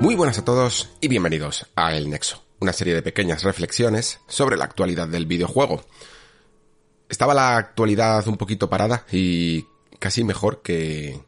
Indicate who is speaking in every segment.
Speaker 1: Muy buenas a todos y bienvenidos a El Nexo, una serie de pequeñas reflexiones sobre la actualidad del videojuego. Estaba la actualidad un poquito parada y casi mejor que,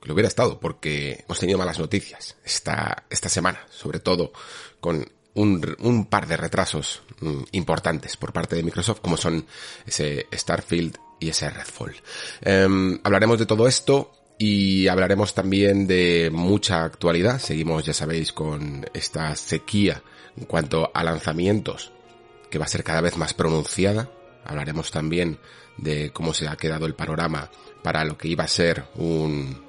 Speaker 1: que lo hubiera estado, porque hemos tenido malas noticias esta, esta semana, sobre todo con un, un par de retrasos mm, importantes por parte de Microsoft, como son ese Starfield y ese Redfall. Em, hablaremos de todo esto y hablaremos también de mucha actualidad. Seguimos, ya sabéis, con esta sequía en cuanto a lanzamientos que va a ser cada vez más pronunciada. Hablaremos también de cómo se ha quedado el panorama para lo que iba a ser un,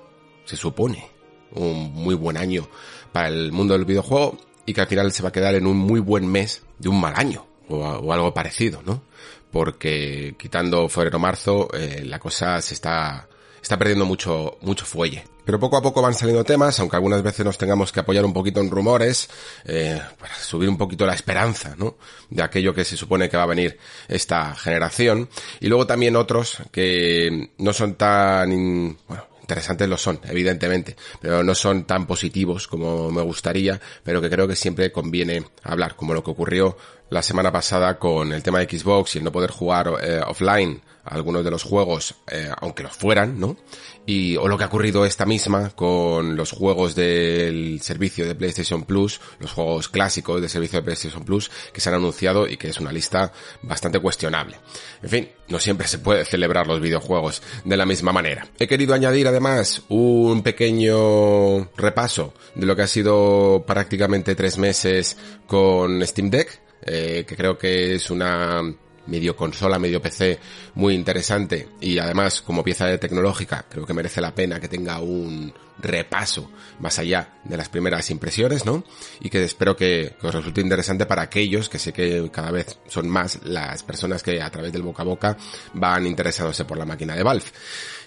Speaker 1: se supone, un muy buen año para el mundo del videojuego y que al final se va a quedar en un muy buen mes de un mal año o, algo parecido, ¿no? Porque quitando febrero-marzo eh, la cosa se está está perdiendo mucho, mucho fuelle. Pero poco a poco van saliendo temas, aunque algunas veces nos tengamos que apoyar un poquito en rumores, eh, para subir un poquito la esperanza, ¿no? De aquello que se supone que va a venir esta generación. Y luego también otros que no son tan, bueno, interesantes lo son, evidentemente, pero no son tan positivos como me gustaría, pero que creo que siempre conviene hablar, como lo que ocurrió la semana pasada con el tema de Xbox y el no poder jugar eh, offline algunos de los juegos, eh, aunque lo fueran, ¿no? Y, o lo que ha ocurrido esta misma con los juegos del servicio de PlayStation Plus, los juegos clásicos del servicio de PlayStation Plus que se han anunciado y que es una lista bastante cuestionable. En fin, no siempre se puede celebrar los videojuegos de la misma manera. He querido añadir además un pequeño repaso de lo que ha sido prácticamente tres meses con Steam Deck, eh, que creo que es una medio consola, medio PC muy interesante y además como pieza de tecnológica creo que merece la pena que tenga un repaso más allá de las primeras impresiones, ¿no? Y que espero que, que os resulte interesante para aquellos que sé que cada vez son más las personas que a través del boca a boca van interesándose por la máquina de Valve.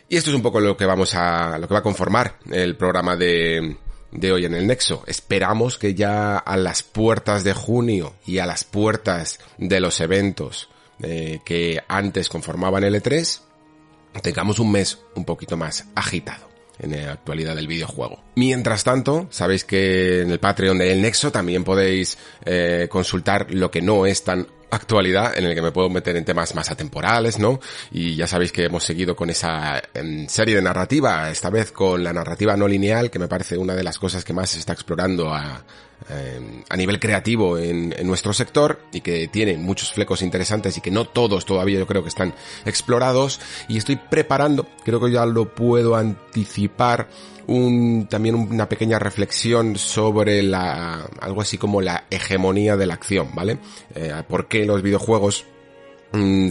Speaker 1: Y esto es un poco lo que vamos a, lo que va a conformar el programa de, de hoy en el Nexo. Esperamos que ya a las puertas de junio y a las puertas de los eventos eh, que antes conformaban el E3, tengamos un mes un poquito más agitado en la actualidad del videojuego. Mientras tanto, sabéis que en el Patreon de El Nexo también podéis eh, consultar lo que no es tan actualidad en el que me puedo meter en temas más atemporales, ¿no? Y ya sabéis que hemos seguido con esa em, serie de narrativa, esta vez con la narrativa no lineal, que me parece una de las cosas que más se está explorando a, eh, a nivel creativo en, nuestro sector y que tiene muchos flecos interesantes y que no todos todavía yo creo que están explorados y estoy preparando, creo que ya lo puedo anticipar, un, también una pequeña reflexión sobre la, algo así como la hegemonía de la acción, ¿vale? Eh, ¿Por qué los videojuegos mm,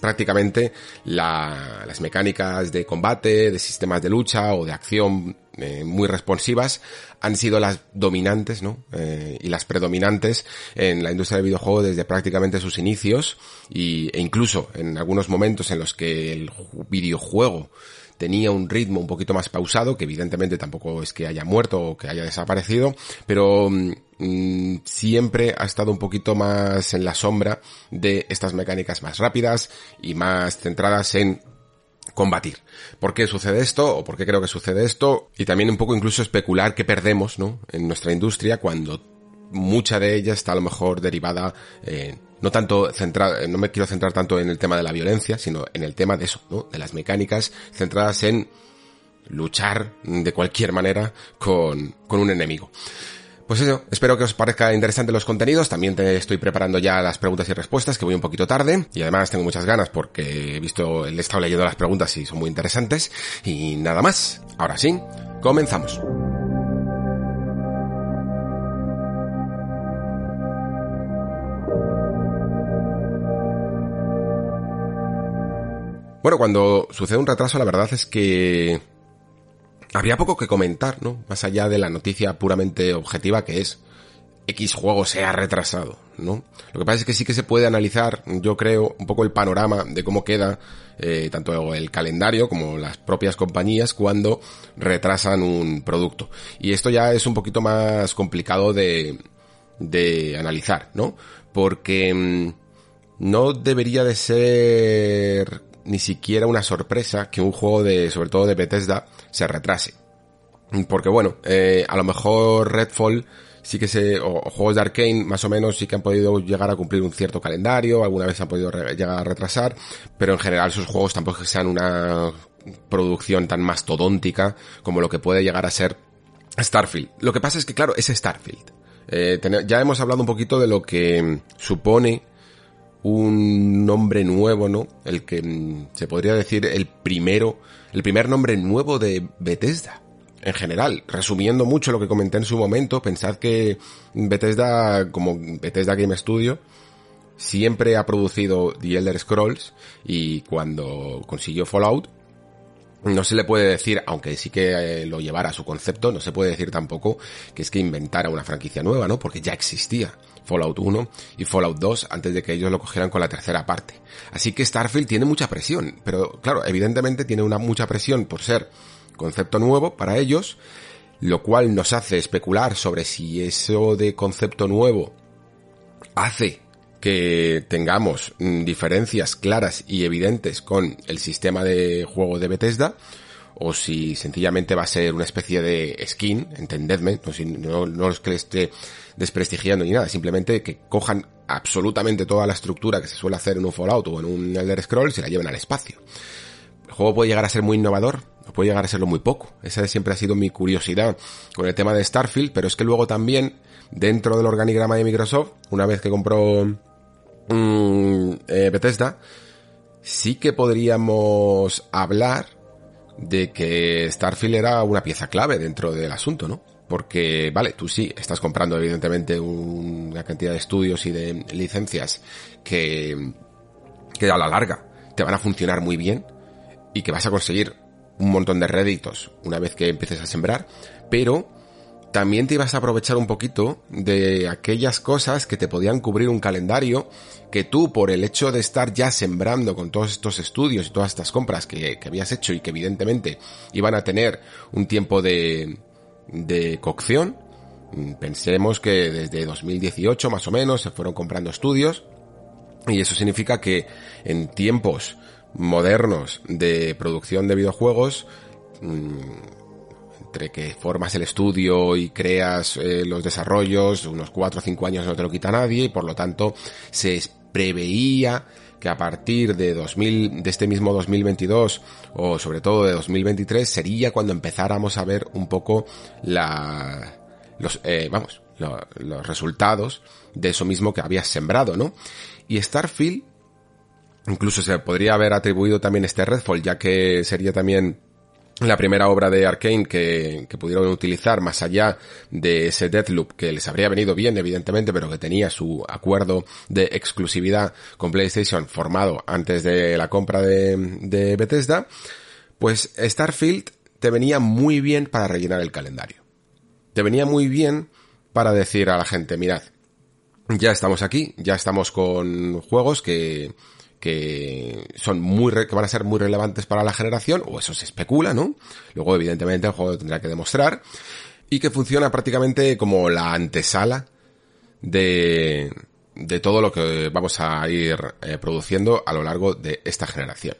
Speaker 1: prácticamente la- las mecánicas de combate, de sistemas de lucha o de acción eh, muy responsivas han sido las dominantes, ¿no? Eh, y las predominantes en la industria del videojuego desde prácticamente sus inicios y, e incluso en algunos momentos en los que el ju- videojuego tenía un ritmo un poquito más pausado, que evidentemente tampoco es que haya muerto o que haya desaparecido, pero mm, siempre ha estado un poquito más en la sombra de estas mecánicas más rápidas y más centradas en combatir. ¿Por qué sucede esto? ¿O por qué creo que sucede esto? Y también un poco incluso especular qué perdemos, ¿no? En nuestra industria cuando mucha de ella está a lo mejor derivada, eh, no tanto centrada, no me quiero centrar tanto en el tema de la violencia, sino en el tema de eso, ¿no? De las mecánicas centradas en luchar de cualquier manera con, con un enemigo. Pues eso, espero que os parezca interesante los contenidos. También te estoy preparando ya las preguntas y respuestas, que voy un poquito tarde. Y además tengo muchas ganas porque he visto, he estado leyendo las preguntas y son muy interesantes. Y nada más. Ahora sí, comenzamos. Bueno, cuando sucede un retraso, la verdad es que habría poco que comentar, ¿no? Más allá de la noticia puramente objetiva que es X juego se ha retrasado, ¿no? Lo que pasa es que sí que se puede analizar, yo creo, un poco el panorama de cómo queda eh, tanto el calendario como las propias compañías cuando retrasan un producto. Y esto ya es un poquito más complicado de, de analizar, ¿no? Porque mm, no debería de ser ni siquiera una sorpresa que un juego de, sobre todo de Bethesda, se retrase. Porque bueno, eh, a lo mejor Redfall sí que se, o, juegos de Arkane más o menos sí que han podido llegar a cumplir un cierto calendario, alguna vez han podido llegar a retrasar, pero en general sus juegos tampoco sean una producción tan mastodóntica como lo que puede llegar a ser Starfield. Lo que pasa es que claro, es Starfield. Eh, ya hemos hablado un poquito de lo que supone un nombre nuevo, ¿no? El que mm, se podría decir el primero, el primer nombre nuevo de Bethesda. En general, resumiendo mucho lo que comenté en su momento, pensad que Bethesda, como Bethesda Game Studio, siempre ha producido The Elder Scrolls y cuando consiguió Fallout, no se le puede decir, aunque sí que eh, lo llevara a su concepto, no se puede decir tampoco que es que inventara una franquicia nueva, ¿no? Porque ya existía. Fallout 1 y Fallout 2 antes de que ellos lo cogieran con la tercera parte. Así que Starfield tiene mucha presión, pero claro, evidentemente tiene una mucha presión por ser concepto nuevo para ellos, lo cual nos hace especular sobre si eso de concepto nuevo hace que tengamos mm, diferencias claras y evidentes con el sistema de juego de Bethesda, o si sencillamente va a ser una especie de skin, entendedme, no, no, es que desprestigiando ni nada, simplemente que cojan absolutamente toda la estructura que se suele hacer en un Fallout o en un Elder Scrolls y la lleven al espacio. El juego puede llegar a ser muy innovador, o puede llegar a serlo muy poco. Esa siempre ha sido mi curiosidad con el tema de Starfield, pero es que luego también, dentro del organigrama de Microsoft, una vez que compró mm, eh, Bethesda, sí que podríamos hablar de que Starfield era una pieza clave dentro del asunto, ¿no? Porque, vale, tú sí, estás comprando evidentemente una cantidad de estudios y de licencias que, que a la larga te van a funcionar muy bien y que vas a conseguir un montón de réditos una vez que empieces a sembrar, pero también te ibas a aprovechar un poquito de aquellas cosas que te podían cubrir un calendario que tú por el hecho de estar ya sembrando con todos estos estudios y todas estas compras que, habías hecho y que evidentemente iban a tener un tiempo de, de cocción, pensemos que desde 2018 más o menos se fueron comprando estudios y eso significa que en tiempos modernos de producción de videojuegos mm, entre que formas el estudio y creas eh, los desarrollos, unos 4 o 5 años no te lo quita nadie y por lo tanto se preveía que a partir de 2000, de este mismo 2022 o sobre todo de 2023 sería cuando empezáramos a ver un poco la, los, eh, vamos, los resultados de eso mismo que habías sembrado, ¿no? Y Starfield, incluso se podría haber atribuido también este Redfall, ya que sería también la primera obra de Arkane que, que, pudieron utilizar más allá de ese Deathloop que les habría venido bien evidentemente pero que tenía su acuerdo de exclusividad con PlayStation formado antes de la compra de, de Bethesda pues Starfield te venía muy bien para rellenar el calendario. Te venía muy bien para decir a la gente mirad ya estamos aquí ya estamos con juegos que que son muy que van a ser muy relevantes para la generación, o eso se especula, ¿no? Luego, evidentemente, el juego tendrá que demostrar, y que funciona prácticamente como la antesala de, de todo lo que vamos a ir eh, produciendo a lo largo de esta generación.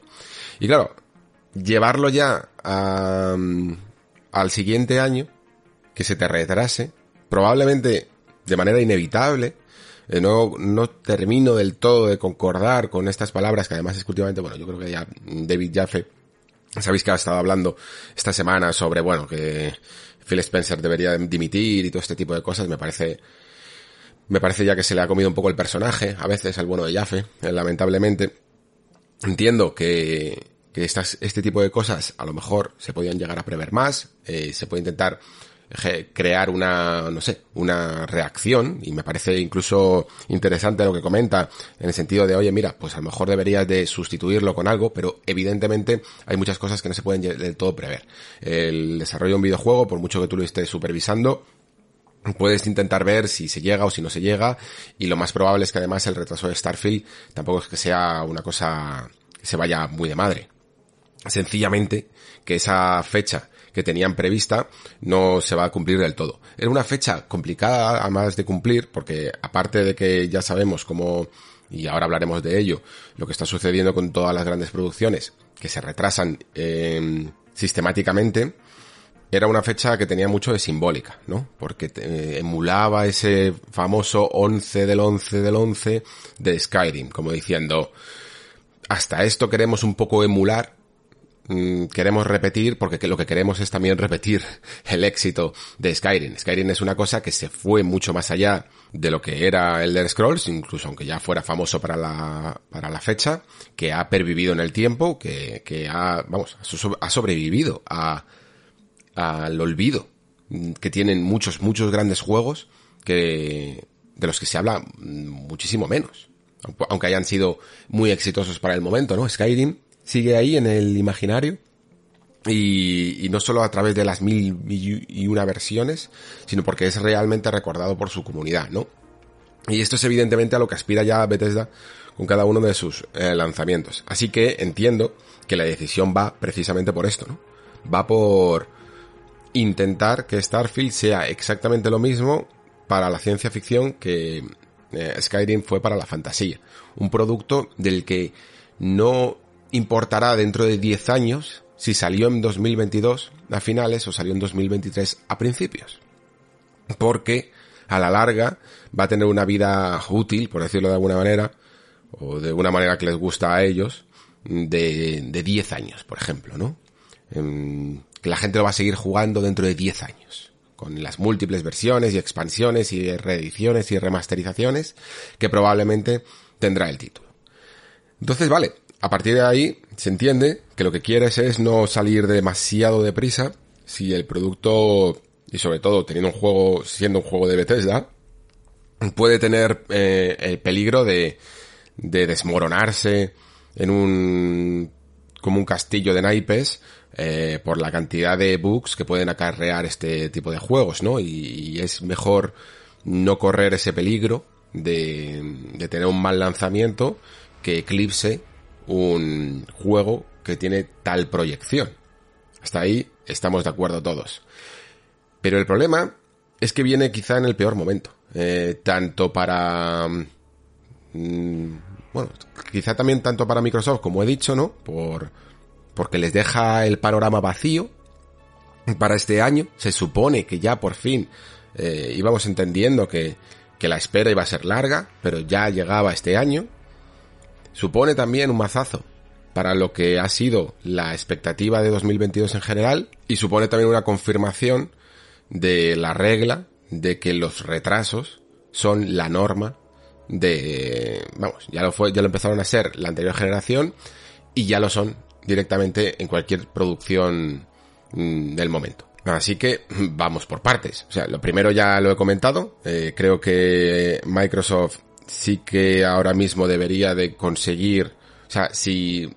Speaker 1: Y claro, llevarlo ya al siguiente año, que se te retrase, probablemente de manera inevitable, eh, no, no termino del todo de concordar con estas palabras que además es que últimamente, bueno, yo creo que ya David Jaffe, sabéis que ha estado hablando esta semana sobre, bueno, que Phil Spencer debería dimitir y todo este tipo de cosas, me parece, me parece ya que se le ha comido un poco el personaje, a veces al bueno de Jaffe, eh, lamentablemente. Entiendo que, que estas, este tipo de cosas a lo mejor se podían llegar a prever más, eh, se puede intentar crear una, no sé, una reacción y me parece incluso interesante lo que comenta en el sentido de, oye, mira, pues a lo mejor deberías de sustituirlo con algo, pero evidentemente hay muchas cosas que no se pueden del todo prever. El desarrollo de un videojuego, por mucho que tú lo estés supervisando, puedes intentar ver si se llega o si no se llega y lo más probable es que además el retraso de Starfield tampoco es que sea una cosa que se vaya muy de madre. Sencillamente que esa fecha que tenían prevista no se va a cumplir del todo. Era una fecha complicada además de cumplir porque aparte de que ya sabemos cómo, y ahora hablaremos de ello, lo que está sucediendo con todas las grandes producciones que se retrasan eh, sistemáticamente, era una fecha que tenía mucho de simbólica, ¿no? Porque eh, emulaba ese famoso 11 del 11 del 11 de Skyrim, como diciendo, hasta esto queremos un poco emular queremos repetir porque lo que queremos es también repetir el éxito de Skyrim. Skyrim es una cosa que se fue mucho más allá de lo que era Elder Scrolls, incluso aunque ya fuera famoso para la, para la fecha, que ha pervivido en el tiempo, que, que ha, vamos, ha sobrevivido a, al olvido que tienen muchos, muchos grandes juegos que, de los que se habla muchísimo menos. Aunque hayan sido muy exitosos para el momento, ¿no? Skyrim sigue ahí en el imaginario. Y, no solo a través de las mil y una versiones, sino porque es realmente recordado por su comunidad, ¿no? Y esto es evidentemente a lo que aspira ya Bethesda con cada uno de sus eh, lanzamientos. Así que entiendo que la decisión va precisamente por esto, ¿no? Va por intentar que Starfield sea exactamente lo mismo para la ciencia ficción que eh, Skyrim fue para la fantasía. Un producto del que no importará dentro de 10 años si salió en 2022 a finales o salió en 2023 a principios. Porque a la larga va a tener una vida útil, por decirlo de alguna manera, o de una manera que les gusta a ellos, de, de 10 años, por ejemplo, ¿no? Em, que la gente lo va a seguir jugando dentro de 10 años, con las múltiples versiones y expansiones y reediciones y remasterizaciones que probablemente tendrá el título. Entonces, vale, a partir de ahí se entiende que lo que quieres es no salir demasiado deprisa si el producto, y sobre todo teniendo un juego, siendo un juego de Bethesda, puede tener eh, el peligro de, de desmoronarse en un como un castillo de naipes eh, por la cantidad de bugs que pueden acarrear este tipo de juegos, ¿no? Y, es mejor no correr ese peligro de, de tener un mal lanzamiento que eclipse un juego que tiene tal proyección. Hasta ahí estamos de acuerdo todos. Pero el problema es que viene quizá en el peor momento. Eh, tanto para... Mm, bueno, quizá también tanto para Microsoft, como he dicho, ¿no? Por, porque les deja el panorama vacío para este año. Se supone que ya por fin eh, íbamos entendiendo que, que la espera iba a ser larga, pero ya llegaba este año. Supone también un mazazo para lo que ha sido la expectativa de 2022 en general y supone también una confirmación de la regla de que los retrasos son la norma de vamos, ya lo fue, ya lo empezaron a ser la anterior generación y ya lo son directamente en cualquier producción mm, del momento. Así que vamos por partes. O sea, lo primero ya lo he comentado. Eh, creo que Microsoft sí que ahora mismo debería de conseguir, o sea, si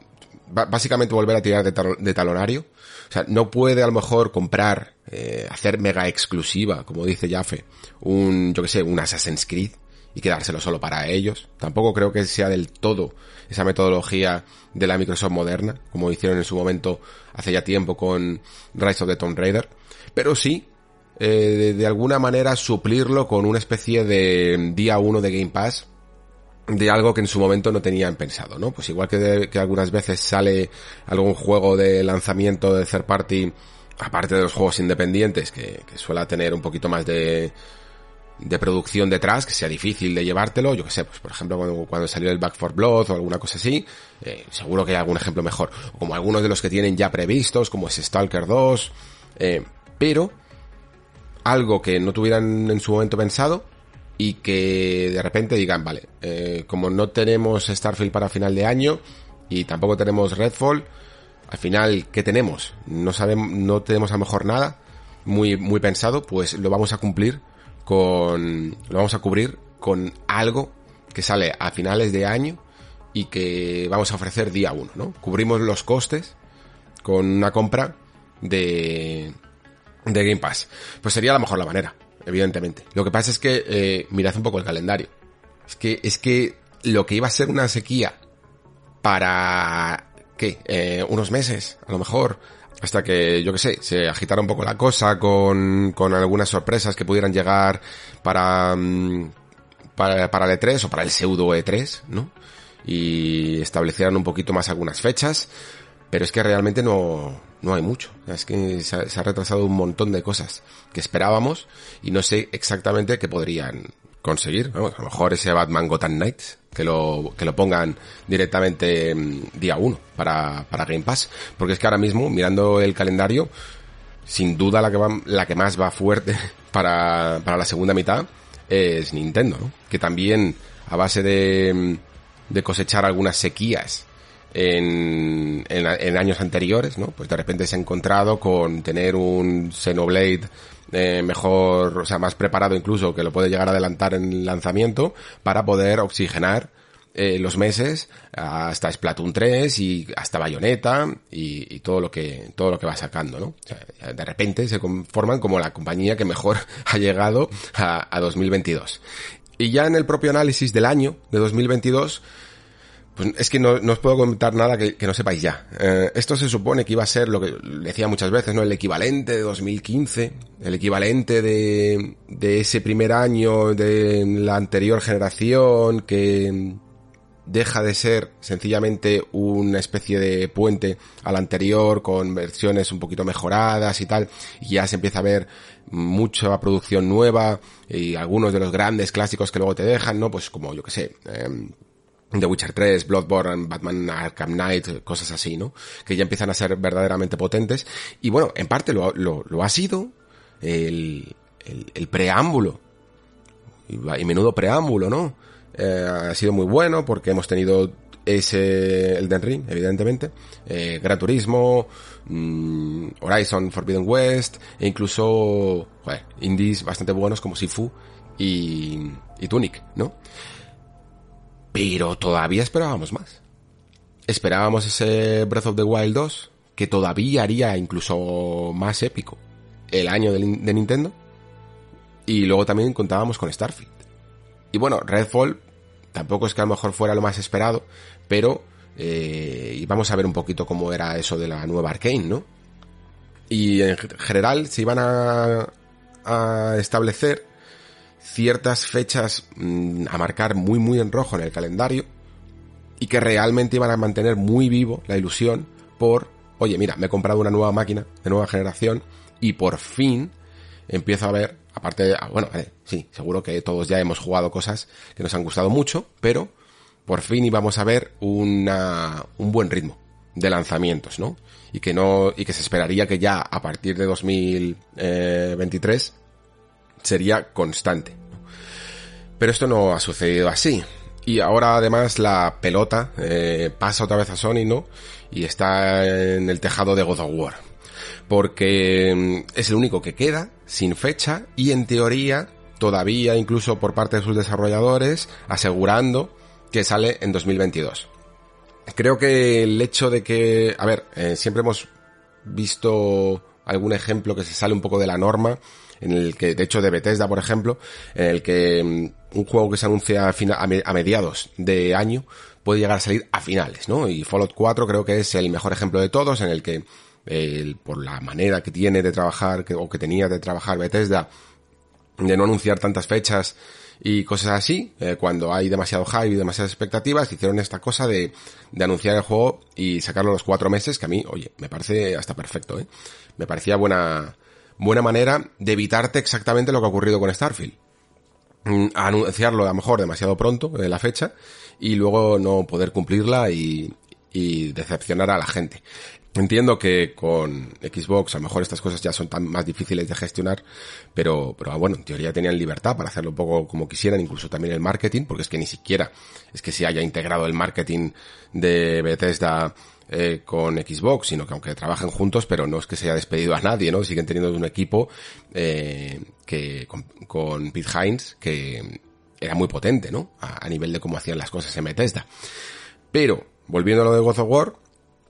Speaker 1: básicamente volver a tirar de, talonario, o sea, no puede a lo mejor comprar, eh, hacer mega exclusiva, como dice Jaffe, un, yo que sé, un Assassin's Creed y quedárselo solo para ellos. Tampoco creo que sea del todo esa metodología de la Microsoft moderna, como hicieron en su momento hace ya tiempo con Rise of the Tomb Raider, pero sí eh, de, alguna manera suplirlo con una especie de día uno de Game Pass de algo que en su momento no tenían pensado, ¿no? Pues igual que, que algunas veces sale algún juego de lanzamiento de third party, aparte de los juegos independientes, que, que suele tener un poquito más de, de producción detrás, que sea difícil de llevártelo, yo que sé, pues por ejemplo cuando, cuando salió el Back for Blood o alguna cosa así, eh, seguro que hay algún ejemplo mejor, como algunos de los que tienen ya previstos, como es Stalker 2, eh, pero algo que no tuvieran en su momento pensado y que de repente digan, vale, eh, como no tenemos Starfield para final de año y tampoco tenemos Redfall, al final, ¿qué tenemos? No sabemos, no tenemos a lo mejor nada. muy, muy pensado, pues lo vamos a cumplir con, lo vamos a cubrir con algo que sale a finales de año y que vamos a ofrecer día uno, ¿no? Cubrimos los costes con una compra de, de Game Pass. Pues sería a lo mejor la manera, evidentemente. Lo que pasa es que eh, mirad un poco el calendario. Es que, es que lo que iba a ser una sequía para, ¿qué? Eh, unos meses, a lo mejor, hasta que, yo que sé, se agitara un poco la cosa con, con algunas sorpresas que pudieran llegar para, mm, para, para el E3 o para el pseudo E3, ¿no? Y establecieran un poquito más algunas fechas, pero es que realmente no, no hay mucho. Es que se ha, retrasado un montón de cosas que esperábamos y no sé exactamente qué podrían conseguir. A lo mejor ese Batman Gotham Knights, que lo, que lo pongan directamente día uno para, para Game Pass. Porque es que ahora mismo, mirando el calendario, sin duda la que va, la que más va fuerte para, para la segunda mitad es Nintendo, ¿no? Que también, a base de, de cosechar algunas sequías en, en, en, años anteriores, ¿no? Pues de repente se ha encontrado con tener un Xenoblade eh, mejor, o sea, más preparado incluso, que lo puede llegar a adelantar en lanzamiento para poder oxigenar eh, los meses hasta Splatoon 3 y hasta Bayonetta y, y, todo lo que todo lo que va sacando, ¿no? O sea, de repente se conforman como la compañía que mejor ha llegado a, a 2022. Y ya en el propio análisis del año de 2022 pues es que no, no os puedo comentar nada que, que no sepáis ya. Eh, esto se supone que iba a ser lo que decía muchas veces, ¿no? El equivalente de 2015, el equivalente de, de ese primer año de la anterior generación que deja de ser sencillamente una especie de puente al anterior con versiones un poquito mejoradas y tal, y ya se empieza a ver mucha producción nueva y algunos de los grandes clásicos que luego te dejan, ¿no? Pues como yo que sé, eh, The Witcher 3, Bloodborne, Batman Arkham Knight, cosas así, ¿no? Que ya empiezan a ser verdaderamente potentes. Y bueno, en parte lo, lo, lo ha sido el, el, preámbulo. Y, menudo preámbulo, ¿no? Eh, ha sido muy bueno porque hemos tenido ese Elden Ring, evidentemente, eh, Gran Turismo, mmm, Horizon Forbidden West, e incluso, indies bastante buenos como Sifu y, y Tunic, ¿no? Pero todavía esperábamos más. Esperábamos ese Breath of the Wild 2, que todavía haría incluso más épico el año de, Nintendo. Y luego también contábamos con Starfield. Y bueno, Redfall tampoco es que a lo mejor fuera lo más esperado, pero eh, vamos a ver un poquito cómo era eso de la nueva Arkane, ¿no? Y en general se iban a establecer ciertas fechas mmm, a marcar muy muy en rojo en el calendario y que realmente iban a mantener muy vivo la ilusión por, oye, mira, me he comprado una nueva máquina de nueva generación y por fin empiezo a ver, aparte de, ah, bueno, sí, seguro que todos ya hemos jugado cosas que nos han gustado mucho, pero por fin íbamos a ver una, un buen ritmo de lanzamientos, ¿no? Y que no, y que se esperaría que ya a partir de 2023 sería constante. Pero esto no ha sucedido así. Y ahora además la pelota eh, pasa otra vez a Sony, ¿no? Y está en el tejado de God of War. Porque mm, es el único que queda sin fecha y en teoría todavía incluso por parte de sus desarrolladores asegurando que sale en 2022. Creo que el hecho de que, a ver, eh, siempre hemos visto algún ejemplo que se sale un poco de la norma en el que, de hecho, de Bethesda, por ejemplo, en el que mm, un juego que se anuncia a, a mediados de año puede llegar a salir a finales, ¿no? Y Fallout 4 creo que es el mejor ejemplo de todos, en el que, por la manera que tiene de trabajar, o que tenía de trabajar Bethesda, de no anunciar tantas fechas y cosas así, eh, cuando hay demasiado hype y demasiadas expectativas, hicieron esta cosa de, de anunciar el juego y sacarlo los cuatro meses, que a mí, oye, me parece hasta perfecto, ¿eh? Me parecía buena, buena manera de evitarte exactamente lo que ha ocurrido con Starfield. Mm, anunciarlo a lo mejor demasiado pronto, en la fecha, y luego no poder cumplirla y, y decepcionar a la gente. Entiendo que con Xbox a lo mejor estas cosas ya son tan más difíciles de gestionar, pero, pero bueno, en teoría tenían libertad para hacerlo un poco como quisieran, incluso también el marketing, porque es que ni siquiera es que se haya integrado el marketing de Bethesda eh, con Xbox, sino que aunque trabajen juntos, pero no es que se haya despedido a nadie, ¿no? Siguen teniendo un equipo eh, que con, Pete Hines que era muy potente, ¿no? A, a, nivel de cómo hacían las cosas en Bethesda. Pero, volviendo a lo de God of War,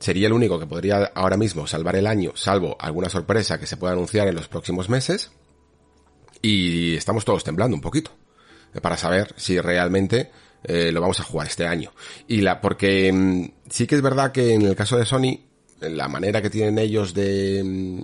Speaker 1: sería el único que podría ahora mismo salvar el año, salvo alguna sorpresa que se pueda anunciar en los próximos meses. Y estamos todos temblando un poquito para saber si realmente eh, lo vamos a jugar este año. Y la, porque mmm, sí que es verdad que en el caso de Sony, la manera que tienen ellos de, mmm,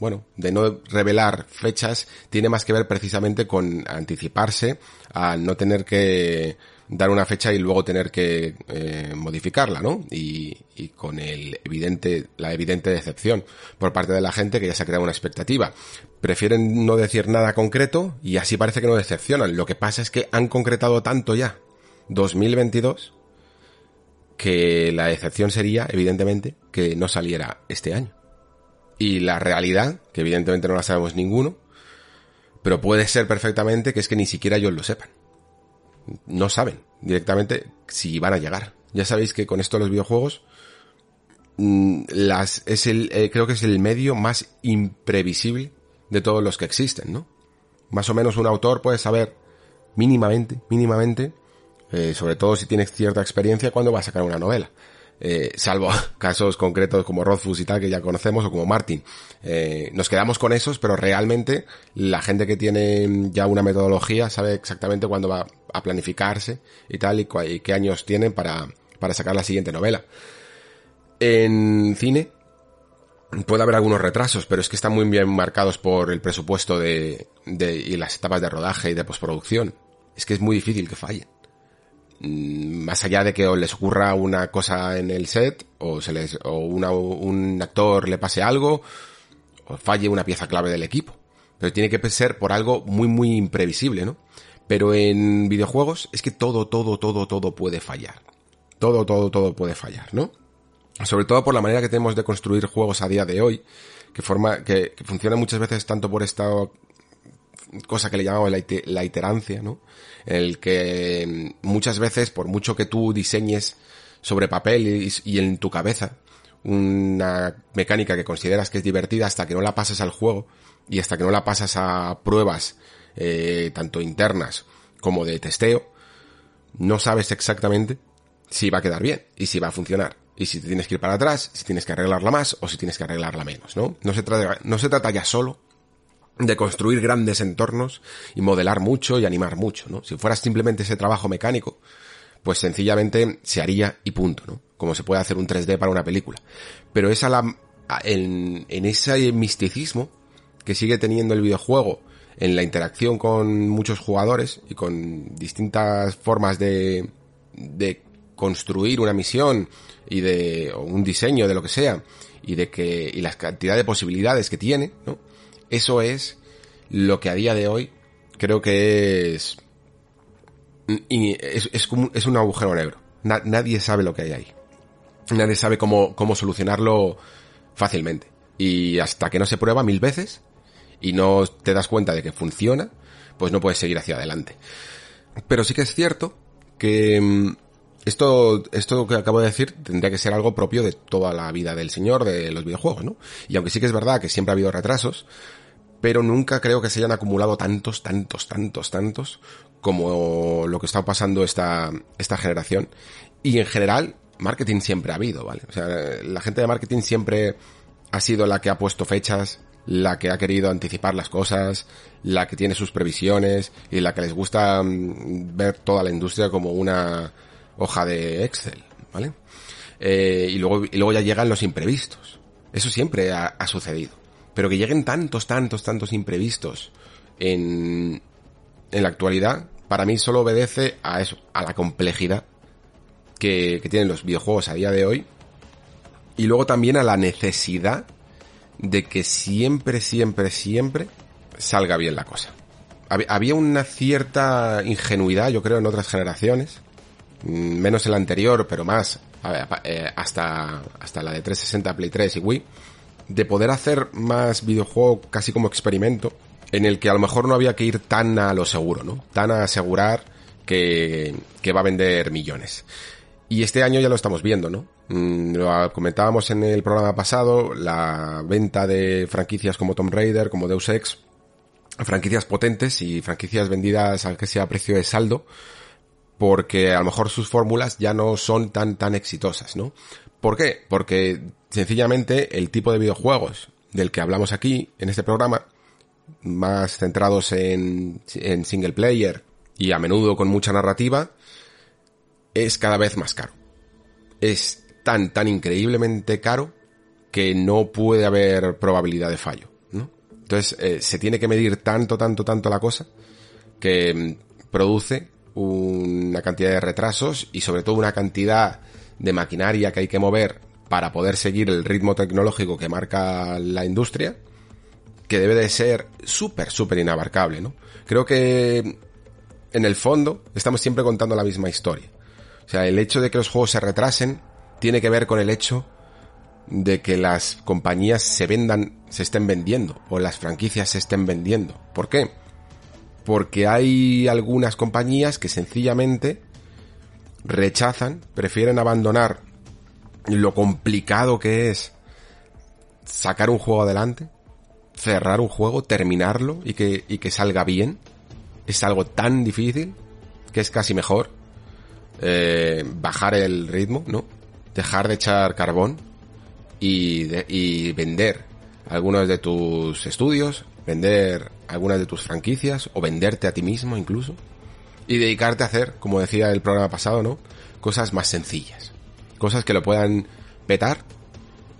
Speaker 1: bueno, de no revelar fechas, tiene más que ver precisamente con anticiparse a no tener que dar una fecha y luego tener que eh, modificarla, ¿no? Y, y, con el evidente, la evidente decepción por parte de la gente que ya se ha creado una expectativa. Prefieren no decir nada concreto y así parece que no decepcionan. Lo que pasa es que han concretado tanto ya 2022 que la decepción sería, evidentemente, que no saliera este año. Y la realidad, que evidentemente no la sabemos ninguno, pero puede ser perfectamente que es que ni siquiera ellos lo sepan no saben directamente si van a llegar. Ya sabéis que con esto los videojuegos mm, las es el eh, creo que es el medio más imprevisible de todos los que existen, ¿no? Más o menos un autor puede saber mínimamente, mínimamente, eh, sobre todo si tiene cierta experiencia, cuando va a sacar una novela. Eh, salvo casos concretos como Rothfuss y tal que ya conocemos o como Martin. Eh, nos quedamos con esos, pero realmente la gente que tiene ya una metodología sabe exactamente cuándo va a planificarse y tal y, y qué años tienen para, para sacar la siguiente novela. En cine puede haber algunos retrasos, pero es que están muy bien marcados por el presupuesto de, de y las etapas de rodaje y de postproducción. Es que es muy difícil que fallen más allá de que les ocurra una cosa en el set o se les o un actor le pase algo o falle una pieza clave del equipo. Pero tiene que ser por algo muy muy imprevisible no pero en videojuegos es que todo todo todo todo puede fallar. Todo todo todo puede fallar no sobre todo por la manera que tenemos de construir juegos a día de hoy que forma que, que funciona muchas veces tanto por esta cosa que le llamamos la, iterancia, ¿no? El que muchas veces, por mucho que tú diseñes sobre papel y, en tu cabeza una mecánica que consideras que es divertida hasta que no la pasas al juego y hasta que no la pasas a pruebas eh, tanto internas como de testeo, no sabes exactamente si va a quedar bien y si va a funcionar. Y si tienes que ir para atrás, si tienes que arreglarla más o si tienes que arreglarla menos, ¿no? No se trata ya solo de construir grandes entornos y modelar mucho y animar mucho, ¿no? Si fuera simplemente ese trabajo mecánico, pues sencillamente se haría y punto, ¿no? Como se puede hacer un 3D para una película. Pero es a la, en, en ese misticismo que sigue teniendo el videojuego en la interacción con muchos jugadores y con distintas formas de, de construir una misión y de o un diseño de lo que sea y de que y la cantidad de posibilidades que tiene, ¿no? Eso es lo que a día de hoy creo que es es, es, es un agujero negro. Na, nadie sabe lo que hay ahí. Nadie sabe cómo, cómo solucionarlo fácilmente. Y hasta que no se prueba mil veces y no te das cuenta de que funciona, pues no puedes seguir hacia adelante. Pero sí que es cierto que mm, esto, esto que acabo de decir tendría que ser algo propio de toda la vida del señor de los videojuegos, ¿no? Y aunque sí que es verdad que siempre ha habido retrasos, pero nunca creo que se hayan acumulado tantos, tantos, tantos, tantos como lo que está pasando esta, esta generación. Y en general, marketing siempre ha habido, ¿vale? O sea, la gente de marketing siempre ha sido la que ha puesto fechas, la que ha querido anticipar las cosas, la que tiene sus previsiones y la que les gusta mm, ver toda la industria como una hoja de Excel, ¿vale? Eh, y luego, y luego ya llegan los imprevistos. Eso siempre ha, ha, sucedido. Pero que lleguen tantos, tantos, tantos imprevistos en, en la actualidad, para mí solo obedece a eso, a la complejidad que, que tienen los videojuegos a día de hoy. Y luego también a la necesidad de que siempre, siempre, siempre salga bien la cosa. Había una cierta ingenuidad, yo creo, en otras generaciones, menos el anterior, pero más eh, hasta, hasta la de 360, Play 3 y Wii, de poder hacer más videojuego casi como experimento, en el que a lo mejor no había que ir tan a lo seguro, ¿no? Tan a asegurar que, que va a vender millones. Y este año ya lo estamos viendo, ¿no? Mm, lo comentábamos en el programa pasado, la venta de franquicias como Tomb Raider, como Deus Ex, franquicias potentes y franquicias vendidas al que sea a precio de saldo, porque a lo mejor sus fórmulas ya no son tan tan exitosas, ¿no? ¿Por qué? Porque sencillamente el tipo de videojuegos del que hablamos aquí en este programa, más centrados en, en single player y a menudo con mucha narrativa, es cada vez más caro. Es tan, tan increíblemente caro que no puede haber probabilidad de fallo, ¿no? Entonces, eh, se tiene que medir tanto, tanto, tanto la cosa que mm, produce una cantidad de retrasos y sobre todo una cantidad de maquinaria que hay que mover para poder seguir el ritmo tecnológico que marca la industria, que debe de ser súper, súper inabarcable, ¿no? Creo que en el fondo estamos siempre contando la misma historia. O sea, el hecho de que los juegos se retrasen tiene que ver con el hecho de que las compañías se vendan, se estén vendiendo, o las franquicias se estén vendiendo. ¿Por qué? Porque hay algunas compañías que sencillamente rechazan, prefieren abandonar lo complicado que es sacar un juego adelante, cerrar un juego, terminarlo y que, y que salga bien. Es algo tan difícil que es casi mejor eh, bajar el ritmo, ¿no? Dejar de echar carbón y, y vender algunos de tus estudios, vender algunas de tus franquicias o venderte a ti mismo incluso y dedicarte a hacer, como decía el programa pasado, ¿no? Cosas más sencillas. Cosas que lo puedan petar,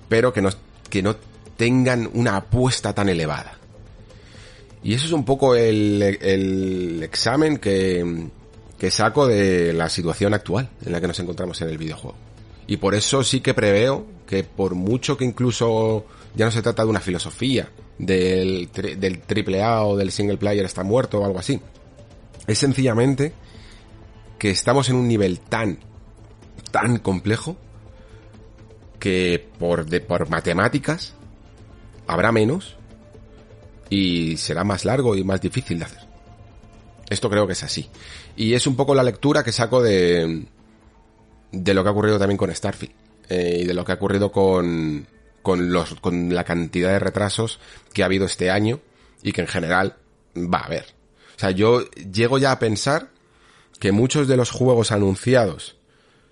Speaker 1: pero que no, que no tengan una apuesta tan elevada. Y eso es un poco el, el examen que, que saco de la situación actual en la que nos encontramos en el videojuego. Y por eso sí que preveo que por mucho que incluso ya no se trata de una filosofía del, del triple A o del single player está muerto o algo así. Es sencillamente que estamos en un nivel tan, tan complejo que por, de, por matemáticas habrá menos y será más largo y más difícil de hacer. Esto creo que es así. Y es un poco la lectura que saco de, de lo que ha ocurrido también con Starfield. Eh, y de lo que ha ocurrido con, con, los, con la cantidad de retrasos que ha habido este año y que en general va a haber. O sea, yo llego ya a pensar que muchos de los juegos anunciados,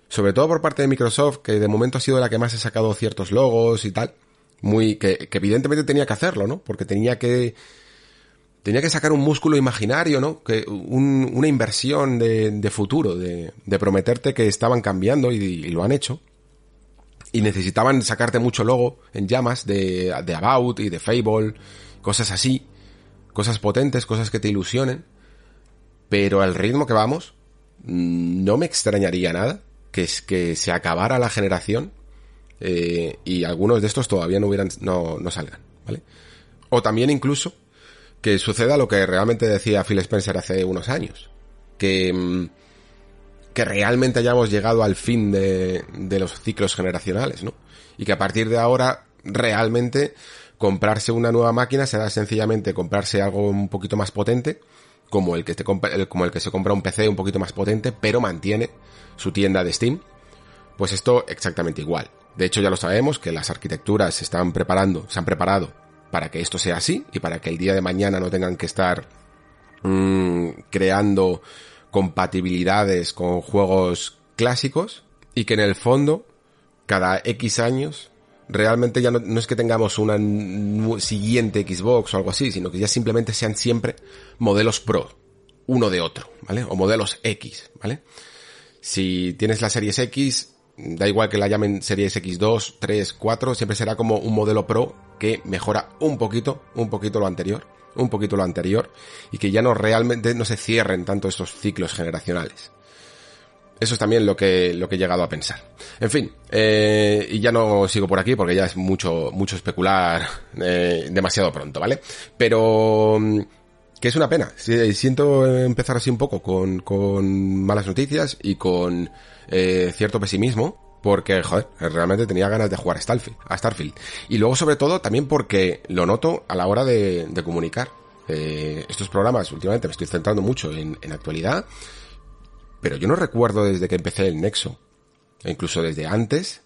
Speaker 1: sobre todo por parte de Microsoft, que de momento ha sido la que más ha sacado ciertos logos y tal, muy, que, que evidentemente tenía que hacerlo, ¿no? Porque tenía que, tenía que sacar un músculo imaginario, ¿no? Que una inversión de, futuro, de, prometerte que estaban cambiando y, lo han hecho. Y necesitaban sacarte mucho logo en llamas de, de About y de Fable, cosas así, cosas potentes, cosas que te ilusionen. Pero al ritmo que vamos, mm, no me extrañaría nada que, que se acabara la generación eh, y algunos de estos todavía no hubieran, no, no salgan, ¿vale? O también incluso que suceda lo que realmente decía Phil Spencer hace unos años. Que, mm, que realmente hayamos llegado al fin de, de los ciclos generacionales, ¿no? Y que a partir de ahora realmente comprarse una nueva máquina será sencillamente comprarse algo un poquito más potente, como el que te como el que se compra un PC un poquito más potente, pero mantiene su tienda de Steam. Pues esto exactamente igual. De hecho ya lo sabemos que las arquitecturas se están preparando, se han preparado para que esto sea así y para que el día de mañana no tengan que estar mmm, creando compatibilidades con juegos clásicos y que en el fondo cada X años realmente ya no, es que tengamos una siguiente Xbox o algo así, sino que ya simplemente sean siempre modelos Pro, uno de otro, ¿vale? O modelos X, ¿vale? Si tienes la Series X, da igual que la llamen Series X2, 3, 4, siempre será como un modelo Pro que mejora un poquito, un poquito lo anterior, un poquito lo anterior, y que ya no realmente no se cierren tanto esos ciclos generacionales. Eso es también lo que, lo que he llegado a pensar. En fin, eh, y ya no sigo por aquí porque ya es mucho, mucho especular eh, demasiado pronto, ¿vale? Pero mm, que es una pena. Siento empezar así un poco con, con malas noticias y con eh, cierto pesimismo, porque, joder, realmente tenía ganas de jugar a Starfield, a Starfield. Y luego, sobre todo, también porque lo noto a la hora de, comunicar. Eh, estos programas, últimamente me estoy centrando mucho en, actualidad, pero yo no recuerdo desde que empecé el Nexo e incluso desde antes,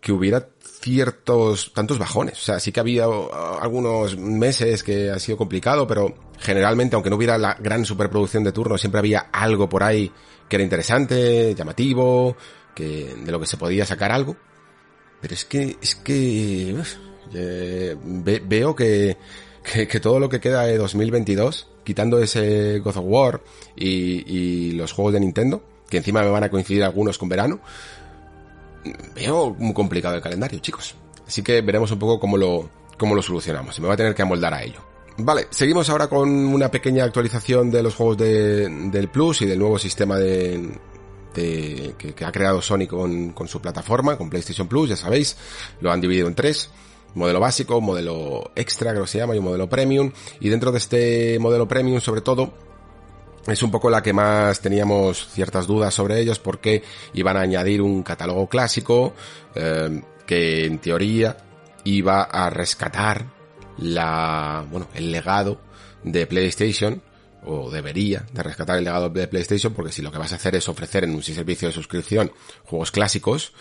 Speaker 1: que hubiera ciertos, tantos bajones. O sea, sí que había uh, algunos meses que ha sido complicado, pero generalmente, aunque no hubiera la gran superproducción de turno, siempre había algo por ahí que era interesante, llamativo, que, de lo que se podía sacar algo. Pero es que, es que, eh, veo que, que, todo lo que queda de 2022, quitando ese God of War y, y los juegos de Nintendo, que encima me van a coincidir algunos con verano, veo muy complicado el calendario, chicos. Así que veremos un poco cómo lo, cómo lo solucionamos. Me va a tener que amoldar a ello. Vale, seguimos ahora con una pequeña actualización de los juegos de, del Plus y del nuevo sistema de, de que, ha creado Sony con, con su plataforma, con PlayStation Plus, ya sabéis, lo han dividido en tres modelo básico, modelo extra, creo que se llama, y un modelo premium. Y dentro de este modelo premium, sobre todo, es un poco la que más teníamos ciertas dudas sobre ellos porque iban a añadir un catálogo clásico eh, que en teoría iba a rescatar la, bueno, el legado de PlayStation o debería de rescatar el legado de PlayStation porque si lo que vas a hacer es ofrecer en un servicio de suscripción juegos clásicos,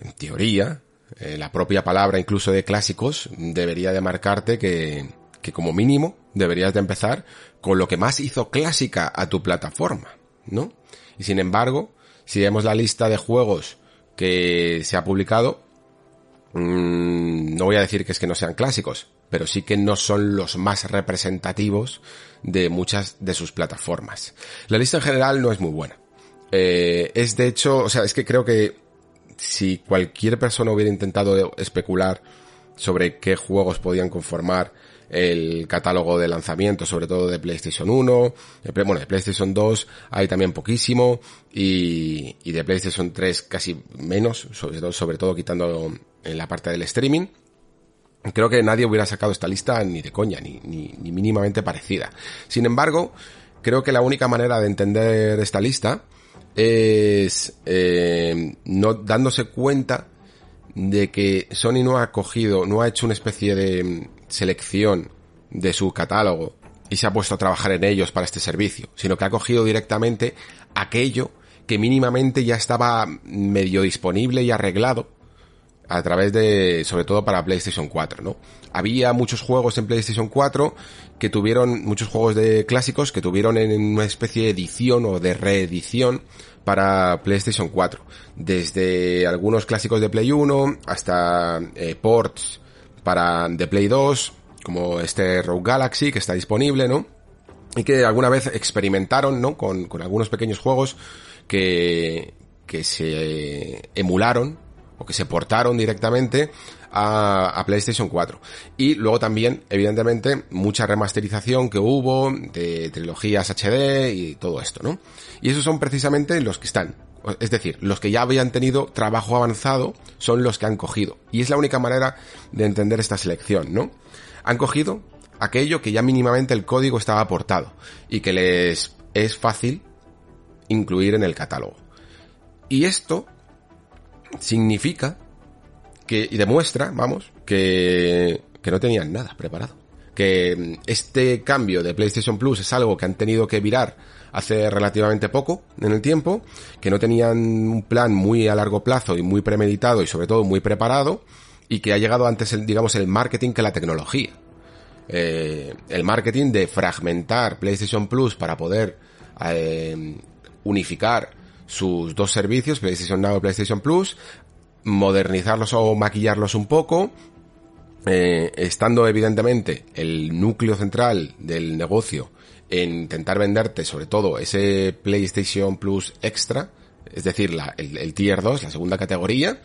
Speaker 1: en teoría, eh, la propia palabra incluso de clásicos debería de marcarte que, que como mínimo deberías de empezar con lo que más hizo clásica a tu plataforma, ¿no? Y sin embargo, si vemos la lista de juegos que se ha publicado, mmm, no voy a decir que es que no sean clásicos, pero sí que no son los más representativos de muchas de sus plataformas. La lista en general no es muy buena. Eh, es de hecho, o sea, es que creo que si cualquier persona hubiera intentado especular sobre qué juegos podían conformar el catálogo de lanzamiento, sobre todo de PlayStation 1, bueno, de PlayStation 2 hay también poquísimo y, y de PlayStation 3 casi menos, sobre todo, sobre todo quitando en la parte del streaming. Creo que nadie hubiera sacado esta lista ni de coña, ni, ni, ni mínimamente parecida. Sin embargo, creo que la única manera de entender esta lista es eh, no dándose cuenta de que Sony no ha cogido, no ha hecho una especie de selección de su catálogo y se ha puesto a trabajar en ellos para este servicio, sino que ha cogido directamente aquello que mínimamente ya estaba medio disponible y arreglado a través de, sobre todo para PlayStation 4, ¿no? Había muchos juegos en PlayStation 4 que tuvieron, muchos juegos de clásicos que tuvieron en una especie de edición o de reedición para PlayStation 4. Desde algunos clásicos de Play 1 hasta eh, ports para The Play 2, como este Rogue Galaxy que está disponible, ¿no? Y que alguna vez experimentaron, ¿no? Con, con algunos pequeños juegos que, que se emularon o que se portaron directamente a, a, PlayStation 4. Y luego también, evidentemente, mucha remasterización que hubo de trilogías HD y todo esto, ¿no? Y esos son precisamente los que están es decir, los que ya habían tenido trabajo avanzado son los que han cogido. Y es la única manera de entender esta selección, ¿no? Han cogido aquello que ya mínimamente el código estaba aportado y que les es fácil incluir en el catálogo. Y esto significa que, y demuestra, vamos, que, que no tenían nada preparado. Que este cambio de PlayStation Plus es algo que han tenido que virar hace relativamente poco en el tiempo, que no tenían un plan muy a largo plazo y muy premeditado y sobre todo muy preparado, y que ha llegado antes, el, digamos, el marketing que la tecnología. Eh, el marketing de fragmentar PlayStation Plus para poder eh, unificar sus dos servicios, PlayStation Now y PlayStation Plus, modernizarlos o maquillarlos un poco, eh, estando evidentemente el núcleo central del negocio en intentar venderte sobre todo ese PlayStation Plus Extra, es decir, el, Tier 2, la segunda categoría,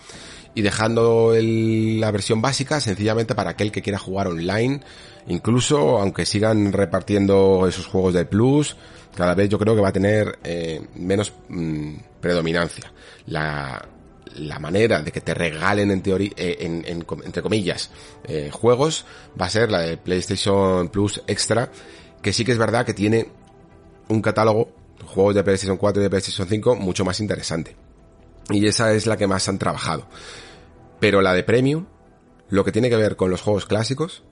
Speaker 1: y dejando la versión básica sencillamente para aquel que quiera jugar online, incluso aunque sigan repartiendo esos juegos de Plus, cada vez yo creo que va a tener eh, menos mm, predominancia. La, la manera de que te regalen en teoría, eh, en, entre comillas, eh, juegos va a ser la de PlayStation Plus Extra que sí que es verdad que tiene un catálogo, juegos de PlayStation 4 y de PlayStation 5, mucho más interesante. Y esa es la que más han trabajado. Pero la de Premium, lo que tiene que ver con los juegos clásicos,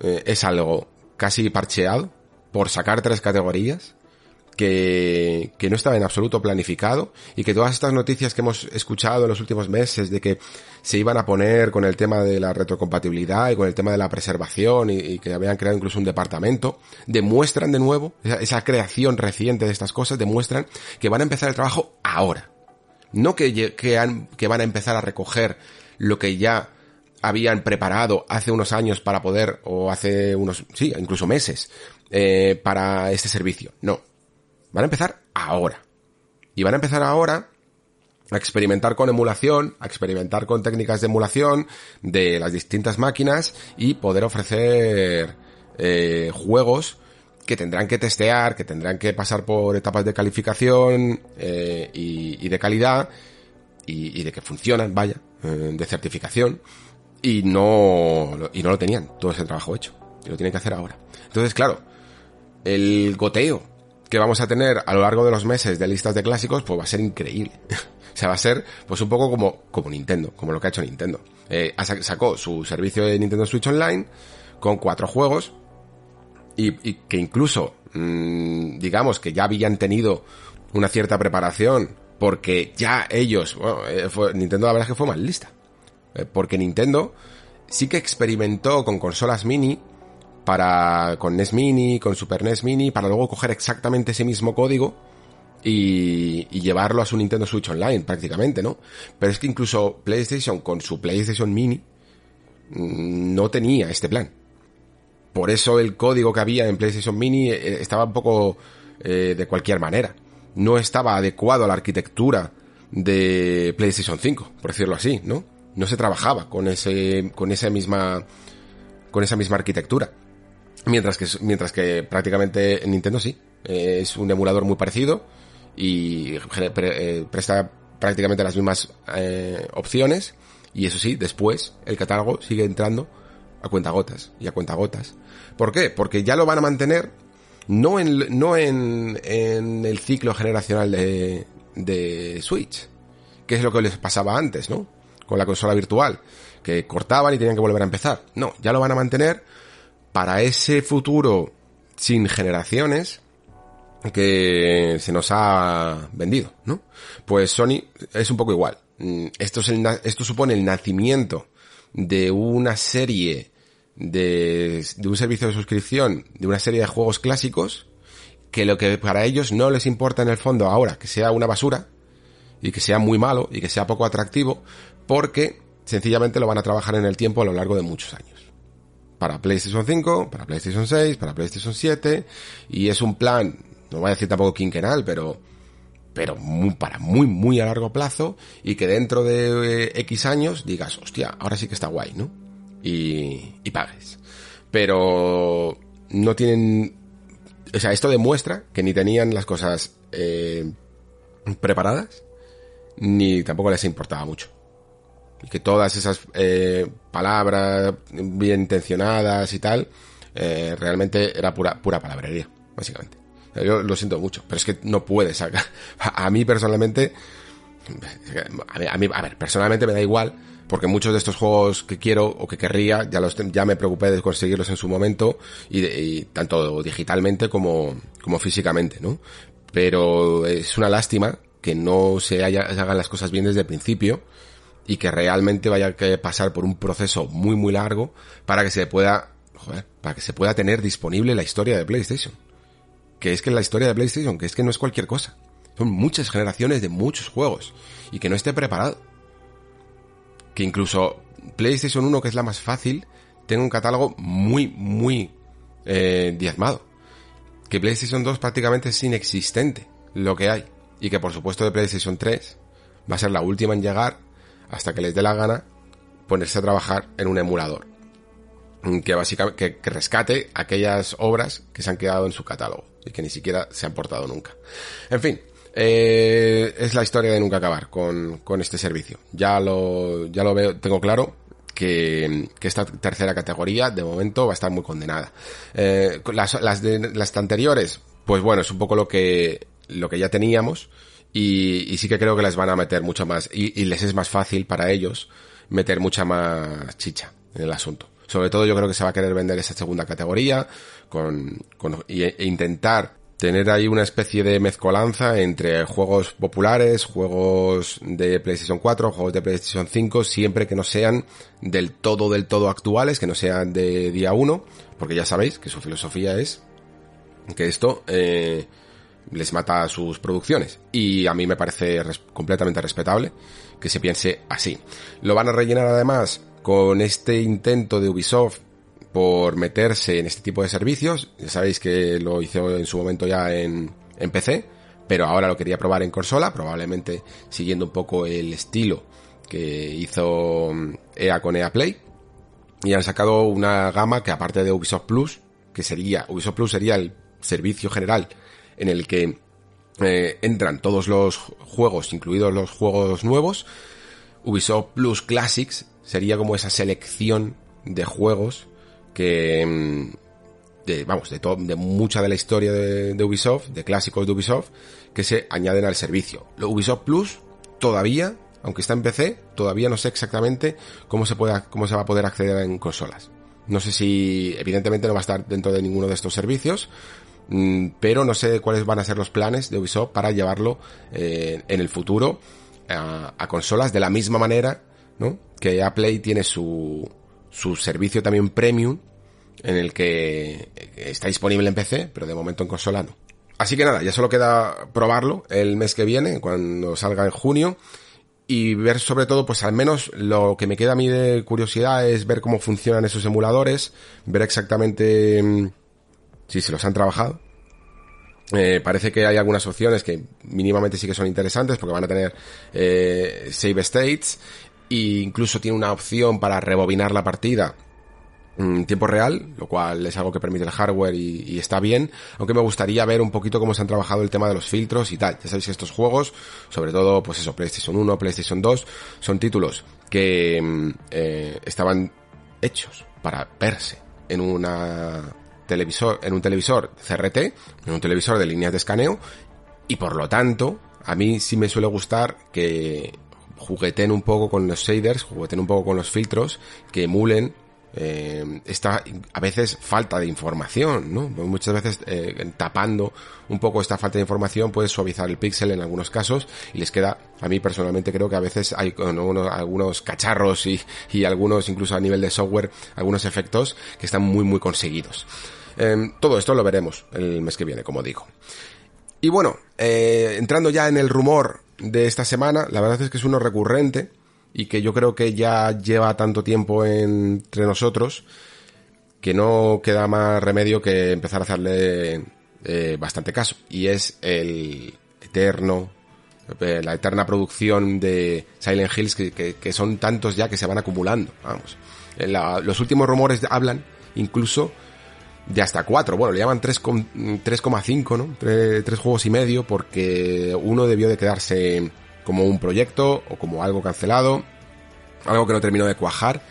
Speaker 1: eh, es algo casi parcheado, por sacar tres categorías, que, que no estaba en absoluto planificado y que todas estas noticias que hemos escuchado en los últimos meses de que se iban a poner con el tema de la retrocompatibilidad y con el tema de la preservación y, que habían creado incluso un departamento, demuestran de nuevo, esa, creación reciente de estas cosas, demuestran que van a empezar el trabajo ahora. No que, que, han, que van a empezar a recoger lo que ya habían preparado hace unos años para poder, o hace unos, sí, incluso meses, eh, para este servicio. No. Van a empezar ahora. Y van a empezar ahora a experimentar con emulación, a experimentar con técnicas de emulación de las distintas máquinas y poder ofrecer eh, juegos que tendrán que testear, que tendrán que pasar por etapas de calificación eh, y, de calidad y, de que funcionan, vaya, eh, de certificación y no y no lo tenían todo ese trabajo hecho y lo tienen que hacer ahora. Entonces, claro, el goteo que vamos a tener a lo largo de los meses de listas de clásicos, pues va a ser increíble. o sea, va a ser pues un poco como, como Nintendo, como lo que ha hecho Nintendo. Eh, sacó su servicio de Nintendo Switch Online con cuatro juegos y, que incluso, mmm, digamos que ya habían tenido una cierta preparación porque ya ellos, bueno, eh, Nintendo la verdad es que fue más lista. Eh, porque Nintendo sí que experimentó con consolas mini para con NES Mini, con Super NES Mini, para luego coger exactamente ese mismo código y, y, llevarlo a su Nintendo Switch Online prácticamente, ¿no? Pero es que incluso PlayStation con su PlayStation Mini mm, no tenía este plan. Por eso el código que había en PlayStation Mini eh, estaba un poco eh, de cualquier manera. No estaba adecuado a la arquitectura de PlayStation 5, por decirlo así, ¿no? No se trabajaba con ese, con esa misma, con esa misma arquitectura. Mientras que, mientras que prácticamente Nintendo sí. Eh, es un emulador muy parecido y eh, presta prácticamente las mismas eh, opciones. Y eso sí, después el catálogo sigue entrando a cuentagotas y a cuentagotas. ¿Por qué? Porque ya lo van a mantener no en, no en, en el ciclo generacional de, de Switch, que es lo que les pasaba antes, ¿no? Con la consola virtual, que cortaban y tenían que volver a empezar. No, ya lo van a mantener para ese futuro sin generaciones que se nos ha vendido, ¿no? Pues Sony es un poco igual. Mm, esto, supone el nacimiento de una serie de, de un servicio de suscripción de una serie de juegos clásicos que lo que para ellos no les importa en el fondo ahora que sea una basura y que sea muy malo y que sea poco atractivo porque sencillamente lo van a trabajar en el tiempo a lo largo de muchos años para PlayStation 5, para PlayStation 6, para PlayStation 7 y es un plan, no voy a decir tampoco quinquenal, pero pero para muy muy a largo plazo y que dentro de eh, X años digas, hostia, ahora sí que está guay, ¿no? Y, y pagues. Pero no tienen, o sea, esto demuestra que ni tenían las cosas eh, preparadas ni tampoco les importaba mucho que todas esas eh, palabras bien intencionadas y tal, eh, realmente era pura, pura palabrería, básicamente. Yo lo siento mucho, pero es que no puede sacar. A mí personalmente, a mí, a ver, personalmente me da igual, porque muchos de estos juegos que quiero o que querría, ya los, ya me preocupé de conseguirlos en su momento, y, y tanto digitalmente como, como físicamente, ¿no? Pero es una lástima que no se, haya, se hagan las cosas bien desde el principio, y que realmente vaya a pasar por un proceso muy muy largo para que se pueda, joder, para que se pueda tener disponible la historia de PlayStation. Que es que la historia de PlayStation, que es que no es cualquier cosa. Son muchas generaciones de muchos juegos y que no esté preparado. Que incluso PlayStation 1, que es la más fácil, tenga un catálogo muy, muy eh, diezmado. Que PlayStation 2 prácticamente es inexistente lo que hay. Y que por supuesto de PlayStation 3 va a ser la última en llegar hasta que les dé la gana ponerse a trabajar en un emulador que básicamente que, rescate aquellas obras que se han quedado en su catálogo y que ni siquiera se han portado nunca. En fin, eh, es la historia de nunca acabar con, con este servicio. Ya lo, ya lo veo, tengo claro que, que, esta tercera categoría de momento va a estar muy condenada. Eh, las, las, anteriores, pues bueno, es un poco lo que, lo que ya teníamos y, sí que creo que les van a meter mucho más, y, les es más fácil para ellos meter mucha más chicha en el asunto. Sobre todo yo creo que se va a querer vender esa segunda categoría con, con e intentar tener ahí una especie de mezcolanza entre juegos populares, juegos de PlayStation 4, juegos de PlayStation 5, siempre que no sean del todo, del todo actuales, que no sean de día 1, porque ya sabéis que su filosofía es que esto eh, les mata sus producciones. Y a mí me parece completamente respetable que se piense así. Lo van a rellenar además con este intento de Ubisoft por meterse en este tipo de servicios. Ya sabéis que lo hizo en su momento ya en, en PC, pero ahora lo quería probar en consola, probablemente siguiendo un poco el estilo que hizo EA con EA Play. Y han sacado una gama que aparte de Ubisoft Plus, que sería, Ubisoft Plus sería el servicio general en el que eh, entran todos los juegos, incluidos los juegos nuevos. Ubisoft Plus Classics sería como esa selección de juegos que mm, de, vamos, de, todo, de mucha de la historia de, Ubisoft, de clásicos de Ubisoft, que se añaden al servicio. Lo Ubisoft Plus todavía, aunque está en PC, todavía no sé exactamente cómo se cómo se va a poder acceder en consolas. No sé si, evidentemente no va a estar dentro de ninguno de estos servicios, pero no sé cuáles van a ser los planes de Ubisoft para llevarlo eh, en el futuro a, consolas de la misma manera, ¿no? Que Apple tiene su, su servicio también premium en el que está disponible en PC, pero de momento en consola no. Así que nada, ya solo queda probarlo el mes que viene, cuando salga en junio, y ver sobre todo, pues al menos lo que me queda a mí de curiosidad es ver cómo funcionan esos emuladores, ver exactamente mm, si se los han trabajado. Eh, parece que hay algunas opciones que mínimamente sí que son interesantes porque van a tener eh, save states e incluso tiene una opción para rebobinar la partida en tiempo real, lo cual es algo que permite el hardware y, está bien, aunque me gustaría ver un poquito cómo se han trabajado el tema de los filtros y tal. Ya sabéis que estos juegos, sobre todo, pues eso, PlayStation 1, PlayStation 2, son títulos que mm, eh, estaban hechos para verse en una televisor, en un televisor CRT, en un televisor de líneas de escaneo, y por lo tanto, a mí sí me suele gustar que jugueten un poco con los shaders, jugueten un poco con los filtros que emulen eh, esta a veces falta de información, ¿no? Muchas veces eh, tapando un poco esta falta de información puede suavizar el píxel en algunos casos y les queda, a mí personalmente creo que a veces hay algunos cacharros y, y, algunos incluso a nivel de software, algunos efectos que están muy muy conseguidos. Eh, todo esto lo veremos el mes que viene, como digo. Y bueno, entrando ya en el rumor de esta semana, la verdad es que es uno recurrente y que yo creo que ya lleva tanto tiempo entre nosotros que no queda más remedio que empezar a hacerle eh, bastante caso. Y es el eterno, eh, la eterna producción de Silent Hills que, son tantos ya que se van acumulando. Vamos. los últimos rumores hablan incluso de hasta 4. Bueno, le llaman 3,5, ¿no? 3, juegos y medio porque uno debió de quedarse como un proyecto o como algo cancelado, algo que no terminó de cuajar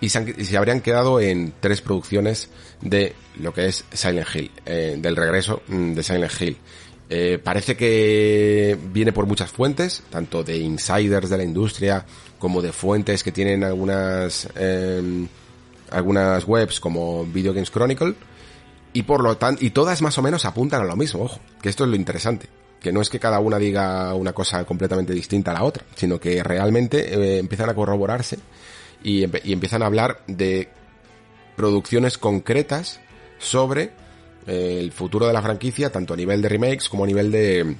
Speaker 1: y se, habrían quedado en tres producciones de lo que es Silent Hill, eh, del regreso mm, de Silent Hill. Eh, parece que viene por muchas fuentes, tanto de insiders de la industria como de fuentes que tienen algunas eh, algunas webs como Video Games Chronicle y por lo tanto y todas más o menos apuntan a lo mismo, ojo, que esto es lo interesante, que no es que cada una diga una cosa completamente distinta a la otra, sino que realmente eh, empiezan a corroborarse y, empiezan a hablar de producciones concretas sobre eh, el futuro de la franquicia, tanto a nivel de remakes como a nivel de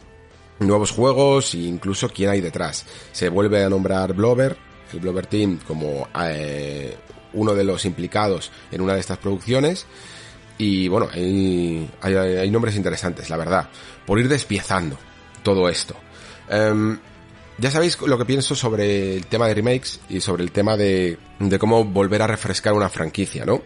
Speaker 1: nuevos juegos e incluso quién hay detrás. Se vuelve a nombrar Blover, el Blover Team, como eh, uno de los implicados en una de estas producciones. Y bueno, hay, hay, nombres interesantes, la verdad, por ir despiezando todo esto. Em, ya sabéis lo que pienso sobre el tema de remakes y sobre el tema de, de cómo volver a refrescar una franquicia, ¿no?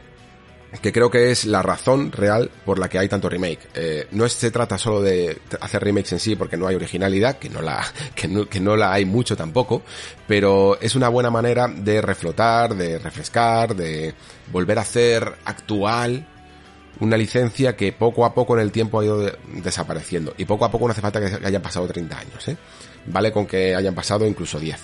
Speaker 1: que creo que es la razón real por la que hay tanto remake. Eh, no se trata solo de hacer remakes en sí porque no hay originalidad, que no la, que no, que no la hay mucho tampoco, pero es una buena manera de reflotar, de refrescar, de volver a hacer actual una licencia que poco a poco en el tiempo ha ido desapareciendo. Y poco a poco no hace falta que hayan pasado 30 años, ¿eh? Vale con que hayan pasado incluso 10.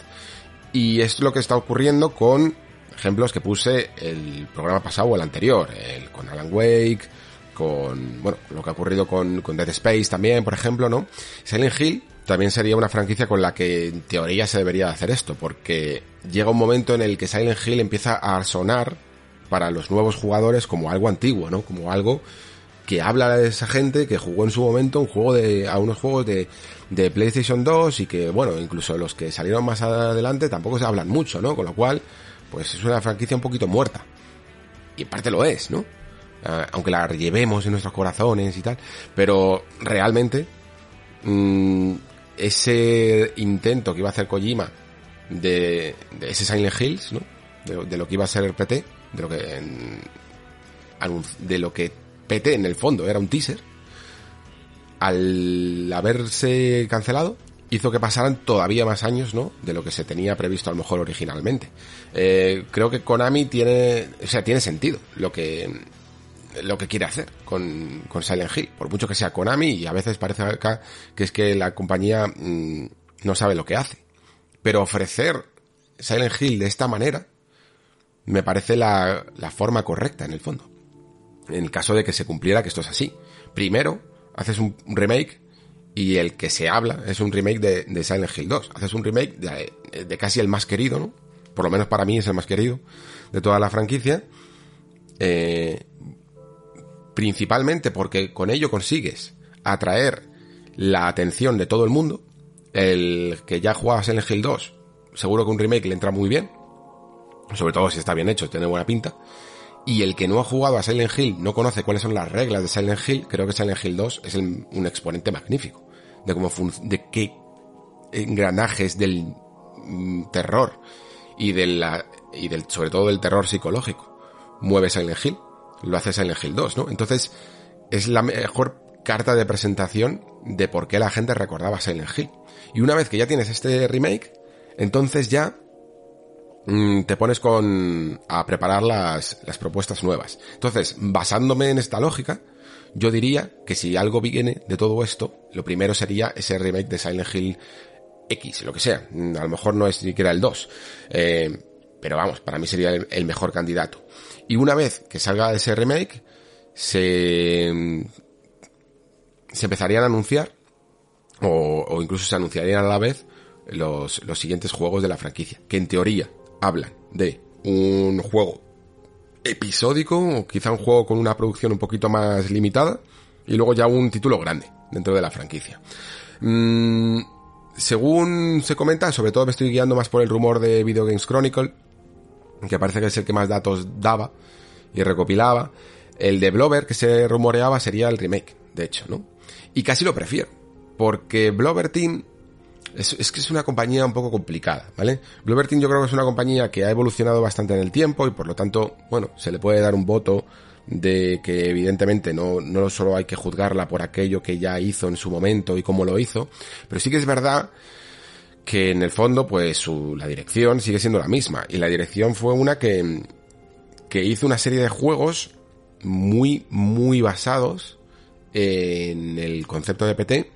Speaker 1: Y es lo que está ocurriendo con ejemplos que puse el programa pasado o el anterior, el con Alan Wake, con, bueno, lo que ha ocurrido con, con Dead Space también, por ejemplo, ¿no? Silent Hill también sería una franquicia con la que en teoría se debería hacer esto, porque llega un momento en el que Silent Hill empieza a sonar para los nuevos jugadores como algo antiguo, ¿no? Como algo que habla de esa gente que jugó en su momento un juego de, a unos juegos de, de PlayStation 2 y que, bueno, incluso los que salieron más adelante tampoco se hablan mucho, ¿no? Con lo cual, pues es una franquicia un poquito muerta. Y en parte lo es, ¿no? Ah, aunque la llevemos en nuestros corazones y tal, pero realmente mmm, ese intento que iba a hacer Kojima de, de ese Silent Hills, ¿no? De, de, lo que iba a ser el PT, de lo que de lo que PT en el fondo era un teaser, al haberse cancelado, hizo que pasaran todavía más años, ¿no? De lo que se tenía previsto a lo mejor originalmente. Eh, creo que Konami tiene, o sea, tiene sentido lo que lo que quiere hacer con, con Silent Hill, por mucho que sea Konami y a veces parece acá que es que la compañía mmm, no sabe lo que hace. Pero ofrecer Silent Hill de esta manera me parece la, la forma correcta en el fondo. En el caso de que se cumpliera que esto es así. Primero, haces un remake y el que se habla es un remake de, Silent Hill 2. Haces un remake de, de, casi el más querido, ¿no? Por lo menos para mí es el más querido de toda la franquicia. Eh, principalmente porque con ello consigues atraer la atención de todo el mundo. El que ya jugaba Silent Hill 2, seguro que un remake le entra muy bien. Sobre todo si está bien hecho, tiene buena pinta. Y el que no ha jugado a Silent Hill, no conoce cuáles son las reglas de Silent Hill, creo que Silent Hill 2 es un exponente magnífico de cómo de qué engranajes del mm, terror y de la y del sobre todo del terror psicológico mueve Silent Hill. Lo hace Silent Hill 2, ¿no? Entonces, es la mejor carta de presentación de por qué la gente recordaba Silent Hill. Y una vez que ya tienes este remake, entonces ya te pones con a preparar las, las propuestas nuevas. Entonces, basándome en esta lógica, yo diría que si algo viene de todo esto, lo primero sería ese remake de Silent Hill X, lo que sea. A lo mejor no es ni siquiera el 2. Eh, pero vamos, para mí sería el, mejor candidato. Y una vez que salga ese remake, se, se empezarían a anunciar, o, o incluso se anunciarían a la vez, los, los siguientes juegos de la franquicia. Que en teoría hablan de un juego episódico, o quizá un juego con una producción un poquito más limitada, y luego ya un título grande dentro de la franquicia. Mm, según se comenta, sobre todo me estoy guiando más por el rumor de Video Games Chronicle, que parece que es el que más datos daba y recopilaba. El de Blover que se rumoreaba sería el remake, de hecho, ¿no? Y casi lo prefiero, porque Blover Team es, que es una compañía un poco complicada, ¿vale? Team yo creo que es una compañía que ha evolucionado bastante en el tiempo y por lo tanto, bueno, se le puede dar un voto de que evidentemente no, no solo hay que juzgarla por aquello que ya hizo en su momento y cómo lo hizo, pero sí que es verdad que en el fondo pues su, la dirección sigue siendo la misma y la dirección fue una que, que hizo una serie de juegos muy, muy basados en el concepto de PT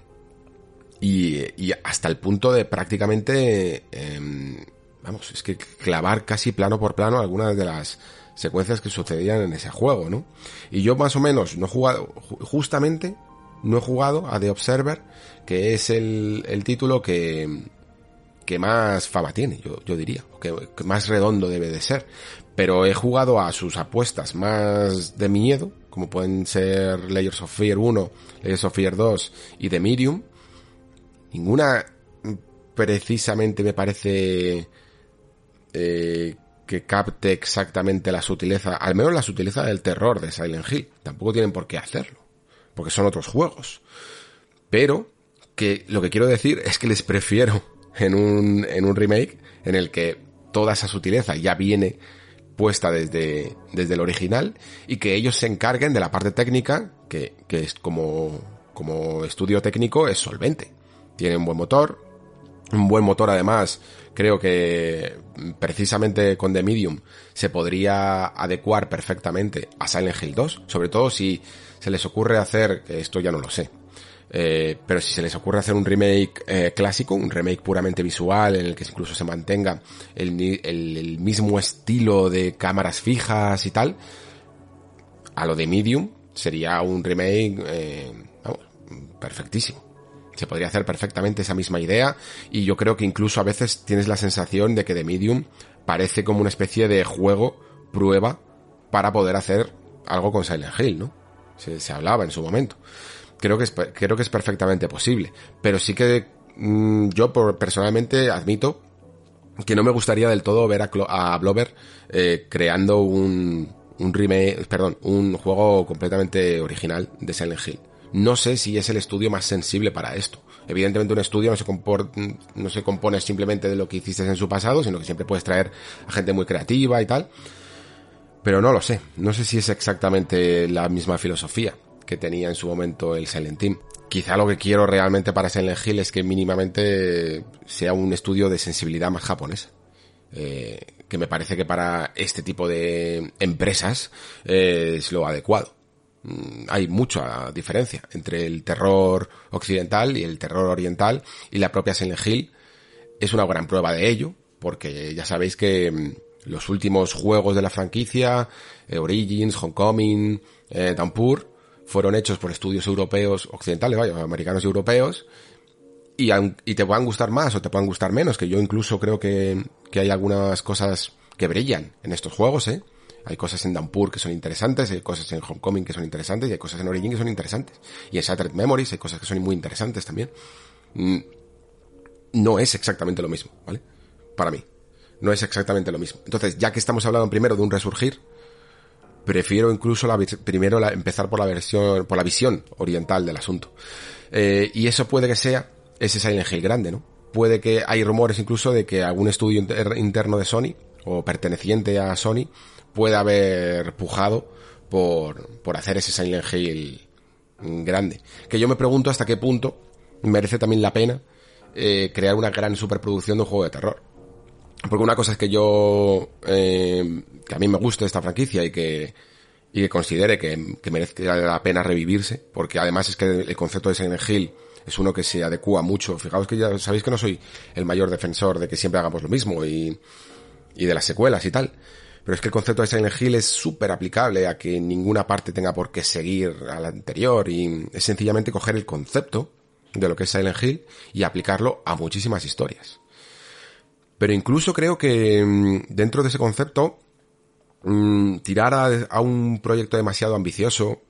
Speaker 1: y, y hasta el punto de prácticamente, eh, vamos, es que clavar casi plano por plano algunas de las secuencias que sucedían en ese juego, ¿no? Y yo más o menos no he jugado, justamente no he jugado a The Observer, que es el, el título que, que más fama tiene, yo, yo diría, que, que más redondo debe de ser. Pero he jugado a sus apuestas más de miedo, como pueden ser Layers of Fear 1, Layers of Fear 2 y The Medium, ninguna precisamente me parece eh, que capte exactamente la sutileza, al menos la sutileza del terror de Silent Hill. Tampoco tienen por qué hacerlo, porque son otros juegos. Pero que lo que quiero decir es que les prefiero en un, en un remake en el que toda esa sutileza ya viene puesta desde, desde el original y que ellos se encarguen de la parte técnica que, que es como, como estudio técnico es solvente tiene un buen motor, un buen motor además, creo que precisamente con The Medium se podría adecuar perfectamente a Silent Hill 2, sobre todo si se les ocurre hacer, esto ya no lo sé, eh, pero si se les ocurre hacer un remake eh, clásico, un remake puramente visual, en el que incluso se mantenga el, mismo estilo de cámaras fijas y tal, a lo de Medium, sería un remake, eh, perfectísimo. Se podría hacer perfectamente esa misma idea y yo creo que incluso a veces tienes la sensación de que The Medium parece como una especie de juego prueba para poder hacer algo con Silent Hill, ¿no? Se, hablaba en su momento. Creo que es, creo que es perfectamente posible. Pero sí que mm, yo personalmente admito que no me gustaría del todo ver a, a Blover eh, creando un, un remake, perdón, un juego completamente original de Silent Hill. No sé si es el estudio más sensible para esto. Evidentemente un estudio no se, compone simplemente de lo que hiciste en su pasado, sino que siempre puedes traer a gente muy creativa y tal. Pero no lo sé. No sé si es exactamente la misma filosofía que tenía en su momento el Silent Team. Quizá lo que quiero realmente para Silent Hill es que mínimamente sea un estudio de sensibilidad más japonesa. Eh, que me parece que para este tipo de empresas eh, es lo adecuado. Mm, hay mucha diferencia entre el terror occidental y el terror oriental y la propia Silent Hill es una gran prueba de ello porque ya sabéis que mm, los últimos juegos de la franquicia, eh, Origins, Homecoming, eh, Dampur, fueron hechos por estudios europeos, occidentales, vaya, americanos y europeos, y, y te puedan gustar más o te puedan gustar menos, que yo incluso creo que, que hay algunas cosas que brillan en estos juegos, ¿eh? Hay cosas en Dampur que son interesantes, hay cosas en Homecoming que son interesantes y hay cosas en Origin que son interesantes. Y en Shattered Memories hay cosas que son muy interesantes también. Mm, no es exactamente lo mismo, ¿vale? Para mí. No es exactamente lo mismo. Entonces, ya que estamos hablando primero de un resurgir, prefiero incluso la, primero empezar por la versión, por la visión oriental del asunto. Eh, y eso puede que sea ese Silent Hill grande, ¿no? Puede que hay rumores incluso de que algún estudio interno de Sony o perteneciente a Sony pueda haber pujado por, por hacer ese Silent Hill grande. Que yo me pregunto hasta qué punto merece también la pena eh, crear una gran superproducción de un juego de terror. Porque una cosa es que yo, eh, que a mí me guste esta franquicia y que, y que considere que, que merece la pena revivirse, porque además es que el concepto de Silent Hill es uno que se adecua mucho. Fijaos que ya sabéis que no soy el mayor defensor de que siempre hagamos lo mismo y, y de las secuelas y tal. Pero es que el concepto de Silent Hill es súper aplicable a que ninguna parte tenga por qué seguir a la anterior y es sencillamente coger el concepto de lo que es Silent Hill y aplicarlo a muchísimas historias. Pero incluso creo que mm, dentro de ese concepto, mm, tirar a, un proyecto demasiado ambicioso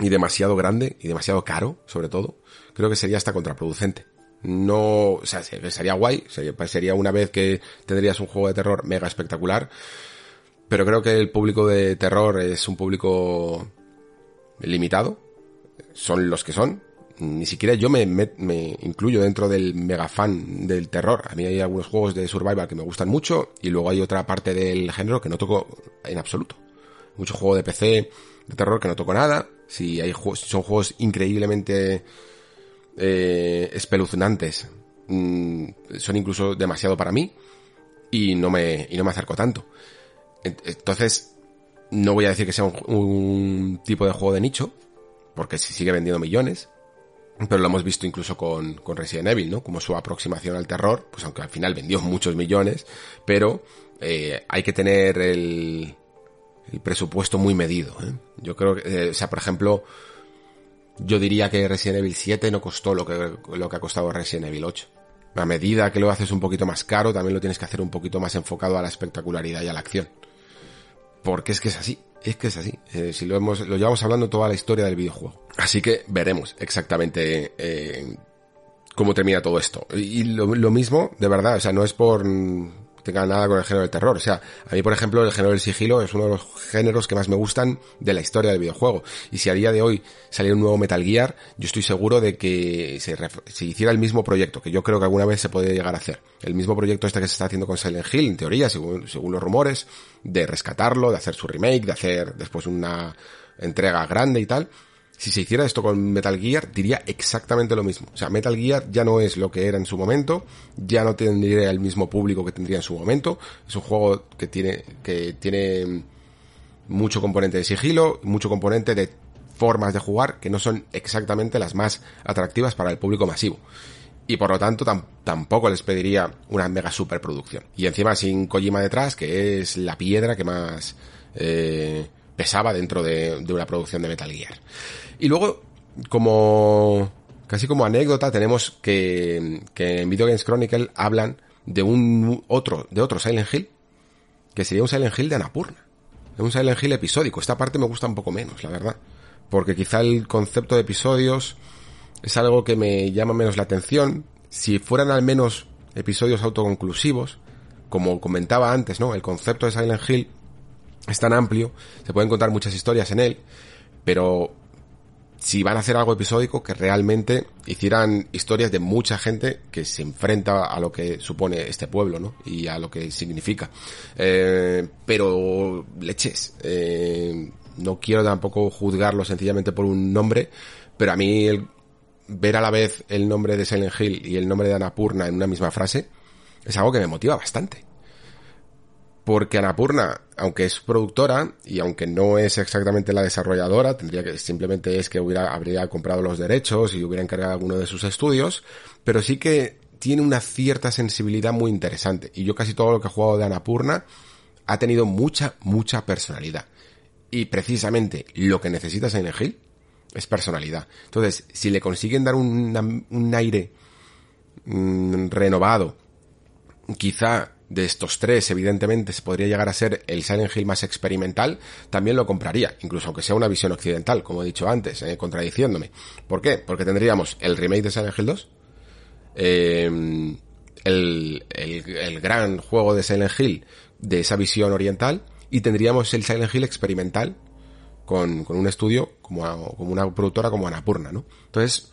Speaker 1: y demasiado grande y demasiado caro, sobre todo, creo que sería hasta contraproducente. No, o sea, sería guay, sería una vez que tendrías un juego de terror mega espectacular, pero creo que el público de terror es un público limitado, son los que son, ni siquiera yo me, me, incluyo dentro del mega fan del terror. A mí hay algunos juegos de survival que me gustan mucho y luego hay otra parte del género que no toco en absoluto. Mucho juego de PC de terror que no toco nada. Si hay son juegos increíblemente eh, espeluznantes, mm, son incluso demasiado para mí y no me y no me acerco tanto. Entonces no voy a decir que sea un, tipo de juego de nicho porque se sigue vendiendo millones pero lo hemos visto incluso con, con Resident Evil, ¿no? Como su aproximación al terror, pues aunque al final vendió muchos millones, pero eh, hay que tener el, el presupuesto muy medido. ¿eh? Yo creo que, eh, o sea, por ejemplo, yo diría que Resident Evil 7 no costó lo que, lo que ha costado Resident Evil 8. A medida que lo haces un poquito más caro, también lo tienes que hacer un poquito más enfocado a la espectacularidad y a la acción. Porque es que es así. Es que es así. Eh, si lo hemos, lo llevamos hablando toda la historia del videojuego. Así que veremos exactamente eh, cómo termina todo esto. Y lo, lo, mismo, de verdad, o sea, no es por tenga nada con el género del terror. O sea, a mí, por ejemplo, el género del sigilo es uno de los géneros que más me gustan de la historia del videojuego. Y si a día de hoy saliera un nuevo Metal Gear, yo estoy seguro de que se, se hiciera el mismo proyecto, que yo creo que alguna vez se puede llegar a hacer. El mismo proyecto este que se está haciendo con Silent Hill, en teoría, según, según los rumores, de rescatarlo, de hacer su remake, de hacer después una entrega grande y tal si se hiciera esto con Metal Gear, diría exactamente lo mismo. O sea, Metal Gear ya no es lo que era en su momento, ya no tendría el mismo público que tendría en su momento. Es un juego que tiene, que tiene mucho componente de sigilo, mucho componente de formas de jugar que no son exactamente las más atractivas para el público masivo. Y por lo tanto tampoco les pediría una mega superproducción. Y encima sin Kojima detrás, que es la piedra que más eh, pesaba dentro de, de una producción de Metal Gear. Y luego, como casi como anécdota, tenemos que, que en Video Games Chronicle hablan de un otro, de otro Silent Hill, que sería un Silent Hill de Anapurna. Un Silent Hill episódico. Esta parte me gusta un poco menos, la verdad. Porque quizá el concepto de episodios es algo que me llama menos la atención. Si fueran al menos episodios autoconclusivos, como comentaba antes, ¿no? El concepto de Silent Hill es tan amplio, se pueden contar muchas historias en él, pero si van a hacer algo episódico, que realmente hicieran historias de mucha gente que se enfrenta a lo que supone este pueblo, ¿no? Y a lo que significa. Eh, pero leches, eh, no quiero tampoco juzgarlo sencillamente por un nombre, pero a mí el, ver a la vez el nombre de Silent Hill y el nombre de Anapurna en una misma frase es algo que me motiva bastante. Porque Anapurna, aunque es productora y aunque no es exactamente la desarrolladora, tendría que simplemente es que hubiera, habría comprado los derechos y hubiera encargado alguno de sus estudios, pero sí que tiene una cierta sensibilidad muy interesante. Y yo casi todo lo que he jugado de Anapurna ha tenido mucha, mucha personalidad. Y precisamente lo que necesita Silent Hill es personalidad. Entonces, si le consiguen dar un, un aire mm, renovado, quizá de estos tres, evidentemente, se podría llegar a ser el Silent Hill más experimental, también lo compraría, incluso aunque sea una visión occidental, como he dicho antes, eh, contradiciéndome. ¿Por qué? Porque tendríamos el remake de Silent Hill 2, eh, el, el, gran juego de Silent Hill de esa visión oriental, y tendríamos el Silent Hill experimental con, con un estudio como, como una productora como Anapurna, ¿no? Entonces,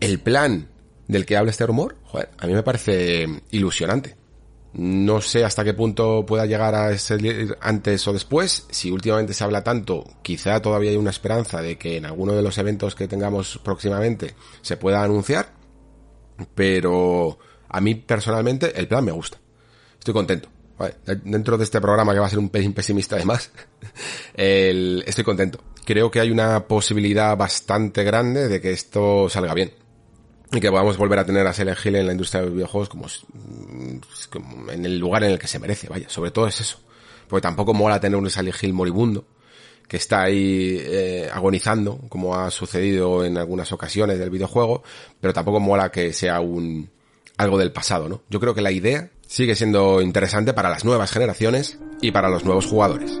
Speaker 1: el plan del que habla este rumor, joder, a mí me parece ilusionante no sé hasta qué punto pueda llegar a ser antes o después. Si últimamente se habla tanto, quizá todavía hay una esperanza de que en alguno de los eventos que tengamos próximamente se pueda anunciar. Pero a mí personalmente el plan me gusta. Estoy contento. dentro de este programa que va a ser un pelín pesimista además, estoy contento. Creo que hay una posibilidad bastante grande de que esto salga bien y que podamos volver a tener a Silent Hill en la industria de los videojuegos como, como, en el lugar en el que se merece, vaya, sobre todo es eso. Porque tampoco mola tener un Silent Hill moribundo, que está ahí eh, agonizando, como ha sucedido en algunas ocasiones del videojuego, pero tampoco mola que sea un algo del pasado, ¿no? Yo creo que la idea sigue siendo interesante para las nuevas generaciones y para los nuevos jugadores.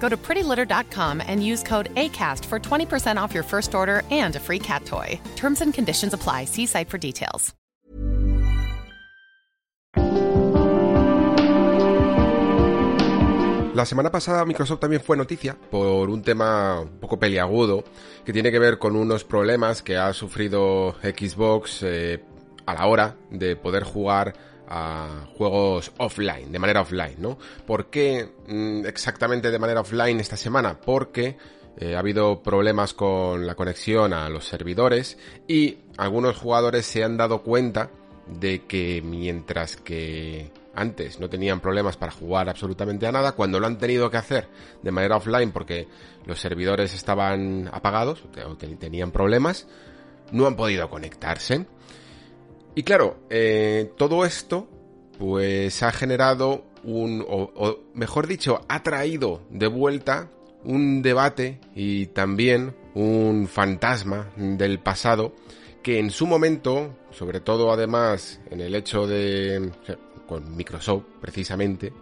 Speaker 2: Go to prettylitter.com and use code ACAST for 20% off your first order and a free cat toy. Terms and conditions apply. See site for details.
Speaker 1: La semana pasada Microsoft también fue noticia por un tema un poco peliagudo que tiene que ver con unos problemas que ha sufrido Xbox eh, a la hora de poder jugar a juegos offline, de manera offline, ¿no? ¿Por qué mm, exactamente de manera offline esta semana? Porque eh, ha habido problemas con la conexión a los servidores y algunos jugadores se han dado cuenta de que mientras que antes no tenían problemas para jugar absolutamente a nada, cuando lo han tenido que hacer de manera offline porque los servidores estaban apagados o tenían problemas, no han podido conectarse. Y claro, eh, todo esto pues ha generado un, o, mejor dicho, ha traído de vuelta un debate y también un fantasma del pasado que en su momento, sobre todo además en el hecho de con Microsoft precisamente,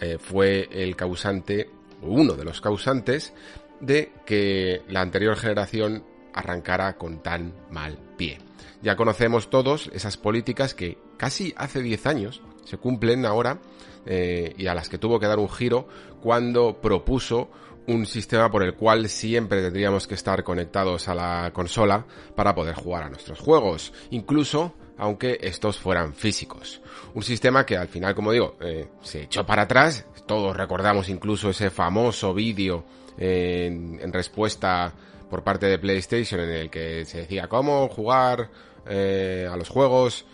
Speaker 1: eh, fue el causante, uno de los causantes, de que la anterior generación arrancara con tan mal pie. Ya conocemos todos esas políticas que casi hace 10 años se cumplen ahora eh, y a las que tuvo que dar un giro cuando propuso un sistema por el cual siempre tendríamos que estar conectados a la consola para poder jugar a nuestros juegos, incluso aunque estos fueran físicos. Un sistema que al final, como digo, eh, se echó para atrás, todos recordamos incluso ese famoso vídeo en, respuesta por parte de PlayStation en el que se decía cómo jugar eh, a los juegos,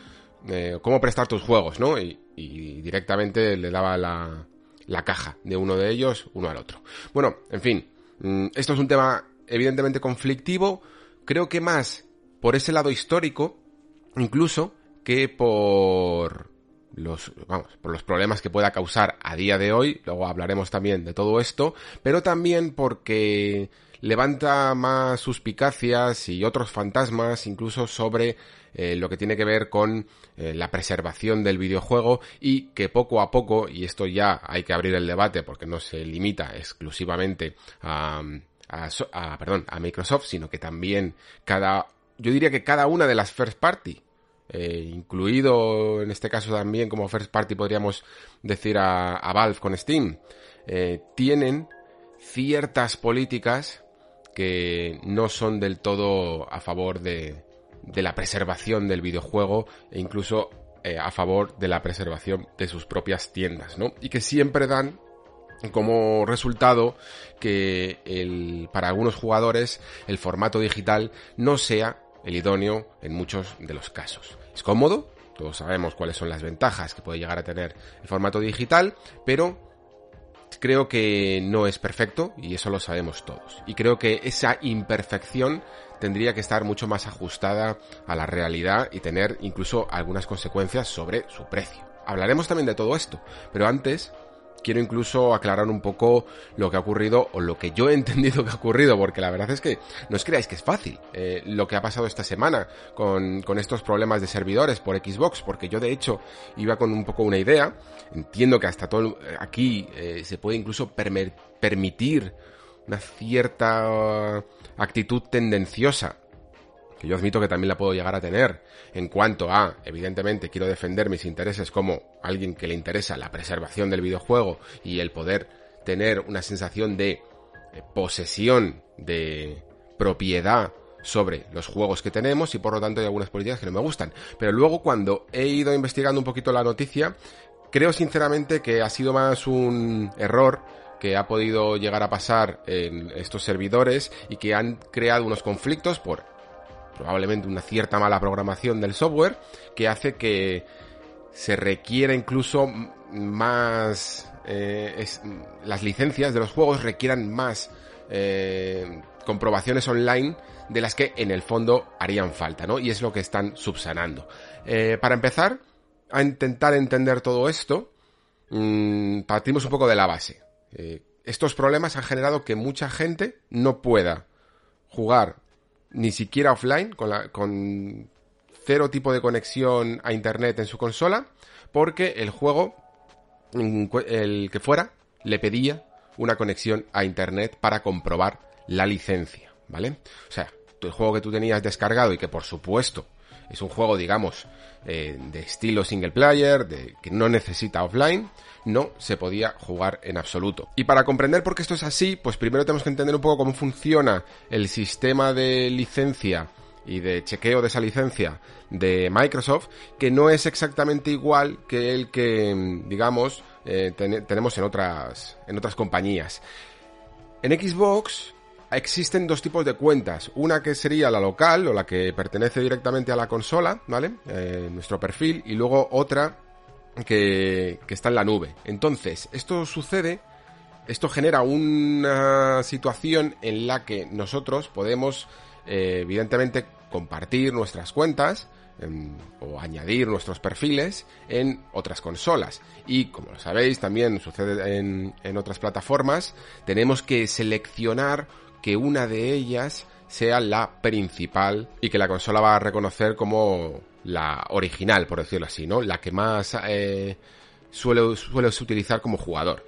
Speaker 1: eh, cómo prestar tus juegos, ¿no? Y, y directamente le daba la, la caja de uno de ellos uno al otro. Bueno, en fin, mm, esto es un tema evidentemente conflictivo, creo que más por ese lado histórico, incluso, que por los, vamos, por los problemas que pueda causar a día de hoy, luego hablaremos también de todo esto, pero también porque levanta más suspicacias y otros fantasmas incluso sobre eh, lo que tiene que ver con eh, la preservación del videojuego y que poco a poco, y esto ya hay que abrir el debate porque no se limita exclusivamente a, a, Microsoft, sino que también cada, yo diría que cada una de las first party eh, incluido en este caso también como first party podríamos decir a, Valve con Steam, tienen ciertas políticas que no son del todo a favor de, la preservación del videojuego e incluso eh, a favor de la preservación de sus propias tiendas, ¿no? Y que siempre dan como resultado que para algunos jugadores el formato digital no sea el idóneo en muchos de los casos. Es cómodo, todos sabemos cuáles son las ventajas que puede llegar a tener el formato digital, pero creo que no es perfecto y eso lo sabemos todos. Y creo que esa imperfección tendría que estar mucho más ajustada a la realidad y tener incluso algunas consecuencias sobre su precio. Hablaremos también de todo esto, pero antes quiero incluso aclarar un poco lo que ha ocurrido o lo que yo he entendido que ha ocurrido, porque la verdad es que no os creáis que es fácil eh, lo que ha pasado esta semana con, estos problemas de servidores por Xbox, porque yo de hecho iba con un poco una idea, entiendo que hasta todo aquí eh, se puede incluso permitir una cierta actitud tendenciosa yo admito que también la puedo llegar a tener en cuanto a, evidentemente, quiero defender mis intereses como alguien que le interesa la preservación del videojuego y el poder tener una sensación de eh, posesión, de propiedad sobre los juegos que tenemos y por lo tanto hay algunas políticas que no me gustan. Pero luego cuando he ido investigando un poquito la noticia, creo sinceramente que ha sido más un error que ha podido llegar a pasar en estos servidores y que han creado unos conflictos por probablemente una cierta mala programación del software que hace que se requiera incluso más eh, las licencias de los juegos requieran más eh, comprobaciones online de las que en el fondo harían falta, ¿no? Y es lo que están subsanando. Eh, para empezar a intentar entender todo esto, mmm, partimos un poco de la base. estos problemas han generado que mucha gente no pueda jugar ni siquiera offline, con, la, con cero tipo de conexión a internet en su consola, porque el juego, el que fuera, le pedía una conexión a internet para comprobar la licencia, ¿vale? O sea, el juego que tú tenías descargado y que por supuesto es un juego, digamos, eh, de estilo single player, de, que no necesita offline, no se podía jugar en absoluto. Y para comprender por qué esto es así, pues primero tenemos que entender un poco cómo funciona el sistema de licencia y de chequeo de esa licencia de Microsoft, que no es exactamente igual que el que, digamos, eh, tenemos en otras, en otras compañías. En Xbox existen dos tipos de cuentas. Una que sería la local o la que pertenece directamente a la consola, ¿vale? Eh, nuestro perfil. Y luego otra que, está en la nube. Entonces, esto sucede Esto genera una situación en la que nosotros podemos, eh, evidentemente, compartir nuestras cuentas em, o añadir nuestros perfiles en otras consolas. Y como lo sabéis, también sucede en, en otras plataformas, tenemos que seleccionar que una de ellas sea la principal y que la consola va a reconocer como la original, por decirlo así, ¿no? La que más eh, suele, sueles utilizar como jugador.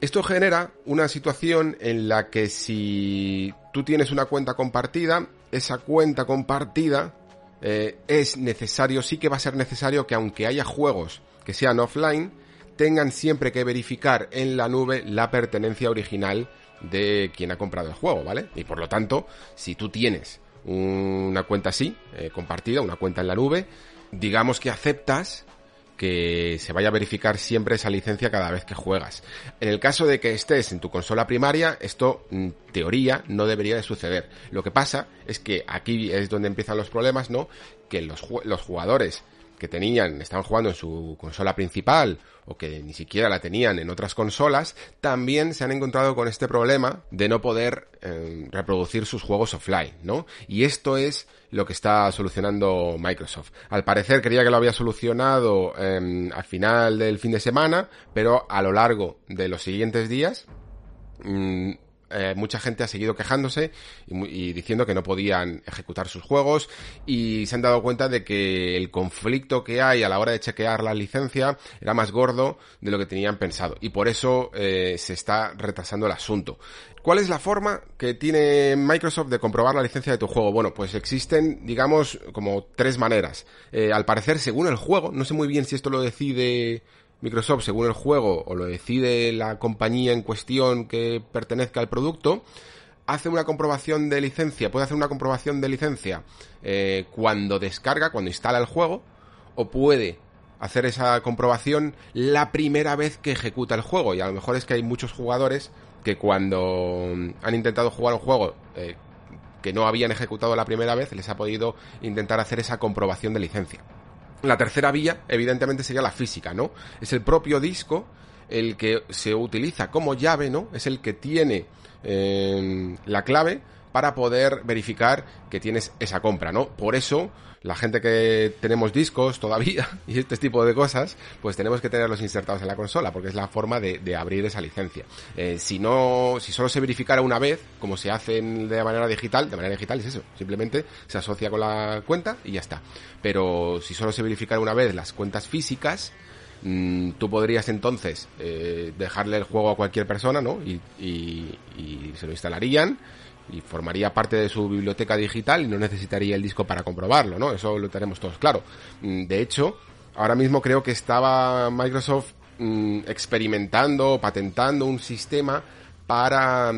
Speaker 1: Esto genera una situación en la que si tú tienes una cuenta compartida, esa cuenta compartida eh, es necesario, sí que va a ser necesario que aunque haya juegos que sean offline, tengan siempre que verificar en la nube la pertenencia original de quien ha comprado el juego, ¿vale? Y por lo tanto, si tú tienes una cuenta así, eh, compartida, una cuenta en la nube, digamos que aceptas que se vaya a verificar siempre esa licencia cada vez que juegas. En el caso de que estés en tu consola primaria, esto en teoría no debería de suceder. Lo que pasa es que aquí es donde empiezan los problemas, ¿no? Que los, los jugadores que tenían, estaban jugando en su consola principal o que ni siquiera la tenían en otras consolas, también se han encontrado con este problema de no poder eh, reproducir sus juegos offline, ¿no? Y esto es lo que está solucionando Microsoft. Al parecer creía que lo había solucionado eh, al final del fin de semana, pero a lo largo de los siguientes días mmm, eh, mucha gente ha seguido quejándose y, diciendo que no podían ejecutar sus juegos y se han dado cuenta de que el conflicto que hay a la hora de chequear la licencia era más gordo de lo que tenían pensado y por eso eh, se está retrasando el asunto. ¿Cuál es la forma que tiene Microsoft de comprobar la licencia de tu juego? Bueno, pues existen, digamos, como tres maneras. Eh, al parecer, según el juego, no sé muy bien si esto lo decide Microsoft según el juego o lo decide la compañía en cuestión que pertenezca al producto, hace una comprobación de licencia, puede hacer una comprobación de licencia eh, cuando descarga, cuando instala el juego, o puede hacer esa comprobación la primera vez que ejecuta el juego. Y a lo mejor es que hay muchos jugadores que cuando han intentado jugar un juego eh, que no habían ejecutado la primera vez, les ha podido intentar hacer esa comprobación de licencia. La tercera vía, evidentemente, sería la física, ¿no? Es el propio disco el que se utiliza como llave, ¿no? Es el que tiene eh, la clave para poder verificar que tienes esa compra, ¿no? Por eso, la gente que tenemos discos todavía y este tipo de cosas, pues tenemos que tenerlos insertados en la consola, porque es la forma de, abrir esa licencia. Eh, si no, si solo se verificara una vez, como se hace de manera digital, de manera digital es eso, simplemente se asocia con la cuenta y ya está. Pero si solo se verificara una vez las cuentas físicas, mmm, tú podrías entonces eh, dejarle el juego a cualquier persona, ¿no? Y, y, y se lo instalarían y formaría parte de su biblioteca digital y no necesitaría el disco para comprobarlo, ¿no? Eso lo tenemos todos claro. De hecho, ahora mismo creo que estaba Microsoft mmm, experimentando, patentando un sistema para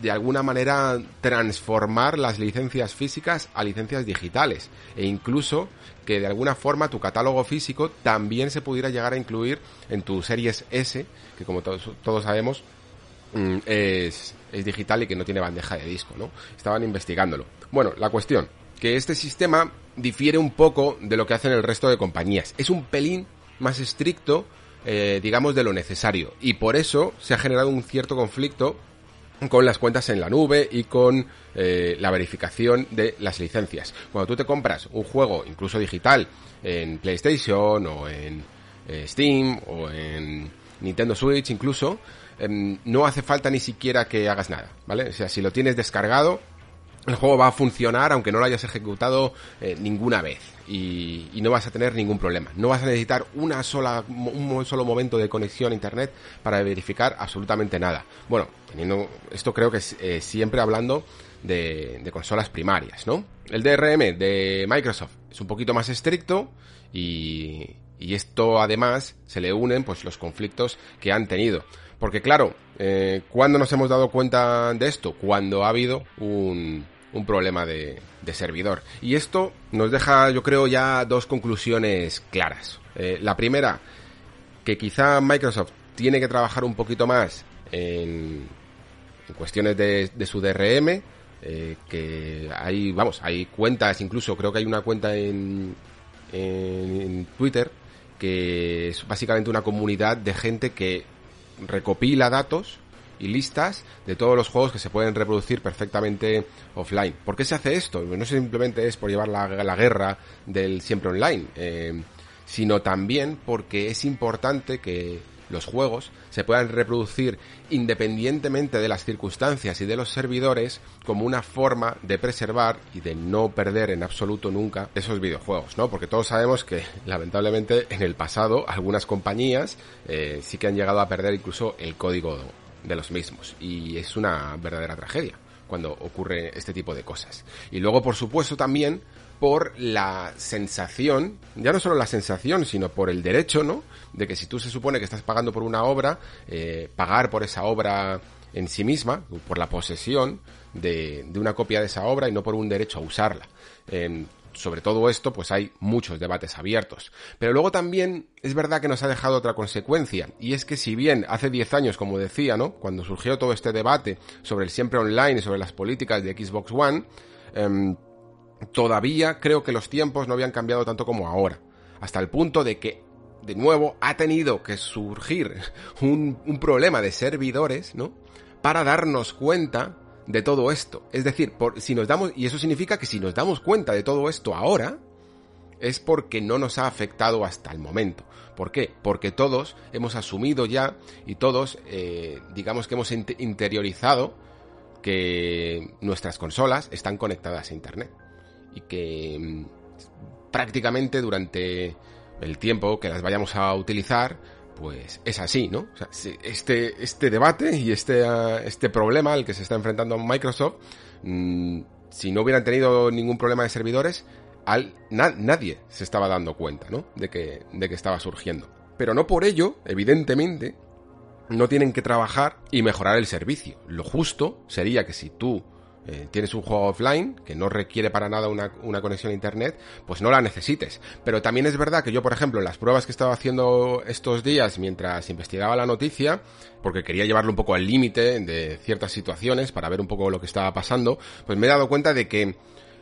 Speaker 1: de alguna manera transformar las licencias físicas a licencias digitales e incluso que de alguna forma tu catálogo físico también se pudiera llegar a incluir en tu series S, que como todos, todos sabemos mm, es, es digital y que no tiene bandeja de disco, ¿no? Estaban investigándolo. Bueno, la cuestión, que este sistema difiere un poco de lo que hacen el resto de compañías. Es un pelín más estricto, eh, digamos, de lo necesario. Y por eso se ha generado un cierto conflicto con las cuentas en la nube y con eh, la verificación de las licencias. Cuando tú te compras un juego, incluso digital, en PlayStation o en eh, Steam o en Nintendo Switch incluso, eh, no hace falta ni siquiera que hagas nada, ¿vale? O sea, si lo tienes descargado, el juego va a funcionar aunque no lo hayas ejecutado eh, ninguna vez y, y, no vas a tener ningún problema. No vas a necesitar una sola, un solo momento de conexión a internet para verificar absolutamente nada. Bueno, teniendo esto creo que es eh, siempre hablando de, de, consolas primarias, ¿no? El DRM de Microsoft es un poquito más estricto y, y esto además se le unen pues los conflictos que han tenido. Porque claro, eh, ¿cuándo nos hemos dado cuenta de esto? Cuando ha habido un, un problema de, de, servidor. Y esto nos deja, yo creo, ya dos conclusiones claras. Eh, la primera, que quizá Microsoft tiene que trabajar un poquito más en, en cuestiones de, de, su DRM. Eh, que hay, vamos, hay cuentas, incluso creo que hay una cuenta en, en, en Twitter que es básicamente una comunidad de gente que recopila datos y listas de todos los juegos que se pueden reproducir perfectamente offline. ¿Por qué se hace esto? No simplemente es por llevar la, la guerra del siempre online, eh, sino también porque es importante que los juegos se puedan reproducir independientemente de las circunstancias y de los servidores como una forma de preservar y de no perder en absoluto nunca esos videojuegos, ¿no? Porque todos sabemos que lamentablemente en el pasado algunas compañías eh, sí que han llegado a perder incluso el código de los mismos y es una verdadera tragedia cuando ocurre este tipo de cosas. Y luego, por supuesto, también por la sensación, ya no solo la sensación, sino por el derecho, ¿no? De que si tú se supone que estás pagando por una obra, eh, pagar por esa obra en sí misma, por la posesión de, una copia de esa obra y no por un derecho a usarla. Sobre todo esto, pues hay muchos debates abiertos. Pero luego también es verdad que nos ha dejado otra consecuencia, y es que si bien hace 10 años, como decía, ¿no? Cuando surgió todo este debate sobre el siempre online y sobre las políticas de Xbox One, eh, todavía creo que los tiempos no habían cambiado tanto como ahora. Hasta el punto de que, de nuevo, ha tenido que surgir un, problema de servidores, ¿no? Para darnos cuenta de todo esto. Es decir, si nos damos, y eso significa que si nos damos cuenta de todo esto ahora, es porque no nos ha afectado hasta el momento. ¿Por qué? Porque todos hemos asumido ya y todos, eh, digamos que hemos interiorizado que nuestras consolas están conectadas a Internet y que mm, prácticamente durante el tiempo que las vayamos a utilizar, pues es así, ¿no? O sea, este, este debate y este, uh, este problema al que se está enfrentando Microsoft, mmm, si no hubieran tenido ningún problema de servidores, al, na, nadie se estaba dando cuenta, ¿no? De que, de que estaba surgiendo. Pero no por ello, evidentemente, no tienen que trabajar y mejorar el servicio. Lo justo sería que si tú eh, tienes un juego offline que no requiere para nada una, conexión a internet, pues no la necesites. Pero también es verdad que yo, por ejemplo, en las pruebas que estaba haciendo estos días mientras investigaba la noticia, porque quería llevarlo un poco al límite de ciertas situaciones para ver un poco lo que estaba pasando, pues me he dado cuenta de que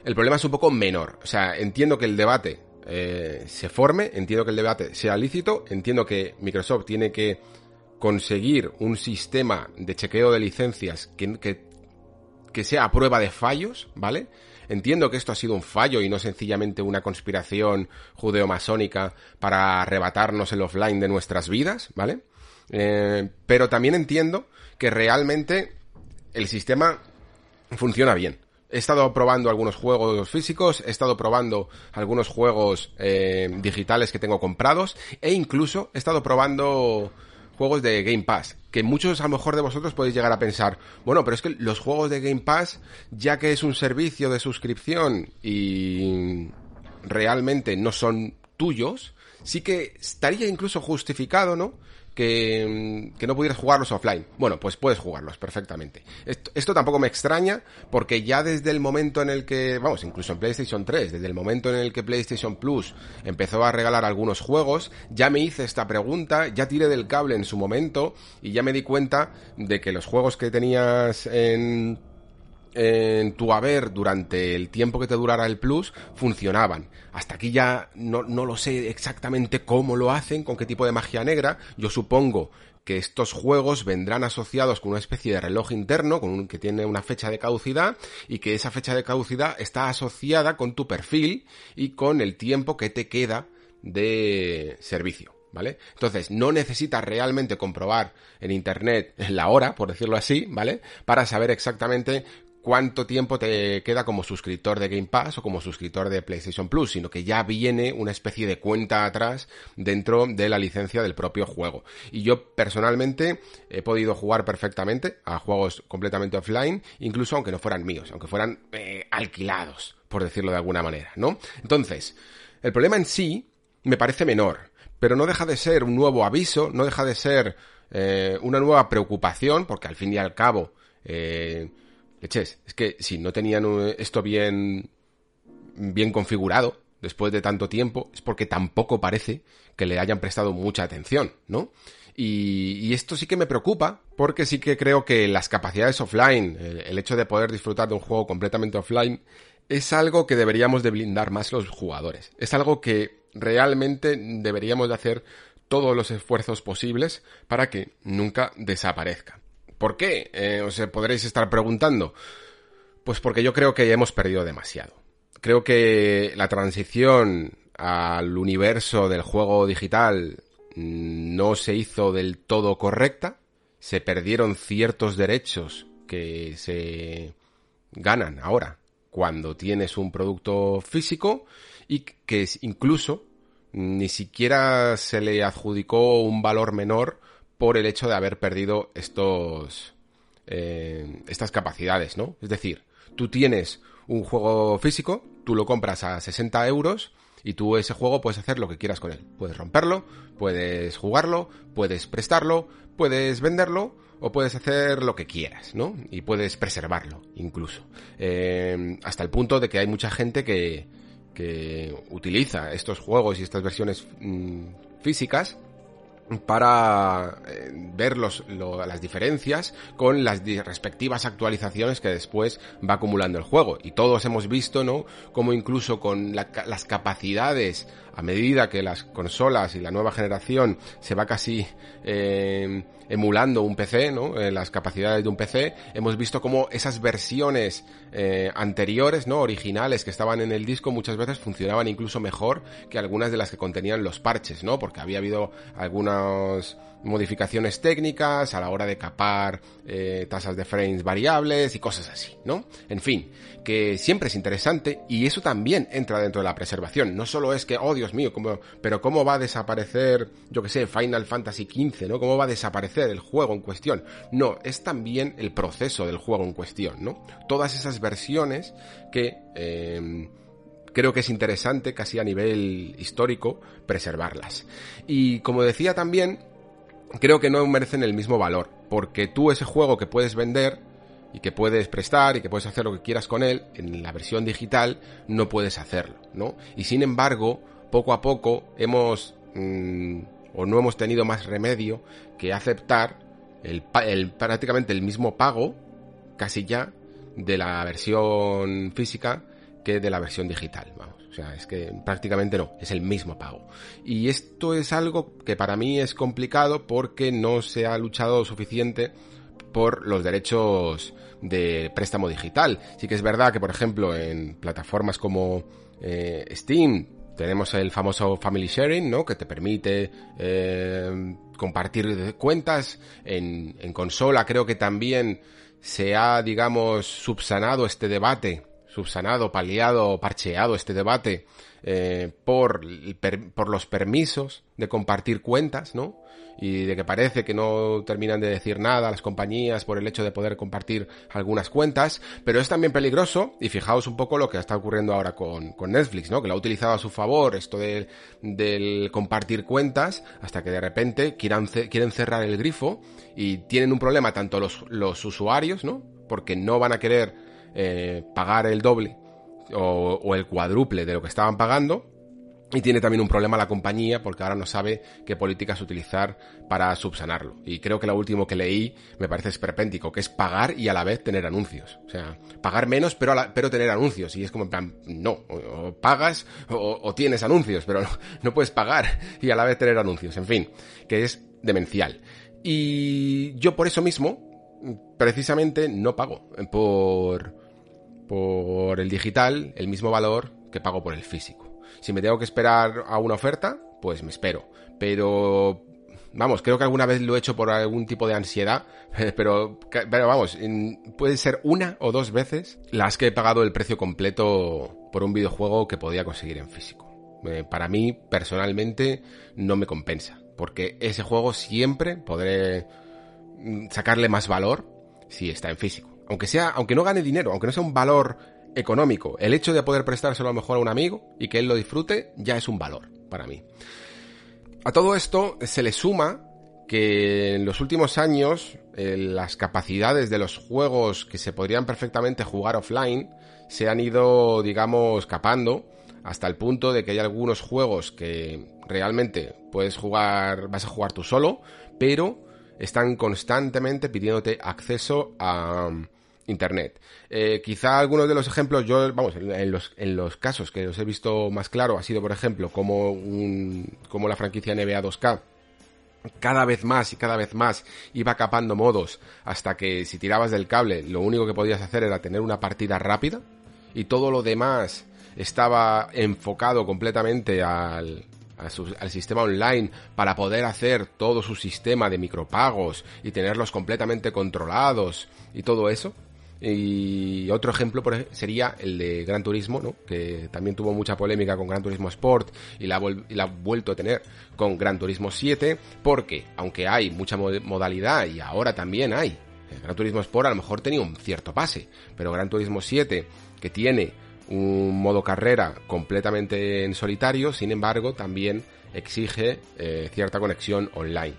Speaker 1: el problema es un poco menor. O sea, entiendo que el debate eh, se forme, entiendo que el debate sea lícito, entiendo que Microsoft tiene que conseguir un sistema de chequeo de licencias que que sea a prueba de fallos, ¿vale? Entiendo que esto ha sido un fallo y no sencillamente una conspiración judeo-masónica para arrebatarnos el offline de nuestras vidas, ¿vale? Eh, pero también entiendo que realmente el sistema funciona bien. He estado probando algunos juegos físicos, he estado probando algunos juegos eh, digitales que tengo comprados e incluso he estado probando juegos de Game Pass. Que muchos a lo mejor de vosotros podéis llegar a pensar, bueno, pero es que los juegos de Game Pass, ya que es un servicio de suscripción y realmente no son tuyos, sí que estaría incluso justificado, ¿no? Que, que, no pudieras jugarlos offline. Bueno, pues puedes jugarlos perfectamente. Esto, esto, tampoco me extraña porque ya desde el momento en el que, vamos, incluso en PlayStation 3, desde el momento en el que PlayStation Plus empezó a regalar algunos juegos, ya me hice esta pregunta, ya tiré del cable en su momento y ya me di cuenta de que los juegos que tenías en en tu haber durante el tiempo que te durara el plus funcionaban. Hasta aquí ya no, no, lo sé exactamente cómo lo hacen, con qué tipo de magia negra. Yo supongo que estos juegos vendrán asociados con una especie de reloj interno, con un, que tiene una fecha de caducidad, y que esa fecha de caducidad está asociada con tu perfil y con el tiempo que te queda de servicio. ¿Vale? Entonces, no necesitas realmente comprobar en internet la hora, por decirlo así, ¿vale? Para saber exactamente cuánto tiempo te queda como suscriptor de Game Pass o como suscriptor de PlayStation Plus, sino que ya viene una especie de cuenta atrás dentro de la licencia del propio juego. Y yo personalmente he podido jugar perfectamente a juegos completamente offline, incluso aunque no fueran míos, aunque fueran eh, alquilados, por decirlo de alguna manera, ¿no? Entonces, el problema en sí me parece menor, pero no deja de ser un nuevo aviso, no deja de ser eh, una nueva preocupación, porque al fin y al cabo, eh, leches, es que si no tenían esto bien, bien configurado después de tanto tiempo, es porque tampoco parece que le hayan prestado mucha atención, ¿no? Y, y, esto sí que me preocupa, porque sí que creo que las capacidades offline, el, el, hecho de poder disfrutar de un juego completamente offline, es algo que deberíamos de blindar más los jugadores. Es algo que realmente deberíamos de hacer todos los esfuerzos posibles para que nunca desaparezca. ¿Por qué? Eh, os podréis estar preguntando. Pues porque yo creo que hemos perdido demasiado. Creo que la transición al universo del juego digital no se hizo del todo correcta. Se perdieron ciertos derechos que se ganan ahora cuando tienes un producto físico y que incluso ni siquiera se le adjudicó un valor menor por el hecho de haber perdido estos eh, estas capacidades, ¿no? Es decir, tú tienes un juego físico, tú lo compras a 60 euros y tú ese juego puedes hacer lo que quieras con él. Puedes romperlo, puedes jugarlo, puedes prestarlo, puedes venderlo o puedes hacer lo que quieras, ¿no? Y puedes preservarlo, incluso. Eh, hasta el punto de que hay mucha gente que, que utiliza estos juegos y estas versiones mm, físicas para eh, ver los, las diferencias con las respectivas actualizaciones que después va acumulando el juego. Y todos hemos visto, ¿no? Como incluso con las capacidades a medida que las consolas y la nueva generación se va casi eh, emulando un PC, ¿no? Eh, las capacidades de un PC, hemos visto como esas versiones eh, anteriores, ¿no? Originales que estaban en el disco muchas veces funcionaban incluso mejor que algunas de las que contenían los parches, ¿no? Porque había habido algunas modificaciones técnicas a la hora de capar eh, tasas de frames variables y cosas así, ¿no? En fin, que siempre es interesante y eso también entra dentro de la preservación. No solo es que, oh Dios mío, ¿cómo, pero cómo va a desaparecer, yo que sé, Final Fantasy XV, ¿no? ¿Cómo va a desaparecer el juego en cuestión? No, es también el proceso del juego en cuestión, ¿no? Todas esas versiones que... Eh, creo que es interesante, casi a nivel histórico, preservarlas. Y como decía también, creo que no merecen el mismo valor, porque tú ese juego que puedes vender y que puedes prestar y que puedes hacer lo que quieras con él, en la versión digital no puedes hacerlo, ¿no? Y sin embargo, poco a poco hemos mm, o no hemos tenido más remedio que aceptar el, el, prácticamente el mismo pago, casi ya, de la versión física que de la versión digital, vamos. Sea, es que prácticamente no, es el mismo pago. Y esto es algo que para mí es complicado porque no se ha luchado suficiente por los derechos de préstamo digital. Sí que es verdad que, por ejemplo, en plataformas como eh, Steam tenemos el famoso Family Sharing, ¿no? Que te permite eh, compartir cuentas. En, en consola creo que también se ha, digamos, subsanado este debate subsanado, paliado, parcheado este debate eh, por, por los permisos de compartir cuentas, ¿no? Y de que parece que no terminan de decir nada las compañías por el hecho de poder compartir algunas cuentas, pero es también peligroso, y fijaos un poco lo que está ocurriendo ahora con, con Netflix, ¿no? Que lo ha utilizado a su favor, esto del, del compartir cuentas, hasta que de repente quieran, quieren cerrar el grifo y tienen un problema tanto los, los usuarios, ¿no? Porque no van a querer eh, pagar el doble o, el cuádruple de lo que estaban pagando. Y tiene también un problema la compañía porque ahora no sabe qué políticas utilizar para subsanarlo. Y creo que lo último que leí me parece esperpéntico, que es pagar y a la vez tener anuncios. O sea, pagar menos pero, pero tener anuncios. Y es como en plan, no, o, pagas o, tienes anuncios, pero no, no puedes pagar y a la vez tener anuncios. En fin, que es demencial. Y yo por eso mismo, precisamente, no pago por por el digital el mismo valor que pago por el físico. Si me tengo que esperar a una oferta, pues me espero. Pero vamos, creo que alguna vez lo he hecho por algún tipo de ansiedad, pero, pero vamos, puede ser una o dos veces las que he pagado el precio completo por un videojuego que podía conseguir en físico. Eh, para mí, personalmente, no me compensa, porque ese juego siempre podré sacarle más valor si está en físico aunque sea, aunque no gane dinero, aunque no sea un valor económico, el hecho de poder prestárselo a lo mejor a un amigo y que él lo disfrute ya es un valor para mí. A todo esto se le suma que en los últimos años eh, las capacidades de los juegos que se podrían perfectamente jugar offline se han ido, digamos, capando hasta el punto de que hay algunos juegos que realmente puedes jugar, vas a jugar tú solo, pero están constantemente pidiéndote acceso a, Internet. Eh, quizá algunos de los ejemplos, yo, vamos, en los, en los casos que os he visto más claro, ha sido, por ejemplo, como, un, como la franquicia NBA 2K cada vez más y cada vez más iba capando modos hasta que si tirabas del cable lo único que podías hacer era tener una partida rápida y todo lo demás estaba enfocado completamente al, al sistema online para poder hacer todo su sistema de micropagos y tenerlos completamente controlados y todo eso. Y otro ejemplo sería el de Gran Turismo, ¿no? que también tuvo mucha polémica con Gran Turismo Sport y la, ha vuelto a tener con Gran Turismo 7, porque aunque hay mucha modalidad y ahora también hay, Gran Turismo Sport a lo mejor tenía un cierto pase, pero Gran Turismo 7, que tiene un modo carrera completamente en solitario, sin embargo, también exige eh, cierta conexión online.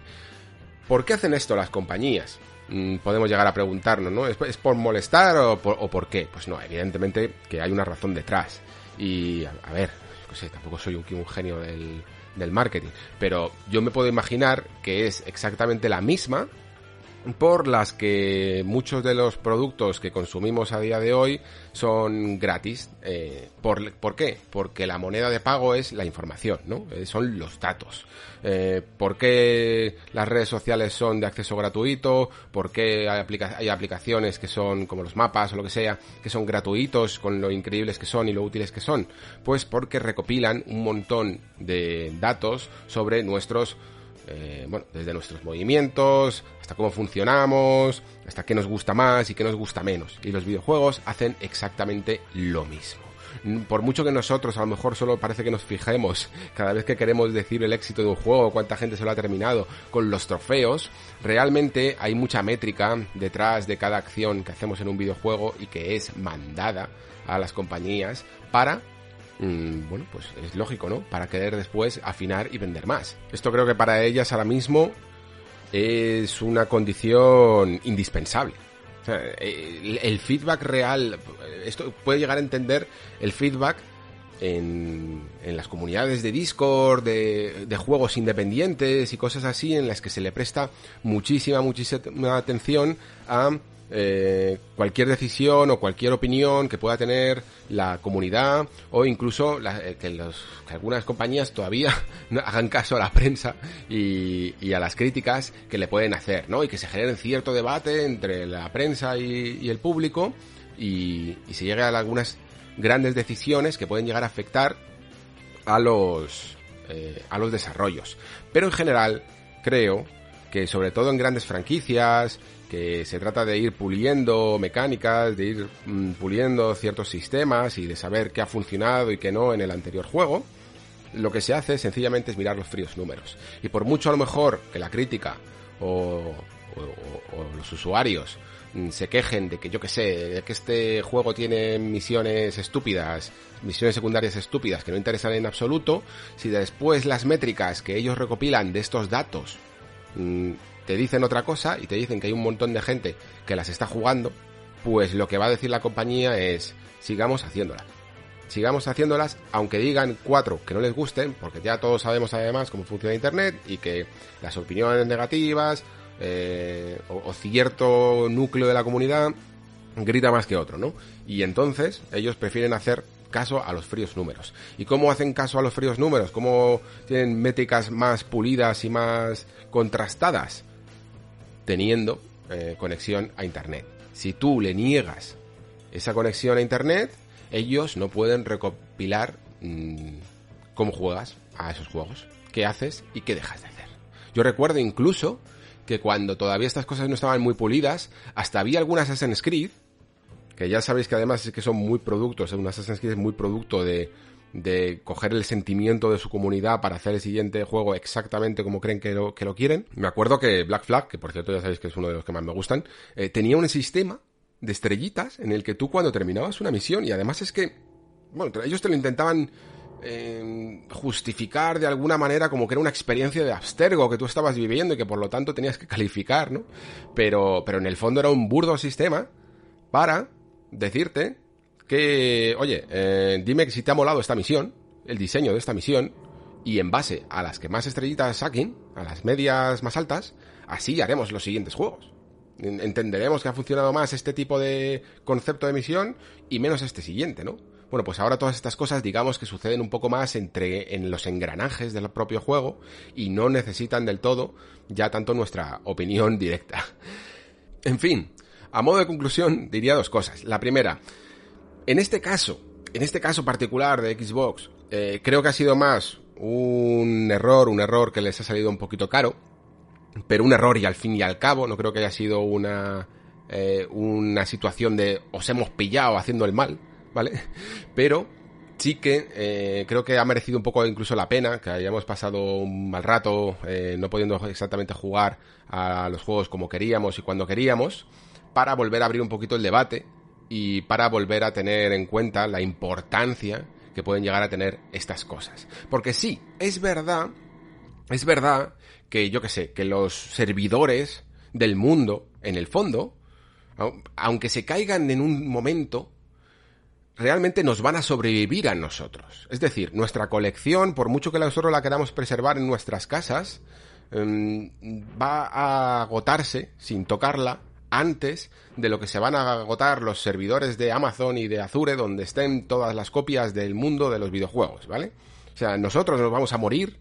Speaker 1: ¿Por qué hacen esto las compañías? Mm, podemos llegar a preguntarnos, ¿no? ¿Es, por molestar o por, qué? Pues no, evidentemente que hay una razón detrás. Y, a, ver, tampoco soy un, un genio del, del marketing, pero yo me puedo imaginar que es exactamente la misma por las que muchos de los productos que consumimos a día de hoy son gratis. Eh, ¿por, ¿por, qué? Porque la moneda de pago es la información, ¿no? Eh, son los datos. Eh, ¿Por qué las redes sociales son de acceso gratuito? ¿Por qué hay aplicaciones que son como los mapas o lo que sea, que son gratuitos con lo increíbles que son y lo útiles que son? Pues porque recopilan un montón de datos sobre nuestros eh, bueno, desde nuestros movimientos, hasta cómo funcionamos, hasta qué nos gusta más y qué nos gusta menos. Y los videojuegos hacen exactamente lo mismo. Por mucho que nosotros a lo mejor solo parece que nos fijemos cada vez que queremos decir el éxito de un juego, cuánta gente se lo ha terminado con los trofeos, realmente hay mucha métrica detrás de cada acción que hacemos en un videojuego y que es mandada a las compañías para Mm, bueno, pues es lógico, ¿no? Para querer después afinar y vender más. Esto creo que para ellas ahora mismo es una condición indispensable. O sea, el, feedback real, esto puede llegar a entender el feedback en, las comunidades de Discord, de, de, juegos independientes y cosas así, en las que se le presta muchísima, muchísima atención a eh, cualquier decisión o cualquier opinión que pueda tener la comunidad o incluso eh, que, los, que algunas compañías todavía no hagan caso a la prensa y, y, a las críticas que le pueden hacer, ¿no? Y que se genere cierto debate entre la prensa y, el público y, y, se llegue a algunas grandes decisiones que pueden llegar a afectar a los, eh, a los desarrollos. Pero en general creo que sobre todo en grandes franquicias que se trata de ir puliendo mecánicas, de ir mm, puliendo ciertos sistemas y de saber qué ha funcionado y qué no en el anterior juego, lo que se hace sencillamente es mirar los fríos números. Y por mucho a lo mejor que la crítica o, los usuarios mm, se quejen de que yo que sé, de que este juego tiene misiones estúpidas, misiones secundarias estúpidas que no interesan en absoluto, si después las métricas que ellos recopilan de estos datos mm, te dicen otra cosa y te dicen que hay un montón de gente que las está jugando, pues lo que va a decir la compañía es sigamos haciéndolas. Sigamos haciéndolas, aunque digan cuatro que no les gusten, porque ya todos sabemos además cómo funciona Internet y que las opiniones negativas eh, o, cierto núcleo de la comunidad grita más que otro, ¿no? Y entonces ellos prefieren hacer caso a los fríos números. ¿Y cómo hacen caso a los fríos números? ¿Cómo tienen métricas más pulidas y más contrastadas? Teniendo eh, conexión a Internet. Si tú le niegas esa conexión a Internet, ellos no pueden recopilar mm, cómo juegas a esos juegos, qué haces y qué dejas de hacer. Yo recuerdo incluso que cuando todavía estas cosas no estaban muy pulidas, hasta había algunas Assassin's Creed, que ya sabéis que además es que son muy productos, un Assassin's Creed es muy producto de, de coger el sentimiento de su comunidad para hacer el siguiente juego exactamente como creen que lo, que quieren. Me acuerdo que Black Flag, que por cierto ya sabéis que es uno de los que más me gustan, eh, tenía un sistema de estrellitas en el que tú cuando terminabas una misión, y además es que, bueno, ellos te lo intentaban eh, justificar de alguna manera como que era una experiencia de abstergo que tú estabas viviendo y que por lo tanto tenías que calificar, ¿no? Pero, pero en el fondo era un burdo sistema para decirte que, oye, eh, dime si te ha molado esta misión, el diseño de esta misión, y en base a las que más estrellitas saquen, a las medias más altas, así haremos los siguientes juegos. Entenderemos que ha funcionado más este tipo de concepto de misión y menos este siguiente, ¿no? Bueno, pues ahora todas estas cosas digamos que suceden un poco más entre en los engranajes del propio juego y no necesitan del todo ya tanto nuestra opinión directa. En fin, a modo de conclusión diría dos cosas. La primera, en este caso, en este caso particular de Xbox, eh, creo que ha sido más un error, un error que les ha salido un poquito caro, pero un error y al fin y al cabo, no creo que haya sido una, eh, una situación de os hemos pillado haciendo el mal, ¿vale? Pero sí que eh, creo que ha merecido un poco incluso la pena, que hayamos pasado un mal rato no pudiendo exactamente jugar a los juegos como queríamos y cuando queríamos, para volver a abrir un poquito el debate y para volver a tener en cuenta la importancia que pueden llegar a tener estas cosas. Porque sí, es verdad, es verdad que yo que sé, que los servidores del mundo, en el fondo, aunque se caigan en un momento, realmente nos van a sobrevivir a nosotros. Es decir, nuestra colección, por mucho que nosotros la queramos preservar en nuestras casas, em, va a agotarse sin tocarla antes de lo que se van a agotar los servidores de Amazon y de Azure donde estén todas las copias del mundo de los videojuegos, ¿vale? O sea, nosotros nos vamos a morir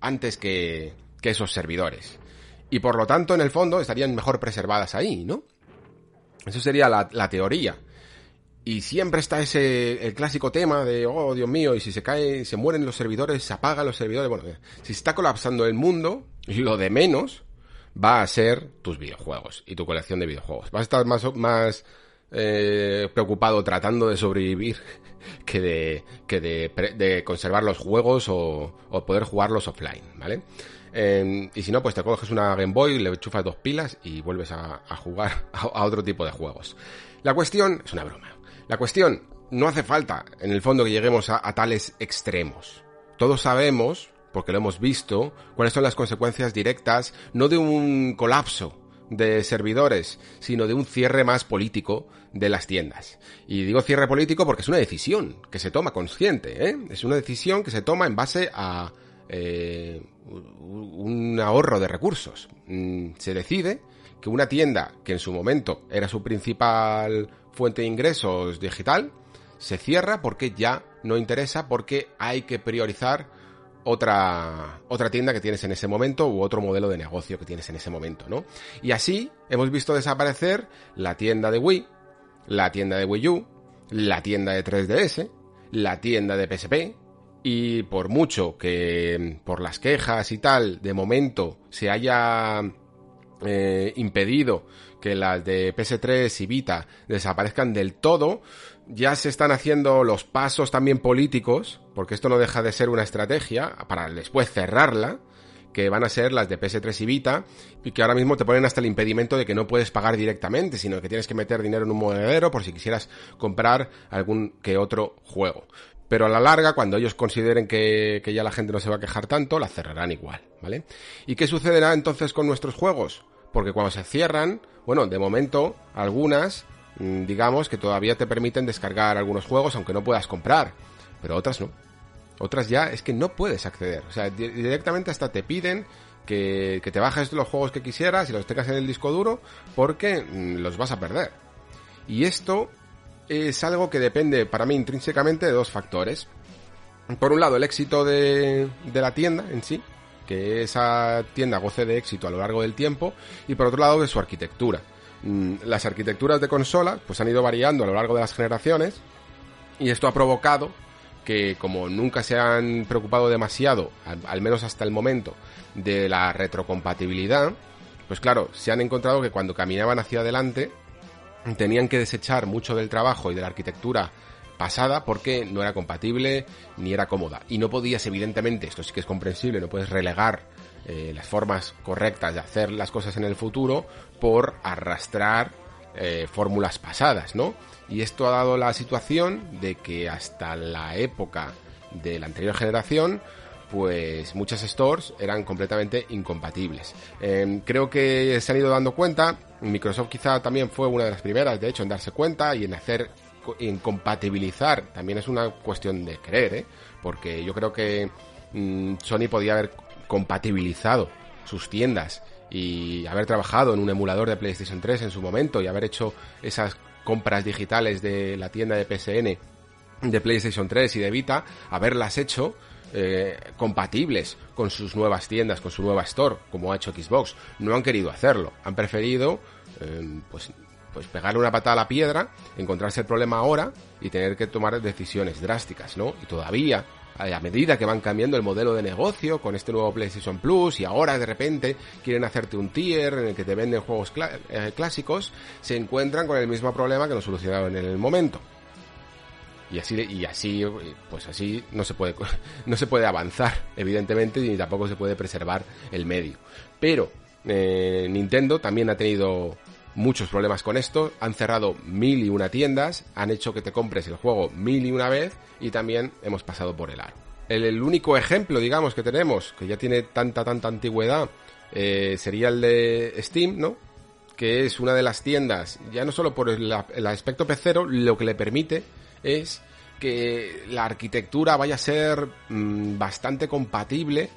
Speaker 1: antes que, que esos servidores. Y por lo tanto, en el fondo, estarían mejor preservadas ahí, ¿no? Eso sería la, teoría. Y siempre está ese, el clásico tema de, oh Dios mío, y si se cae, se mueren los servidores, se apagan los servidores. Bueno, si está colapsando el mundo, lo de menos va a ser tus videojuegos y tu colección de videojuegos. Vas a estar más, más eh, preocupado tratando de sobrevivir que de, que de, de conservar los juegos o, o, poder jugarlos offline, ¿vale? Eh, y si no, pues te coges una Game Boy, le chufas dos pilas y vuelves a, a jugar a, otro tipo de juegos. La cuestión es una broma. La cuestión, no hace falta, en el fondo, que lleguemos a, tales extremos. Todos sabemos, porque lo hemos visto, cuáles son las consecuencias directas, no de un colapso de servidores, sino de un cierre más político de las tiendas. Y digo cierre político porque es una decisión que se toma consciente, ¿eh? Es una decisión que se toma en base a eh, un ahorro de recursos. Mm, se decide que una tienda que en su momento era su principal fuente de ingresos digital, se cierra porque ya no interesa, porque hay que priorizar otra, otra tienda que tienes en ese momento u otro modelo de negocio que tienes en ese momento, ¿no? Y así hemos visto desaparecer la tienda de Wii, la tienda de Wii U, la tienda de 3DS, la tienda de PSP, y por mucho que por las quejas y tal, de momento se haya eh, impedido que las de PS3 y Vita desaparezcan del todo, ya se están haciendo los pasos también políticos, porque esto no deja de ser una estrategia para después cerrarla, que van a ser las de PS3 y Vita, y que ahora mismo te ponen hasta el impedimento de que no puedes pagar directamente, sino que tienes que meter dinero en un monedero por si quisieras comprar algún que otro juego. Pero a la larga, cuando ellos consideren que, que ya la gente no se va a quejar tanto, la cerrarán igual, ¿vale? ¿Y qué sucederá entonces con nuestros juegos? Porque cuando se cierran, bueno, de momento, algunas, digamos que todavía te permiten descargar algunos juegos aunque no puedas comprar, pero otras no. Otras ya es que no puedes acceder. O sea, directamente hasta te piden que, que te bajes los juegos que quisieras y los tengas en el disco duro porque los vas a perder. Y esto es algo que depende para mí intrínsecamente de dos factores. Por un lado, el éxito de, de la tienda en sí, que esa tienda goce de éxito a lo largo del tiempo, y por otro lado, de su arquitectura. Las arquitecturas de consolas pues han ido variando a lo largo de las generaciones, y esto ha provocado que como nunca se han preocupado demasiado, al, al menos hasta el momento, de la retrocompatibilidad, pues claro, se han encontrado que cuando caminaban hacia adelante, tenían que desechar mucho del trabajo y de la arquitectura pasada porque no era compatible ni era cómoda. Y no podías, evidentemente, esto sí que es comprensible, no puedes relegar eh, las formas correctas de hacer las cosas en el futuro por arrastrar eh, fórmulas pasadas, ¿no? Y esto ha dado la situación de que hasta la época de la anterior generación, pues muchas stores eran completamente incompatibles. Eh, creo que se han ido dando cuenta, Microsoft quizá también fue una de las primeras, de hecho, en darse cuenta y en hacer en compatibilizar también es una cuestión de creer, ¿eh? porque yo creo que mmm, Sony podía haber compatibilizado sus tiendas y haber trabajado en un emulador de PlayStation 3 en su momento y haber hecho esas compras digitales de la tienda de PSN de PlayStation 3 y de Vita, haberlas hecho eh, compatibles con sus nuevas tiendas, con su nueva store, como ha hecho Xbox. No han querido hacerlo, han preferido eh, pues, pues pegarle una patada a la piedra, encontrarse el problema ahora y tener que tomar decisiones drásticas, ¿no? Y todavía a medida que van cambiando el modelo de negocio con este nuevo PlayStation Plus y ahora de repente quieren hacerte un tier en el que te venden juegos eh, clásicos, se encuentran con el mismo problema que lo solucionaron en el momento. Y así, y así, pues así no se puede, no se puede avanzar, evidentemente, ni tampoco se puede preservar el medio. Pero eh, Nintendo también ha tenido muchos problemas con esto, han cerrado mil y una tiendas, han hecho que te compres el juego mil y una vez y también hemos pasado por el aro. El, único ejemplo, digamos, que tenemos, que ya tiene tanta, tanta antigüedad, eh, sería el de Steam, ¿no? Que es una de las tiendas, ya no solo por el, aspecto pecero, lo que le permite es que la arquitectura vaya a ser mm, bastante compatible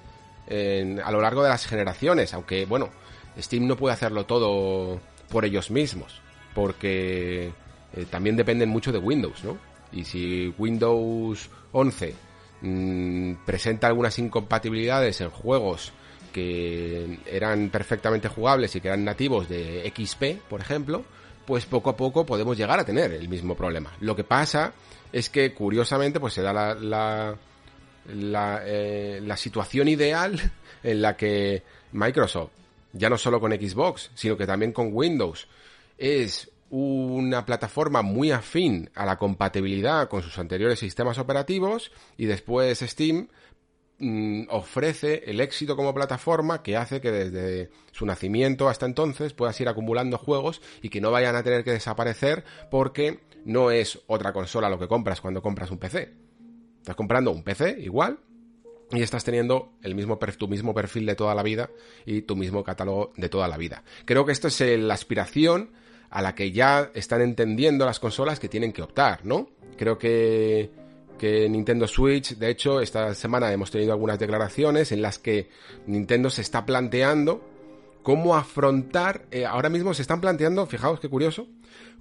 Speaker 1: a lo largo de las generaciones, aunque bueno, Steam no puede hacerlo todo por ellos mismos, porque eh, también dependen mucho de Windows, ¿no? Y si Windows 11 mm, presenta algunas incompatibilidades en juegos que eran perfectamente jugables y que eran nativos de XP, por ejemplo, pues poco a poco podemos llegar a tener el mismo problema. Lo que pasa es que curiosamente pues se da la, la, la, eh, la situación ideal en la que Microsoft ya no solo con Xbox, sino que también con Windows, es una plataforma muy afín a la compatibilidad con sus anteriores sistemas operativos y después Steam mm, ofrece el éxito como plataforma que hace que desde su nacimiento hasta entonces puedas ir acumulando juegos y que no vayan a tener que desaparecer porque no es otra consola lo que compras cuando compras un PC. Estás comprando un PC igual, y estás teniendo el mismo tu mismo perfil de toda la vida y tu mismo catálogo de toda la vida. Creo que esto es la aspiración a la que ya están entendiendo las consolas que tienen que optar, ¿no? Creo que, que Nintendo Switch, de hecho, esta semana hemos tenido algunas declaraciones en las que Nintendo se está planteando cómo afrontar, eh, ahora mismo se están planteando, fijaos qué curioso,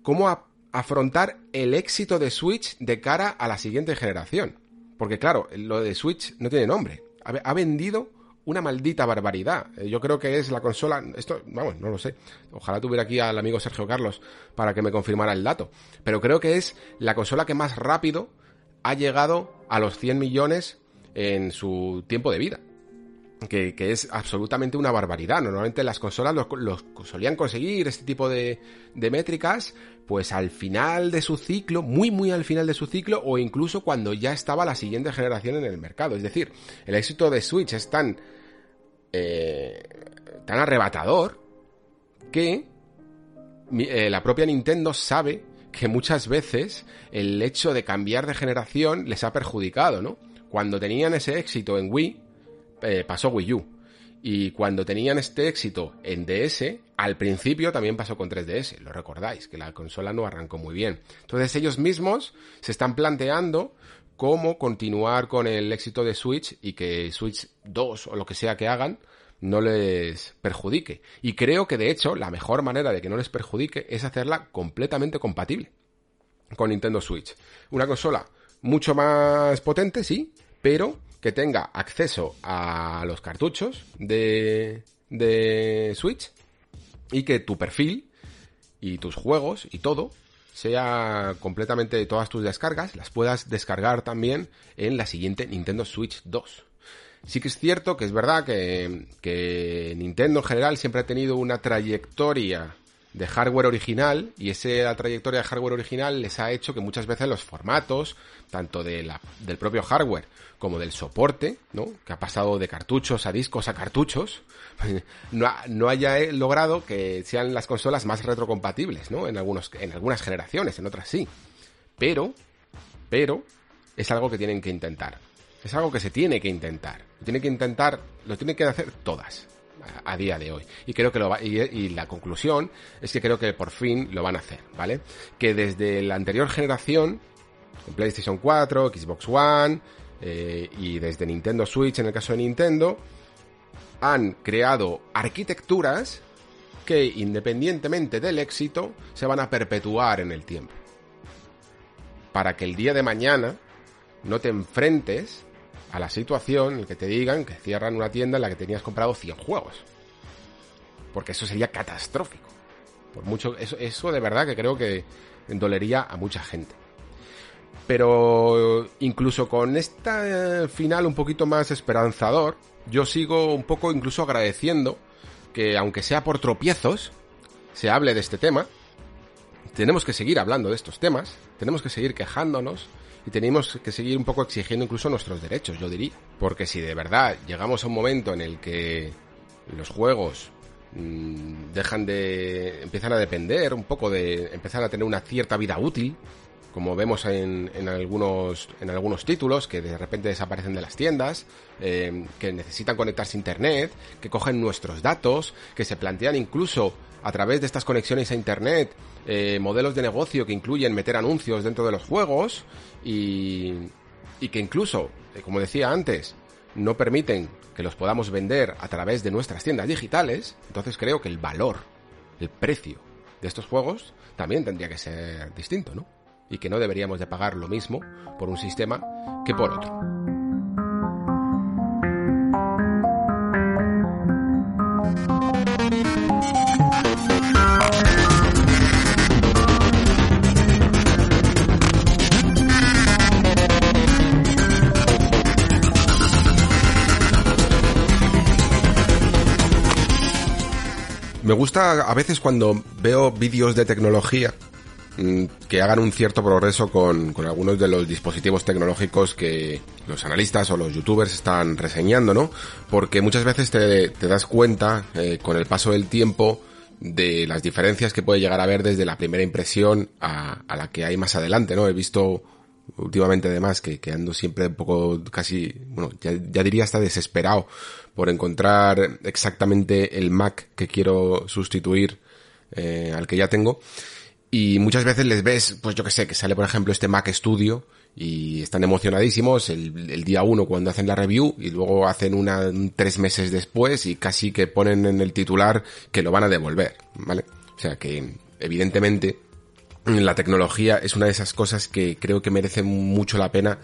Speaker 1: cómo afrontar el éxito de Switch de cara a la siguiente generación. Porque claro, lo de Switch no tiene nombre. Ha, vendido una maldita barbaridad. Eh, yo creo que es la consola, esto, vamos, no lo sé. Ojalá tuviera aquí al amigo Sergio Carlos para que me confirmara el dato. Pero creo que es la consola que más rápido ha llegado a los 100 millones en su tiempo de vida que, es absolutamente una barbaridad. Normalmente las consolas los, solían conseguir este tipo de, de, métricas, pues al final de su ciclo, muy muy al final de su ciclo, o incluso cuando ya estaba la siguiente generación en el mercado. Es decir, el éxito de Switch es tan, eh, tan arrebatador que eh, la propia Nintendo sabe que muchas veces el hecho de cambiar de generación les ha perjudicado, ¿no? Cuando tenían ese éxito en Wii, eh, pasó Wii U. Y cuando tenían este éxito en DS, al principio también pasó con 3DS, lo recordáis, que la consola no arrancó muy bien. Entonces ellos mismos se están planteando cómo continuar con el éxito de Switch y que Switch 2 o lo que sea que hagan no les perjudique. Y creo que de hecho la mejor manera de que no les perjudique es hacerla completamente compatible con Nintendo Switch. Una consola mucho más potente, sí, pero que tenga acceso a los cartuchos de, de Switch y que tu perfil y tus juegos y todo sea completamente todas tus descargas, las puedas descargar también en la siguiente Nintendo Switch 2. Sí que es cierto que es verdad que, que Nintendo en general siempre ha tenido una trayectoria de hardware original y esa trayectoria de hardware original les ha hecho que muchas veces los formatos, tanto de la, del propio hardware como del soporte, ¿no? que ha pasado de cartuchos a discos a cartuchos, no, no haya eh, logrado que sean las consolas más retrocompatibles, ¿no? En, algunos, en algunas generaciones, en otras sí. Pero, pero, es algo que tienen que intentar. Es algo que se tiene que intentar. Lo tiene que intentar, lo tienen que hacer todas a día de hoy. Y creo que lo va, y, la conclusión es que creo que por fin lo van a hacer, ¿vale? Que desde la anterior generación, PlayStation 4, Xbox One, eh, y desde Nintendo Switch en el caso de Nintendo, han creado arquitecturas que independientemente del éxito se van a perpetuar en el tiempo. para que el día de mañana no te enfrentes a la situación en que te digan que cierran una tienda en la que tenías comprado 100 juegos. Porque eso sería catastrófico. Por mucho, eso, eso de verdad que creo que dolería a mucha gente. Pero incluso con este final un poquito más esperanzador, yo sigo un poco incluso agradeciendo que aunque sea por tropiezos, se hable de este tema. Tenemos que seguir hablando de estos temas, tenemos que seguir quejándonos y tenemos que seguir un poco exigiendo incluso nuestros derechos, yo diría. Porque si de verdad llegamos a un momento en el que los juegos mmm, dejan de... empiezan a depender un poco de... empezar a tener una cierta vida útil, como vemos en, en, algunos, en algunos títulos que de repente desaparecen de las tiendas, eh, que necesitan conectarse a Internet, que cogen nuestros datos, que se plantean incluso a través de estas conexiones a Internet eh, modelos de negocio que incluyen meter anuncios dentro de los juegos y, y que incluso, eh, como decía antes, no permiten que los podamos vender a través de nuestras tiendas digitales, entonces creo que el valor, el precio de estos juegos también tendría que ser distinto, ¿no? y que no deberíamos de pagar lo mismo por un sistema que por otro. Me gusta a veces cuando veo vídeos de tecnología Mm, que hagan un cierto progreso con, con, algunos de los dispositivos tecnológicos que los analistas o los youtubers están reseñando, ¿no? Porque muchas veces te, te das cuenta eh, con el paso del tiempo de las diferencias que puede llegar a haber desde la primera impresión a, a la que hay más adelante, ¿no? He visto últimamente además que, que ando siempre un poco casi, bueno, ya, diría hasta desesperado por encontrar exactamente el Mac que quiero sustituir eh, al que ya tengo y muchas veces les ves, pues yo que sé, que sale por ejemplo este Mac Studio y están emocionadísimos el, el día uno cuando hacen la review y luego hacen una tres meses después y casi que ponen en el titular que lo van a devolver, ¿vale? O sea que evidentemente la tecnología es una de esas cosas que creo que merece mucho la pena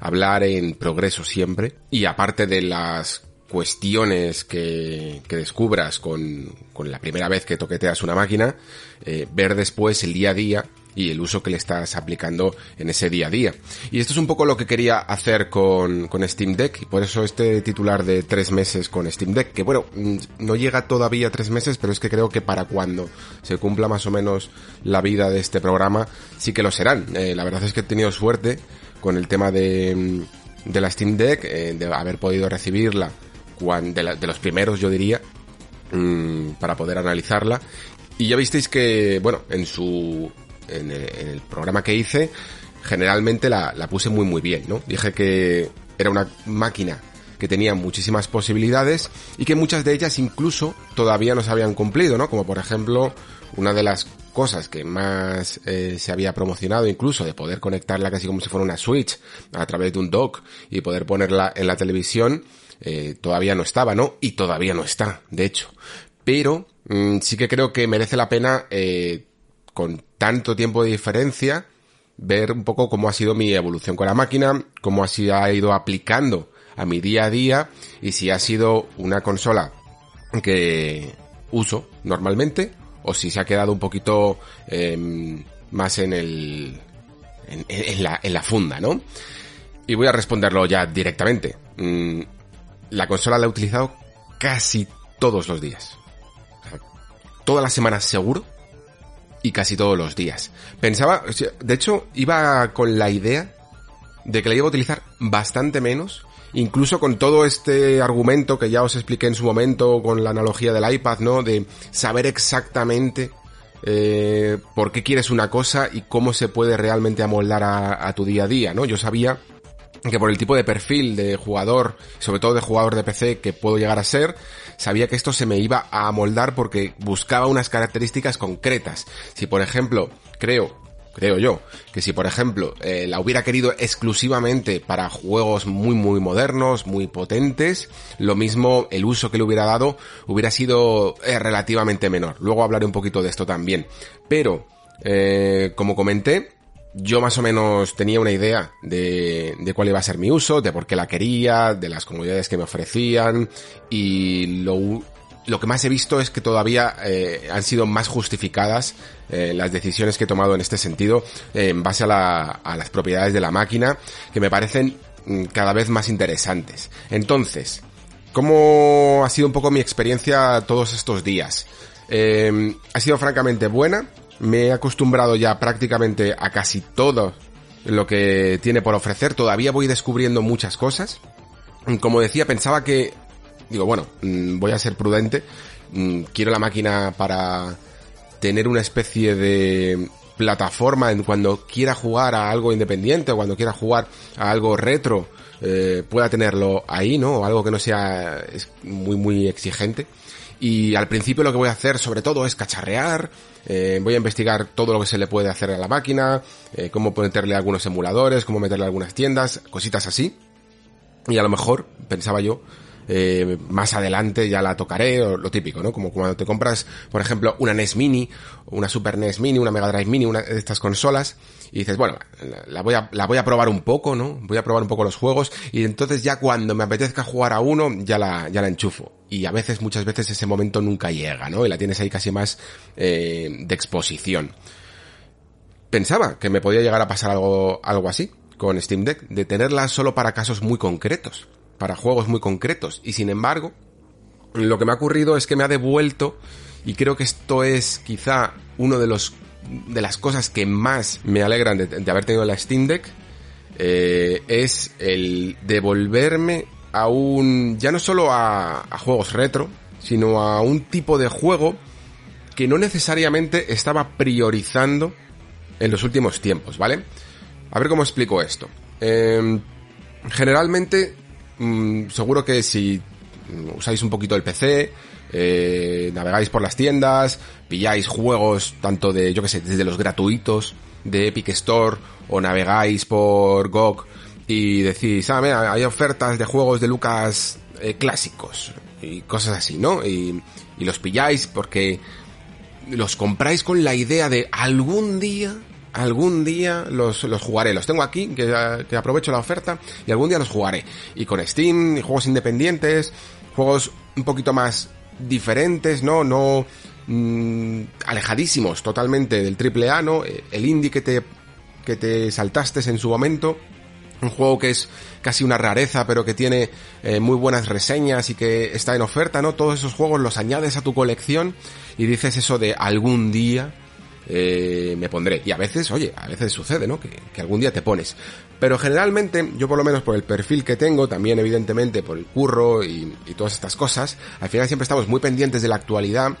Speaker 1: hablar en progreso siempre. Y aparte de las cuestiones que, que descubras con, con, la primera vez que toqueteas una máquina, eh, ver después el día a día y el uso que le estás aplicando en ese día a día. Y esto es un poco lo que quería hacer con, con Steam Deck y por eso este titular de tres meses con Steam Deck, que bueno, mm, no llega todavía tres meses, pero es que creo que para cuando se cumpla más o menos la vida de este programa, sí que lo serán. Eh, la verdad es que he tenido suerte con el tema de, mm, de la Steam Deck, eh, de haber podido recibirla de, los primeros, yo diría, mmm, para poder analizarla. Y ya visteis que, bueno, en su, en el, programa que hice, generalmente la, la, puse muy muy bien, ¿no? Dije que era una máquina que tenía muchísimas posibilidades y que muchas de ellas incluso todavía no se habían cumplido, ¿no? Como por ejemplo, una de las cosas que más eh, se había promocionado incluso de poder conectarla casi como si fuera una Switch a través de un dock y poder ponerla en la televisión, eh, todavía no estaba, ¿no? Y todavía no está, de hecho. Pero mmm, sí que creo que merece la pena, eh, con tanto tiempo de diferencia, ver un poco cómo ha sido mi evolución con la máquina, cómo así ha ido aplicando a mi día a día y si ha sido una consola que uso normalmente o si se ha quedado un poquito eh, más en el en, en, la, en la funda, ¿no? Y voy a responderlo ya directamente. Mm, la consola la he utilizado casi todos los días. O sea, todas las semanas seguro y casi todos los días. Pensaba, de hecho, iba con la idea de que la iba a utilizar bastante menos, incluso con todo este argumento que ya os expliqué en su momento con la analogía del iPad, ¿no? De saber exactamente eh, por qué quieres una cosa y cómo se puede realmente amoldar a, a tu día a día, ¿no? Yo sabía que por el tipo de perfil de jugador, sobre todo de jugador de PC que puedo llegar a ser, sabía que esto se me iba a amoldar porque buscaba unas características concretas. Si por ejemplo, creo, creo yo, que si por ejemplo eh, la hubiera querido exclusivamente para juegos muy muy modernos, muy potentes, lo mismo el uso que le hubiera dado hubiera sido eh, relativamente menor. Luego hablaré un poquito de esto también. Pero, eh, como comenté, yo más o menos tenía una idea de, de cuál iba a ser mi uso, de por qué la quería, de las comodidades que me ofrecían y lo, lo que más he visto es que todavía eh, han sido más justificadas eh, las decisiones que he tomado en este sentido eh, en base a, la, a las propiedades de la máquina que me parecen mm, cada vez más interesantes. Entonces, ¿cómo ha sido un poco mi experiencia todos estos días? ha sido francamente buena, me he acostumbrado ya prácticamente a casi todo lo que tiene por ofrecer, todavía voy descubriendo muchas cosas. Como decía, pensaba que digo, bueno, mm, voy a ser prudente, mm, quiero la máquina para tener una especie de plataforma en cuando quiera jugar a algo independiente o cuando quiera jugar a algo retro, eh, pueda tenerlo ahí, ¿no? O algo que no sea muy, muy exigente. Y al principio lo que voy a hacer sobre todo es cacharrear, eh, voy a investigar todo lo que se le puede hacer a la máquina, eh, cómo meterle algunos emuladores, cómo meterle algunas tiendas, cositas así. Y a lo mejor, pensaba yo, eh, más adelante ya la tocaré, o lo típico, ¿no? Como cuando te compras, por ejemplo, una NES Mini, una Super NES Mini, una Mega Drive Mini, una de estas consolas, y dices, bueno, la voy a, la voy a probar un poco, ¿no? Voy a probar un poco los juegos, y entonces ya cuando me apetezca jugar a uno, ya la, ya la enchufo. Y a veces, muchas veces ese momento nunca llega, ¿no? Y la tienes ahí casi más eh, de exposición. Pensaba que me podía llegar a pasar algo, algo así con Steam Deck, de tenerla solo para casos muy concretos para juegos muy concretos. Y sin embargo, lo que me ha ocurrido es que me ha devuelto, y creo que esto es quizá uno de los de las cosas que más me alegran de, haber tenido la Steam Deck, eh, es el devolverme a un, ya no solo a, a juegos retro, sino a un tipo de juego que no necesariamente estaba priorizando en los últimos tiempos, ¿vale? A ver cómo explico esto. Eh, generalmente Mm, seguro que si usáis un poquito el PC, eh, navegáis por las tiendas, pilláis juegos tanto de, yo que sé, desde los gratuitos de Epic Store o navegáis por GOG y decís, ah, mira, hay ofertas de juegos de Lucas eh, clásicos y cosas así, ¿no? Y, y los pilláis porque los compráis con la idea de algún día algún día los, los jugaré. Los tengo aquí, que, que, aprovecho la oferta, y algún día los jugaré. Y con Steam, juegos independientes, juegos un poquito más diferentes, ¿no? No mmm, alejadísimos totalmente del triple A, ¿no? El indie que te, que te saltaste en su momento. Un juego que es casi una rareza, pero que tiene eh, muy buenas reseñas y que está en oferta, ¿no? Todos esos juegos los añades a tu colección y dices eso de algún día eh, me pondré. Y a veces, oye, a veces sucede, ¿no? Que, algún día te pones. Pero generalmente, yo por lo menos por el perfil que tengo, también evidentemente por el curro y, y todas estas cosas, al final siempre estamos muy pendientes de la actualidad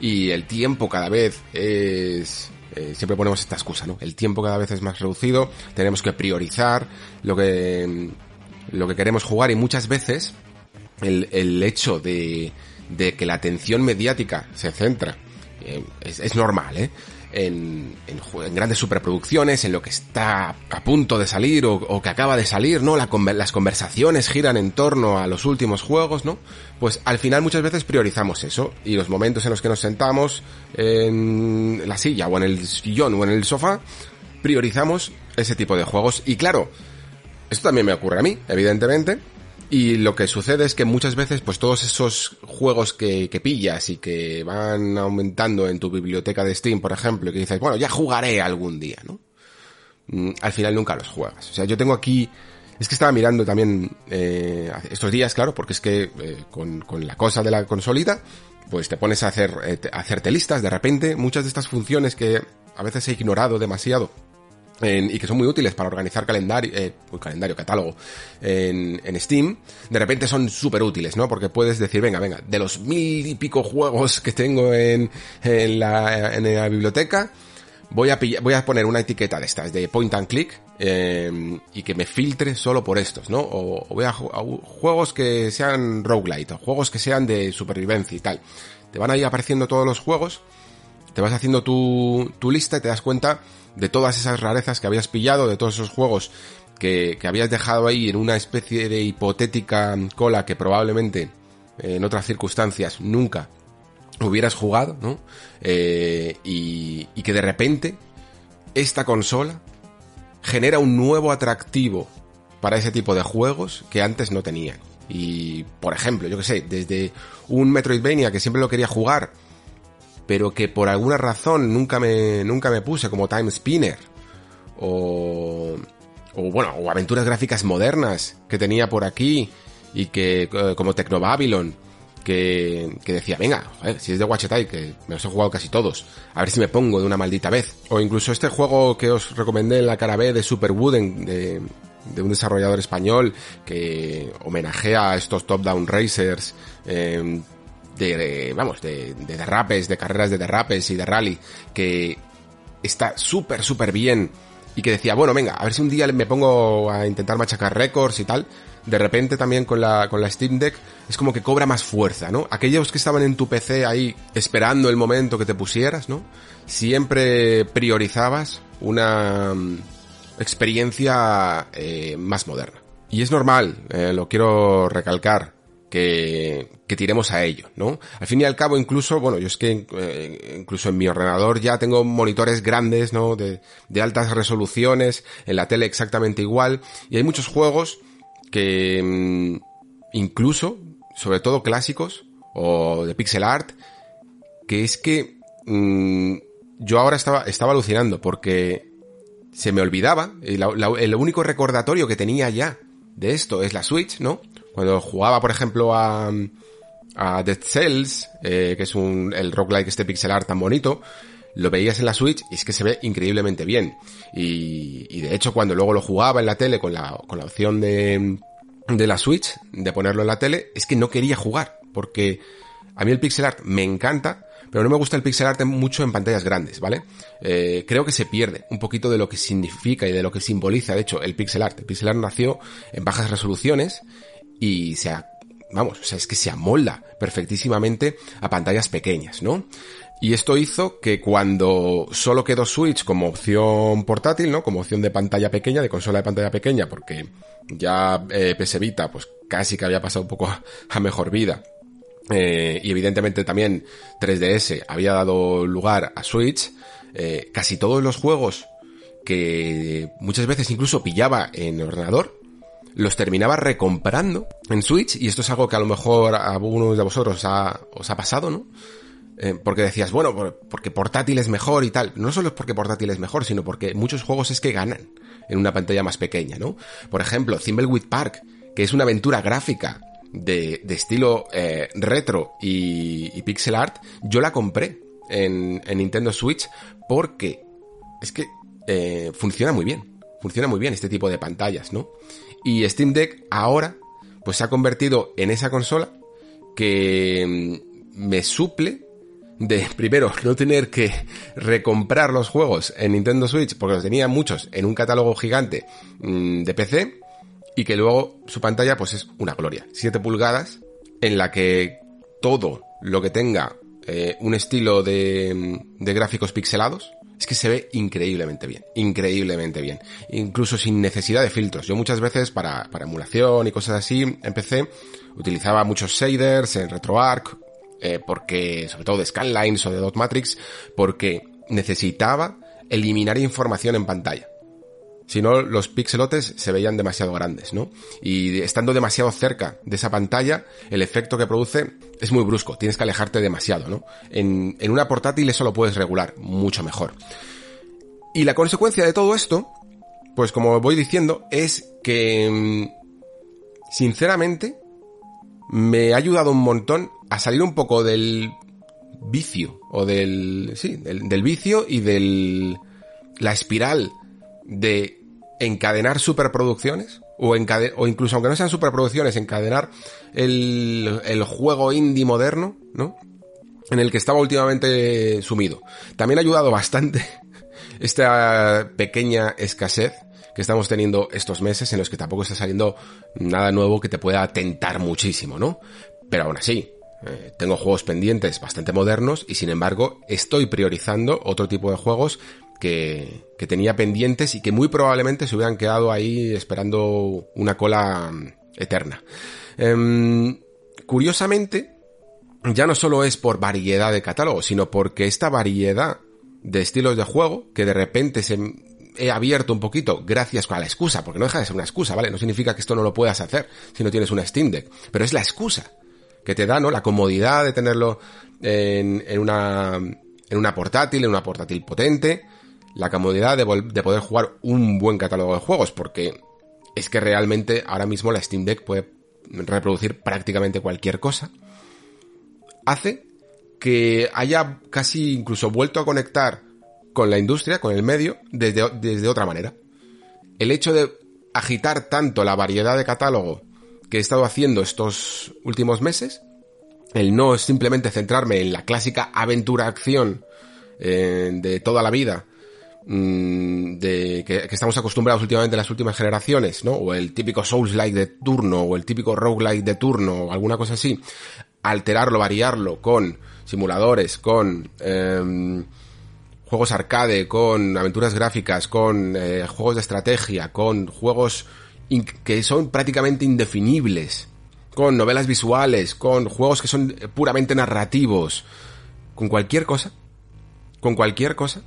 Speaker 1: y el tiempo cada vez es... Eh, siempre ponemos esta excusa, ¿no? El tiempo cada vez es más reducido, tenemos que priorizar lo que, lo que queremos jugar y muchas veces el, el hecho de, de que la atención mediática se centra eh, es, es, normal, ¿eh? En, en, grandes superproducciones, en lo que está a punto de salir o, que acaba de salir, ¿no? La, las conversaciones giran en torno a los últimos juegos, ¿no? Pues al final muchas veces priorizamos eso y los momentos en los que nos sentamos en la silla o en el sillón o en el sofá, priorizamos ese tipo de juegos. Y claro, esto también me ocurre a mí, evidentemente, y lo que sucede es que muchas veces, pues todos esos juegos que, que, pillas y que van aumentando en tu biblioteca de Steam, por ejemplo, y que dices, bueno, ya jugaré algún día, ¿no? Mm, al final nunca los juegas. O sea, yo tengo aquí, es que estaba mirando también eh, estos días, claro, porque es que eh, con, con, la cosa de la consolita, pues te pones a hacer, eh, a hacerte listas, de repente, muchas de estas funciones que a veces he ignorado demasiado, y que son muy útiles para organizar calendario, eh, calendario, catálogo en, en, Steam, de repente son súper útiles, ¿no? Porque puedes decir, venga, venga, de los mil y pico juegos que tengo en, en, la, en la biblioteca, voy a, voy a poner una etiqueta de estas, de point and click, eh, y que me filtre solo por estos, ¿no? O, voy a, a, juegos que sean roguelite, o juegos que sean de supervivencia y tal. Te van ahí apareciendo todos los juegos, te vas haciendo tu, tu lista y te das cuenta de todas esas rarezas que habías pillado, de todos esos juegos que, que habías dejado ahí en una especie de hipotética cola que probablemente en otras circunstancias nunca hubieras jugado, ¿no? Eh, y, y, que de repente esta consola genera un nuevo atractivo para ese tipo de juegos que antes no tenían. Y, por ejemplo, yo que sé, desde un Metroidvania que siempre lo quería jugar, pero que por alguna razón nunca me, nunca me puse, como Time Spinner, o, o bueno, o aventuras gráficas modernas que tenía por aquí, y que, eh, como Tecno Babylon, que, que, decía, venga, joder, si es de Wachetai, que me los he jugado casi todos, a ver si me pongo de una maldita vez. O incluso este juego que os recomendé en la cara B de Super Wooden, de, de un desarrollador español que homenajea a estos top-down racers eh, de, vamos, de, de, derrapes, de carreras de derrapes y de rally, que está súper, súper bien y que decía, bueno, venga, a ver si un día me pongo a intentar machacar récords y tal. De repente también con la, con la Steam Deck es como que cobra más fuerza, ¿no? Aquellos que estaban en tu PC ahí esperando el momento que te pusieras, ¿no? Siempre priorizabas una, experiencia eh, más moderna. Y es normal, eh, lo quiero recalcar, que, que, tiremos a ello, ¿no? Al fin y al cabo, incluso, bueno, yo es que eh, incluso en mi ordenador ya tengo monitores grandes, ¿no? De, de altas resoluciones, en la tele exactamente igual, y hay muchos juegos que mmm, incluso, sobre todo clásicos, o de pixel art, que es que mmm, yo ahora estaba, estaba alucinando, porque se me olvidaba, la, la, el único recordatorio que tenía ya de esto es la Switch, ¿no? Cuando jugaba, por ejemplo, a, a Dead Cells, eh, que es un, el roguelike este pixel art tan bonito, lo veías en la Switch y es que se ve increíblemente bien. Y, y de hecho, cuando luego lo jugaba en la tele con la, con la opción de, de la Switch, de ponerlo en la tele, es que no quería jugar, porque a mí el pixel art me encanta, pero no me gusta el pixel art mucho en pantallas grandes, ¿vale? Eh, creo que se pierde un poquito de lo que significa y de lo que simboliza, de hecho, el pixel art. El pixel art nació en bajas resoluciones y se vamos, o sea, es que se amolda perfectísimamente a pantallas pequeñas, ¿no? Y esto hizo que cuando solo quedó Switch como opción portátil, ¿no? Como opción de pantalla pequeña, de consola de pantalla pequeña, porque ya eh, PS Vita, pues casi que había pasado un poco a, a mejor vida eh, y evidentemente también 3DS había dado lugar a Switch, eh, casi todos los juegos que muchas veces incluso pillaba en el ordenador, los terminaba recomprando en Switch, y esto es algo que a lo mejor a algunos de vosotros os ha, pasado, ¿no? Eh, porque decías, bueno, porque portátil es mejor y tal. No solo es porque portátil es mejor, sino porque muchos juegos es que ganan en una pantalla más pequeña, ¿no? Por ejemplo, Thimbleweed Park, que es una aventura gráfica de, estilo eh, retro y, pixel art, yo la compré en, en Nintendo Switch porque es que eh, funciona muy bien. Funciona muy bien este tipo de pantallas, ¿no? Y Steam Deck ahora, pues se ha convertido en esa consola que mm, me suple de, primero, no tener que recomprar los juegos en Nintendo Switch, porque los tenía muchos en un catálogo gigante mmm, de PC, y que luego su pantalla pues es una gloria. 7 pulgadas en la que todo lo que tenga eh, un estilo de, de gráficos pixelados es que se ve increíblemente bien, increíblemente bien, incluso sin necesidad de filtros. Yo muchas veces para, para emulación y cosas así empecé, utilizaba muchos shaders en RetroArch, eh, porque, sobre todo de Scanlines o de Dot Matrix, porque necesitaba eliminar información en pantalla. Si no, los pixelotes se veían demasiado grandes, ¿no? Y estando demasiado cerca de esa pantalla, el efecto que produce es muy brusco, tienes que alejarte demasiado, ¿no? En, en una portátil eso lo puedes regular mucho mejor. Y la consecuencia de todo esto, pues como voy diciendo, es que, sinceramente, me ha ayudado un montón a salir un poco del vicio, o del, sí, del, del vicio y del, la espiral de encadenar superproducciones o, o incluso aunque no sean superproducciones, encadenar el, el juego indie moderno, ¿no? En el que estaba últimamente sumido. También ha ayudado bastante esta pequeña escasez que estamos teniendo estos meses en los que tampoco está saliendo nada nuevo que te pueda tentar muchísimo, ¿no? Pero aún así, eh, tengo juegos pendientes bastante modernos y sin embargo estoy priorizando otro tipo de juegos que, que, tenía pendientes y que muy probablemente se hubieran quedado ahí esperando una cola eterna. Eh, curiosamente, ya no solo es por variedad de catálogo, sino porque esta variedad de estilos de juego, que de repente se, he abierto un poquito gracias a la excusa, porque no deja de ser una excusa, ¿vale? No significa que esto no lo puedas hacer si no tienes una Steam Deck, pero es la excusa que te da, ¿no? La comodidad de tenerlo en, en una, en una portátil, en una portátil potente, la comodidad de, de poder jugar un buen catálogo de juegos, porque es que realmente ahora mismo la Steam Deck puede reproducir prácticamente cualquier cosa, hace que haya casi incluso vuelto a conectar con la industria, con el medio, desde, desde otra manera. El hecho de agitar tanto la variedad de catálogo que he estado haciendo estos últimos meses, el no simplemente centrarme en la clásica aventura-acción eh, de toda la vida, mm, de que, estamos acostumbrados últimamente en las últimas generaciones, ¿no? O el típico Souls-like de turno, o el típico roguelike de turno, o alguna cosa así, alterarlo, variarlo con simuladores, con em, juegos arcade, con aventuras gráficas, con eh, juegos de estrategia, con juegos que son prácticamente indefinibles, con novelas visuales, con juegos que son puramente narrativos, con cualquier cosa, con cualquier cosa,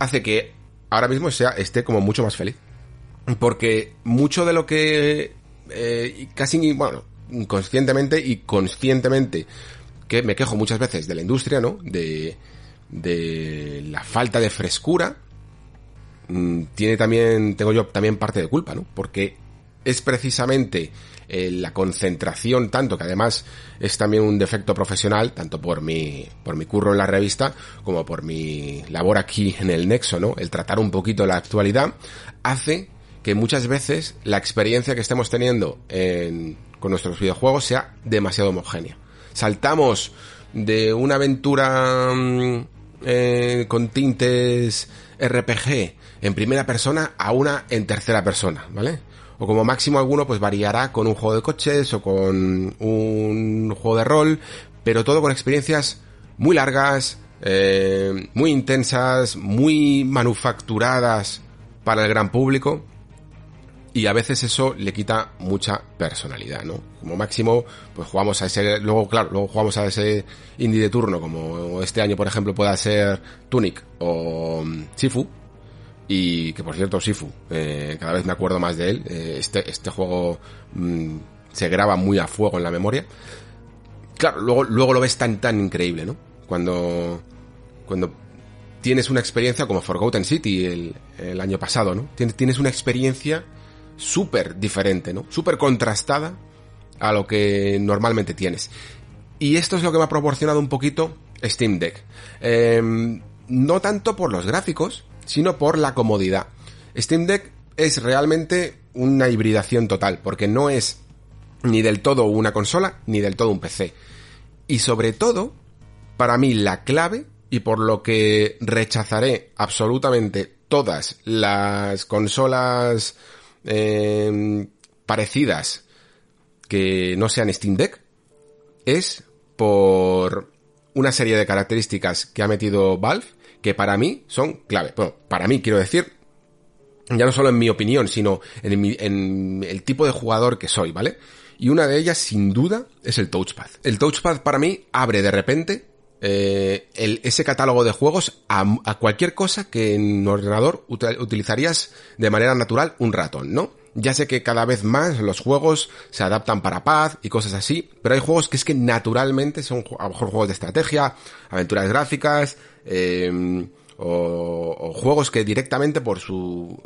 Speaker 1: hace que ahora mismo sea, esté como mucho más feliz. Porque mucho de lo que eh, casi, bueno, inconscientemente y conscientemente, que me quejo muchas veces de la industria, ¿no? De, de la falta de frescura, mm, tiene también, tengo yo también parte de culpa, ¿no? Porque es precisamente eh, la concentración tanto, que además es también un defecto profesional, tanto por mi, por mi curro en la revista, como por mi labor aquí en el Nexo, ¿no? El tratar un poquito la actualidad, hace que muchas veces la experiencia que estemos teniendo con nuestros videojuegos sea demasiado homogénea. Saltamos de una aventura mm, eh, con tintes RPG en primera persona a una en tercera persona, ¿vale? O como máximo alguno pues variará con un juego de coches o con un juego de rol, pero todo con experiencias muy largas, eh, muy intensas, muy manufacturadas para el gran público y a veces eso le quita mucha personalidad, ¿no? Como máximo, pues jugamos a ese, luego claro, luego jugamos a ese indie de turno, como este año por ejemplo pueda ser Tunic o mm, Sifu, y que por cierto Sifu, eh, cada vez me acuerdo más de él, eh, este, este juego mm, se graba muy a fuego en la memoria. Claro, luego, luego lo ves tan tan increíble, ¿no? Cuando, cuando tienes una experiencia como Forgotten City el, el año pasado, ¿no? Tienes, tienes una experiencia súper diferente, ¿no? Súper contrastada a lo que normalmente tienes. Y esto es lo que me ha proporcionado un poquito Steam Deck. Em, no tanto por los gráficos, sino por la comodidad. Steam Deck es realmente una hibridación total, porque no es ni del todo una consola, ni del todo un PC. Y sobre todo, para mí la clave, y por lo que rechazaré absolutamente todas las consolas eh, parecidas que no sean Steam Deck es por una serie de características que ha metido Valve que para mí son clave. Bueno, para mí quiero decir, ya no solo en mi opinión, sino en, en el tipo de jugador que soy, ¿vale? Y una de ellas, sin duda, es el touchpad. El touchpad para mí abre de repente eh, el, ese catálogo de juegos a, cualquier cosa que en ordenador utilizarías de manera natural un ratón, ¿no? Ya sé que cada vez más los juegos se adaptan para paz y cosas así, pero hay juegos que es que naturalmente son a lo mejor juegos de estrategia, aventuras gráficas, eh, o, o, juegos que directamente por su,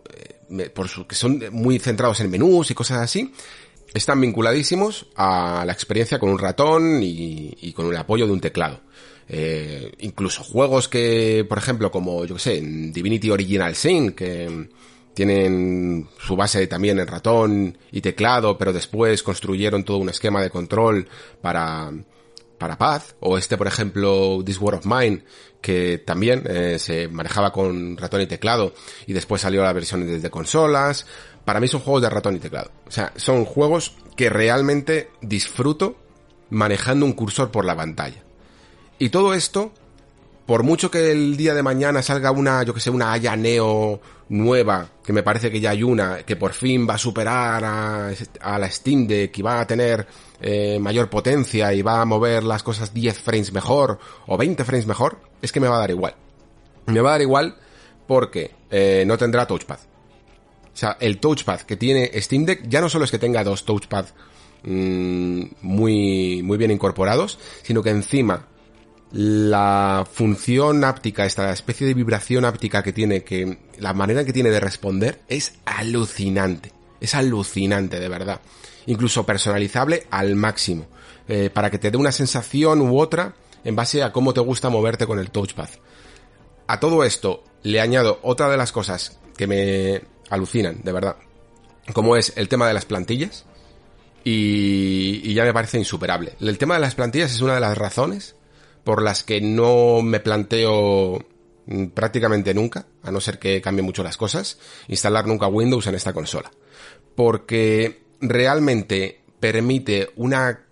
Speaker 1: eh, por su, que son muy centrados en menús y cosas así, están vinculadísimos a la experiencia con un ratón y, y con el apoyo de un teclado. Eh, incluso juegos que, por ejemplo, como yo que sé, Divinity Original Sin, que tienen su base también en ratón y teclado, pero después construyeron todo un esquema de control para, para paz, o este, por ejemplo, This War of Mine, que también eh, se manejaba con ratón y teclado, y después salió la versión desde consolas. Para mí son juegos de ratón y teclado. O sea, son juegos que realmente disfruto manejando un cursor por la pantalla. Y todo esto, por mucho que el día de mañana salga una, yo que sé, una Aya Neo nueva, que me parece que ya hay una, que por fin va a superar a, la Steam Deck y va a tener eh, mayor potencia y va a mover las cosas 10 frames mejor o 20 frames mejor, es que me va a dar igual. Me va a dar igual porque eh, no tendrá touchpad. O sea, el touchpad que tiene Steam Deck ya no solo es que tenga dos touchpad mm, muy, muy bien incorporados, sino que encima la función áptica, esta especie de vibración áptica que tiene, que la manera que tiene de responder es alucinante. Es alucinante, de verdad. Incluso personalizable al máximo. Eh, para que te dé una sensación u otra en base a cómo te gusta moverte con el touchpad. A todo esto le añado otra de las cosas que me alucinan, de verdad. Como es el tema de las plantillas. Y, y ya me parece insuperable. El tema de las plantillas es una de las razones por las que no me planteo mm, prácticamente nunca, a no ser que cambie mucho las cosas, instalar nunca Windows en esta consola. Porque realmente permite una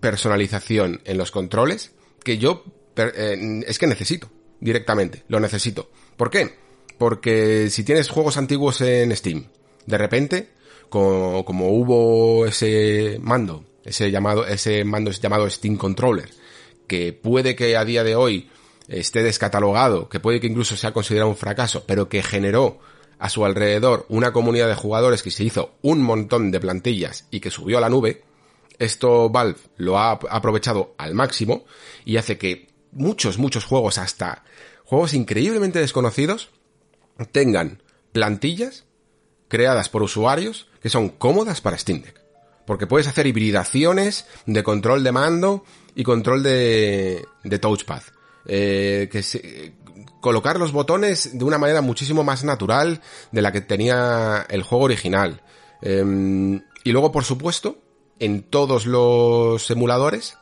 Speaker 1: personalización en los controles que yo eh, es que necesito directamente, lo necesito. ¿Por qué? Porque si tienes juegos antiguos en Steam, de repente, como, como hubo ese mando, ese llamado, ese mando llamado Steam Controller, que puede que a día de hoy esté descatalogado, que puede que incluso sea considerado un fracaso, pero que generó a su alrededor una comunidad de jugadores que se hizo un montón de plantillas y que subió a la nube, esto Valve lo ha aprovechado al máximo y hace que muchos, muchos juegos, hasta juegos increíblemente desconocidos, tengan plantillas creadas por usuarios que son cómodas para Steam Deck. Porque puedes hacer hibridaciones de control de mando y control de, de touchpad. Eh, colocar los botones de una manera muchísimo más natural de la que tenía el juego original. Eh, y luego, por supuesto, en todos los emuladores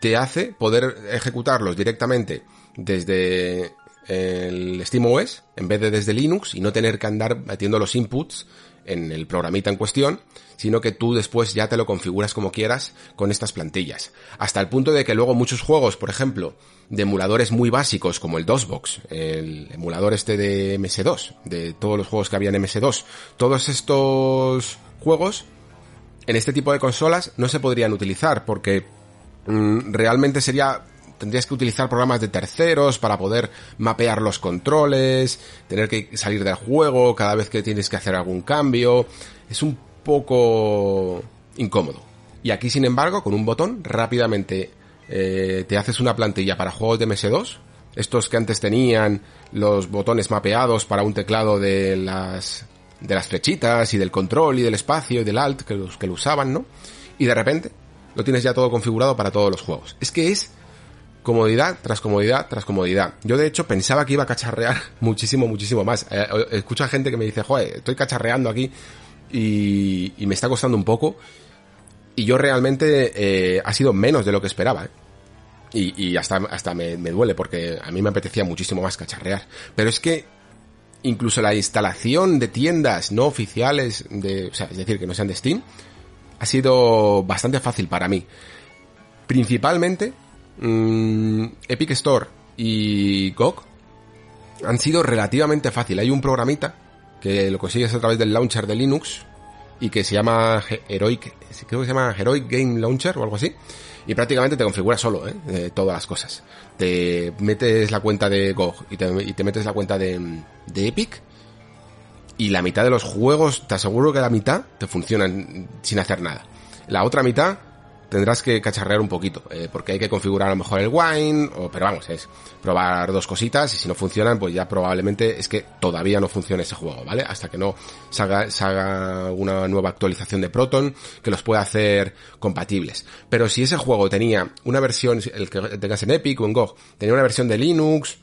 Speaker 1: te hace poder ejecutarlos directamente desde el SteamOS en vez de desde Linux y no tener que andar metiendo los inputs en el programita en cuestión, sino que tú después ya te lo configuras como quieras con estas plantillas. Hasta el punto de que luego muchos juegos, por ejemplo, de emuladores muy básicos como el DOSBox, el emulador este de MS2, de todos los juegos que había en MS2, todos estos juegos en este tipo de consolas no se podrían utilizar porque mm, realmente sería tendrías que utilizar programas de terceros para poder mapear los controles, tener que salir del juego cada vez que tienes que hacer algún cambio. Es un poco incómodo. Y aquí, sin embargo, con un botón, rápidamente eh, te haces una plantilla para juegos de MS2. Estos que antes tenían los botones mapeados para un teclado de las, de las flechitas y del control y del espacio y del alt que los que lo usaban, ¿no? Y de repente lo tienes ya todo configurado para todos los juegos. Es que es comodidad tras comodidad tras comodidad. Yo de hecho pensaba que iba a cacharrear muchísimo, muchísimo más. Eh, eh, escucho a gente que me dice, joder, estoy cacharreando aquí y, me está costando un poco. Y yo realmente eh, ha sido menos de lo que esperaba. Y, hasta, hasta me, duele porque a mí me apetecía muchísimo más cacharrear. Pero es que incluso la instalación de tiendas no oficiales, o sea, es decir, que no sean de Steam, ha sido bastante fácil para mí. Principalmente Mm, Epic Store y GOG han sido relativamente fácil. Hay un programita que lo consigues a través del launcher de Linux y que se llama Heroic, creo que se llama Heroic Game Launcher o algo así. Y prácticamente te configura solo, ¿eh? todas las cosas. Te metes la cuenta de GOG y te, metes la cuenta de, de Epic y la mitad de los juegos, te aseguro que la mitad te funcionan sin hacer nada. La otra mitad tendrás que cacharrear un poquito, eh, porque hay que configurar a lo mejor el wine, o, pero vamos, es probar dos cositas y si no funcionan, pues ya probablemente es que todavía no funciona ese juego, ¿vale? Hasta que no salga, salga una nueva actualización de Proton que los pueda hacer compatibles. Pero si ese juego tenía una versión, el que tengas en Epic o en GOG, tenía una versión de Linux,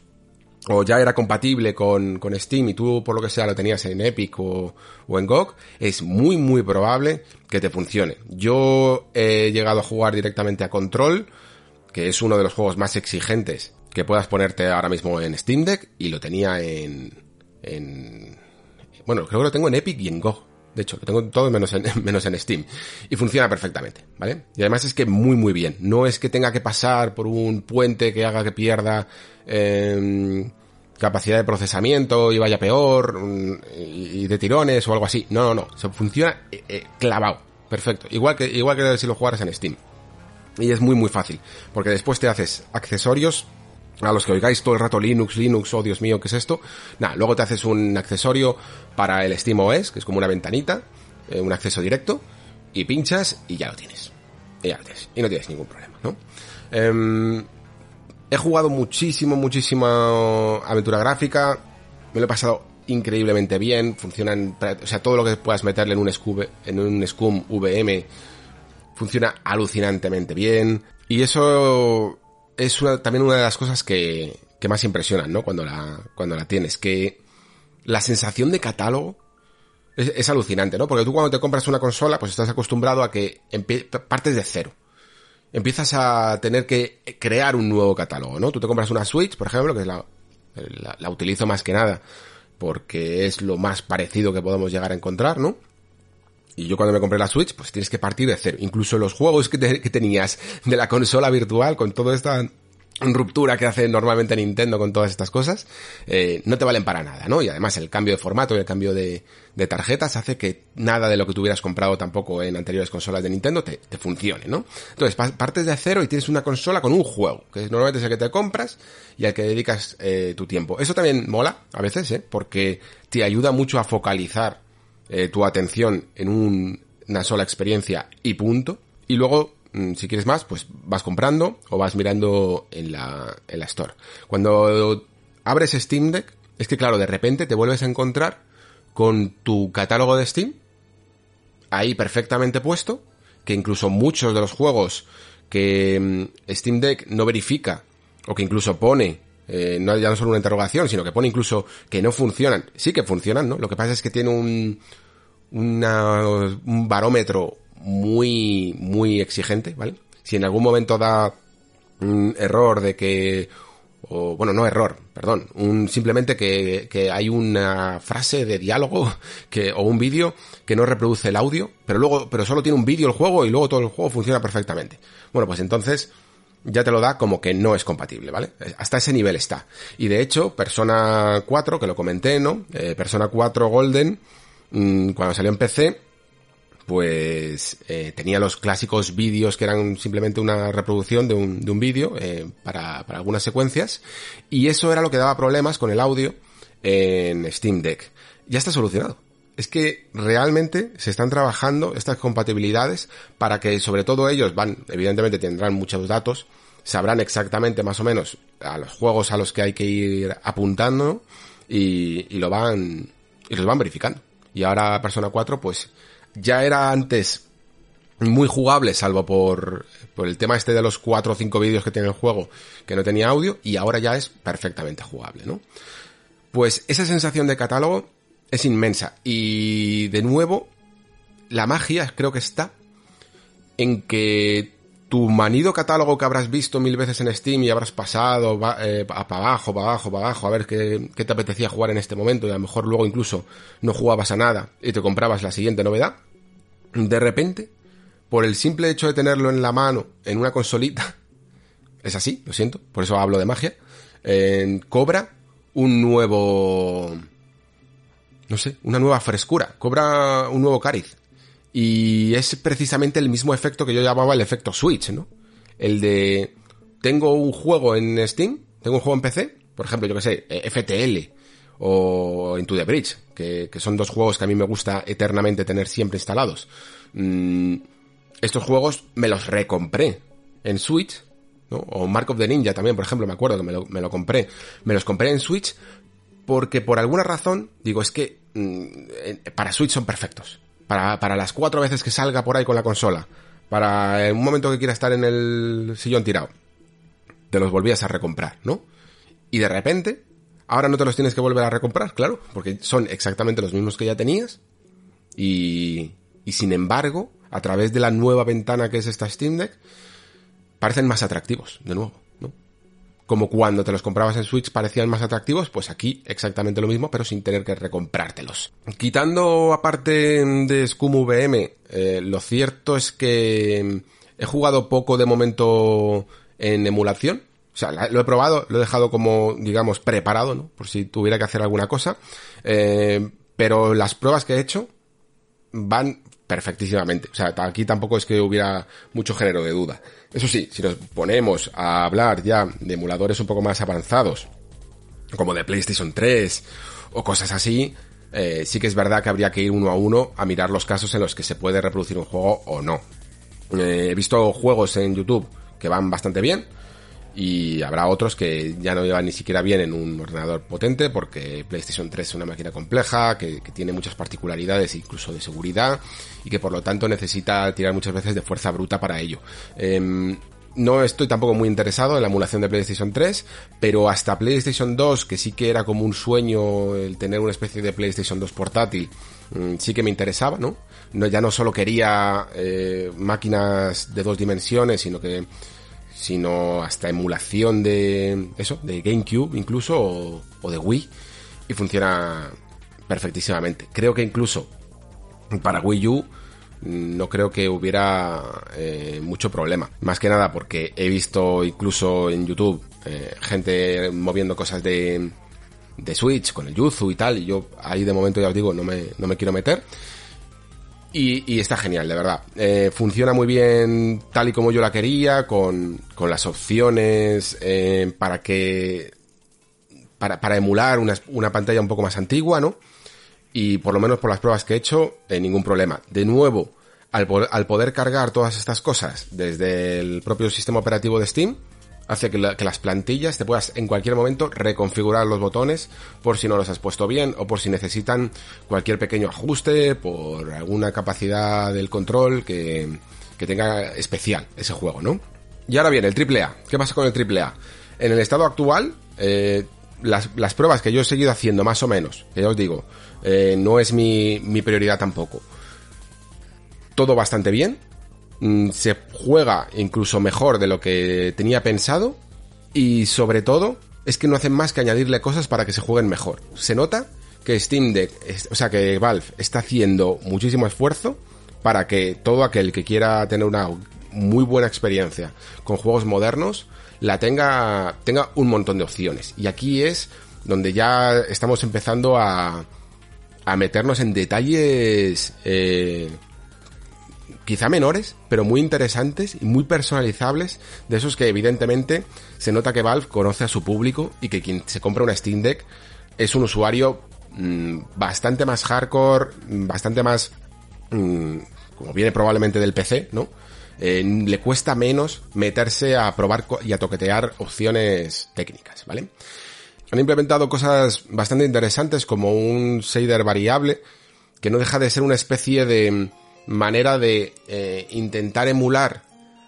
Speaker 1: o ya era compatible con, con, Steam y tú por lo que sea lo tenías en Epic o, o, en GOG, es muy muy probable que te funcione. Yo he llegado a jugar directamente a Control, que es uno de los juegos más exigentes que puedas ponerte ahora mismo en Steam Deck y lo tenía en, en bueno, creo que lo tengo en Epic y en GOG. De hecho, lo tengo todo menos en, menos en Steam. Y funciona perfectamente, ¿vale? Y además es que muy muy bien. No es que tenga que pasar por un puente que haga que pierda eh, capacidad de procesamiento y vaya peor mm, y de tirones o algo así. No, no, no. Se funciona eh, eh, clavado. Perfecto. Igual que, igual que si lo jugaras en Steam. Y es muy muy fácil. Porque después te haces accesorios a los que oigáis todo el rato Linux, Linux, oh Dios mío, ¿qué es esto? Nada, luego te haces un accesorio para el SteamOS, que es como una ventanita, eh, un acceso directo, y pinchas y ya lo tienes. Y ya lo tienes. Y no tienes ningún problema, ¿no? Em, he jugado muchísimo, muchísima aventura gráfica, me lo he pasado increíblemente bien, funcionan, o sea, todo lo que puedas meterle en un, Scum, en un Scum VM funciona alucinantemente bien, y eso es también una de las cosas que, que más impresionan, ¿no? Cuando la, cuando la tienes, que la sensación de catálogo es, es, alucinante, ¿no? Porque tú cuando te compras una consola, pues estás acostumbrado a que partes de cero. Empiezas a tener que crear un nuevo catálogo, ¿no? Tú te compras una Switch, por ejemplo, que es la, la, la utilizo más que nada porque es lo más parecido que podemos llegar a encontrar, ¿no? Y yo cuando me compré la Switch, pues tienes que partir de cero. Incluso los juegos que, tenías de la consola virtual, con toda esta ruptura que hace normalmente Nintendo con todas estas cosas, eh, no te valen para nada, ¿no? Y además el cambio de formato y el cambio de, tarjetas hace que nada de lo que tuvieras comprado tampoco en anteriores consolas de Nintendo te, te funcione, ¿no? Entonces partes de cero y tienes una consola con un juego, que normalmente es el que te compras y al que dedicas eh, tu tiempo. Eso también mola a veces, ¿eh? Porque te ayuda mucho a focalizar eh, tu atención en un, una sola experiencia y punto. Y luego, mm, si quieres más, pues vas comprando o vas mirando en la, en la store. Cuando abres Steam Deck, es que claro, de repente te vuelves a encontrar con tu catálogo de Steam ahí perfectamente puesto, que incluso muchos de los juegos que mm, Steam Deck no verifica o que incluso pone eh, no, ya no solo una interrogación, sino que pone incluso que no funcionan. Sí que funcionan, ¿no? Lo que pasa es que tiene un, un barómetro muy, muy exigente, ¿vale? Si en algún momento da un error de que, o bueno, no error, perdón, un, simplemente que, que hay una frase de diálogo que, o un vídeo que no reproduce el audio, pero luego, pero solo tiene un vídeo el juego y luego todo el juego funciona perfectamente. Bueno, pues entonces, ya te lo da como que no es compatible, ¿vale? Hasta ese nivel está. Y de hecho, Persona 4, que lo comenté, ¿no? Eh, Persona 4 Golden, mmm, cuando salió en PC, pues eh, tenía los clásicos vídeos que eran simplemente una reproducción de un, de un vídeo eh, para algunas secuencias, y eso era lo que daba problemas con el audio en Steam Deck. Ya está solucionado es que realmente se están trabajando estas compatibilidades para que sobre todo ellos van, evidentemente tendrán muchos datos, sabrán exactamente más o menos a los juegos a los que hay que ir apuntando y, y lo van, y los van verificando. Y ahora Persona 4 pues ya era antes muy jugable, salvo por, por el tema este de los 4 o 5 vídeos que tiene el juego, que no tenía audio, y ahora ya es perfectamente jugable, ¿no? Pues esa sensación de catálogo es inmensa. Y de nuevo, la magia creo que está en que tu manido catálogo que habrás visto mil veces en Steam y habrás pasado eh, para abajo, para abajo, para abajo, a ver qué, qué, te apetecía jugar en este momento y a lo mejor luego incluso no jugabas a nada y te comprabas la siguiente novedad, de repente, por el simple hecho de tenerlo en la mano, en una consolita, es así, lo siento, por eso hablo de magia, eh, cobra un nuevo no sé, una nueva frescura, cobra un nuevo cariz. Y es precisamente el mismo efecto que yo llamaba el efecto Switch, ¿no? El de, tengo un juego en Steam, tengo un juego en PC, por ejemplo, yo que sé, eh, FTL o Into the Bridge, que, son dos juegos que a mí me gusta eternamente tener siempre instalados. Mm, estos juegos me los recompré en Switch. O Mark of the Ninja también, por ejemplo, me acuerdo que me me lo compré. Me los compré en Switch porque por alguna razón, digo, es que mm, para Switch son perfectos. Para, para las cuatro veces que salga por ahí con la consola. Para un momento que quiera estar en el sillón tirado. Te los volvías a recomprar, ¿no? Y de repente, ahora no te los tienes que volver a recomprar, claro, porque son exactamente los mismos que ya tenías. Y, y sin embargo, a través de la nueva ventana que es esta Steam Deck, parecen más atractivos, de nuevo como cuando te los comprabas en Switch parecían más atractivos, pues aquí exactamente lo mismo, pero sin tener que recomprártelos. Quitando aparte de Scum VM, eh, lo cierto es que he jugado poco de momento en emulación. O sea, lo he probado, lo he dejado como, digamos, preparado, ¿no? Por si tuviera que hacer alguna cosa. Eh, pero las pruebas que he hecho van perfectísimamente. O sea, aquí tampoco es que hubiera mucho género de duda. Eso sí, si nos ponemos a hablar ya de emuladores un poco más avanzados, como de PlayStation 3 o cosas así, eh, sí que es verdad que habría que ir uno a uno a mirar los casos en los que se puede reproducir un juego o no. Eh, he visto juegos en YouTube que van bastante bien, y habrá otros que ya no llevan ni siquiera bien en un ordenador potente porque PlayStation 3 es una máquina compleja, que, tiene muchas particularidades incluso de seguridad y que por lo tanto necesita tirar muchas veces de fuerza bruta para ello. Em, no estoy tampoco muy interesado en la emulación de PlayStation 3, pero hasta PlayStation 2, que sí que era como un sueño el tener una especie de PlayStation 2 portátil, mm, sí que me interesaba, ¿no? no ya no solo quería eh, máquinas de dos dimensiones, sino que sino hasta emulación de eso, de GameCube incluso, o, de Wii, y funciona perfectísimamente. Creo que incluso para Wii U no creo que hubiera eh, mucho problema. Más que nada porque he visto incluso en YouTube eh, gente moviendo cosas de, de Switch con el Yuzu y tal, y yo ahí de momento ya os digo, no me, no me quiero meter. Y, está genial, de verdad. Eh, funciona muy bien tal y como yo la quería, con, con las opciones eh, para que. Para, para emular una, una, pantalla un poco más antigua, ¿no? Y por lo menos por las pruebas que he hecho, eh, ningún problema. De nuevo, al, al poder cargar todas estas cosas desde el propio sistema operativo de Steam, hace que, las plantillas te puedas en cualquier momento reconfigurar los botones por si no los has puesto bien o por si necesitan cualquier pequeño ajuste por alguna capacidad del control que, que tenga especial ese juego, ¿no? Y ahora bien, el AAA. ¿Qué pasa con el AAA? En el estado actual, eh, las, las, pruebas que yo he seguido haciendo más o menos, que ya os digo, eh, no es mi, mi prioridad tampoco. Todo bastante bien, se juega incluso mejor de lo que tenía pensado y sobre todo es que no hacen más que añadirle cosas para que se jueguen mejor. Se nota que Steam Deck, o sea que Valve está haciendo muchísimo esfuerzo para que todo aquel que quiera tener una muy buena experiencia con juegos modernos la tenga tenga un montón de opciones y aquí es donde ya estamos empezando a a meternos en detalles eh, quizá menores, pero muy interesantes y muy personalizables, de esos que evidentemente se nota que Valve conoce a su público y que quien se compra una Steam Deck es un usuario mm, bastante más hardcore, bastante más, mm, como viene probablemente del PC, ¿no? Eh, le cuesta menos meterse a probar y a toquetear opciones técnicas, ¿vale? Han implementado cosas bastante interesantes como un shader variable, que no deja de ser una especie de manera de eh, intentar emular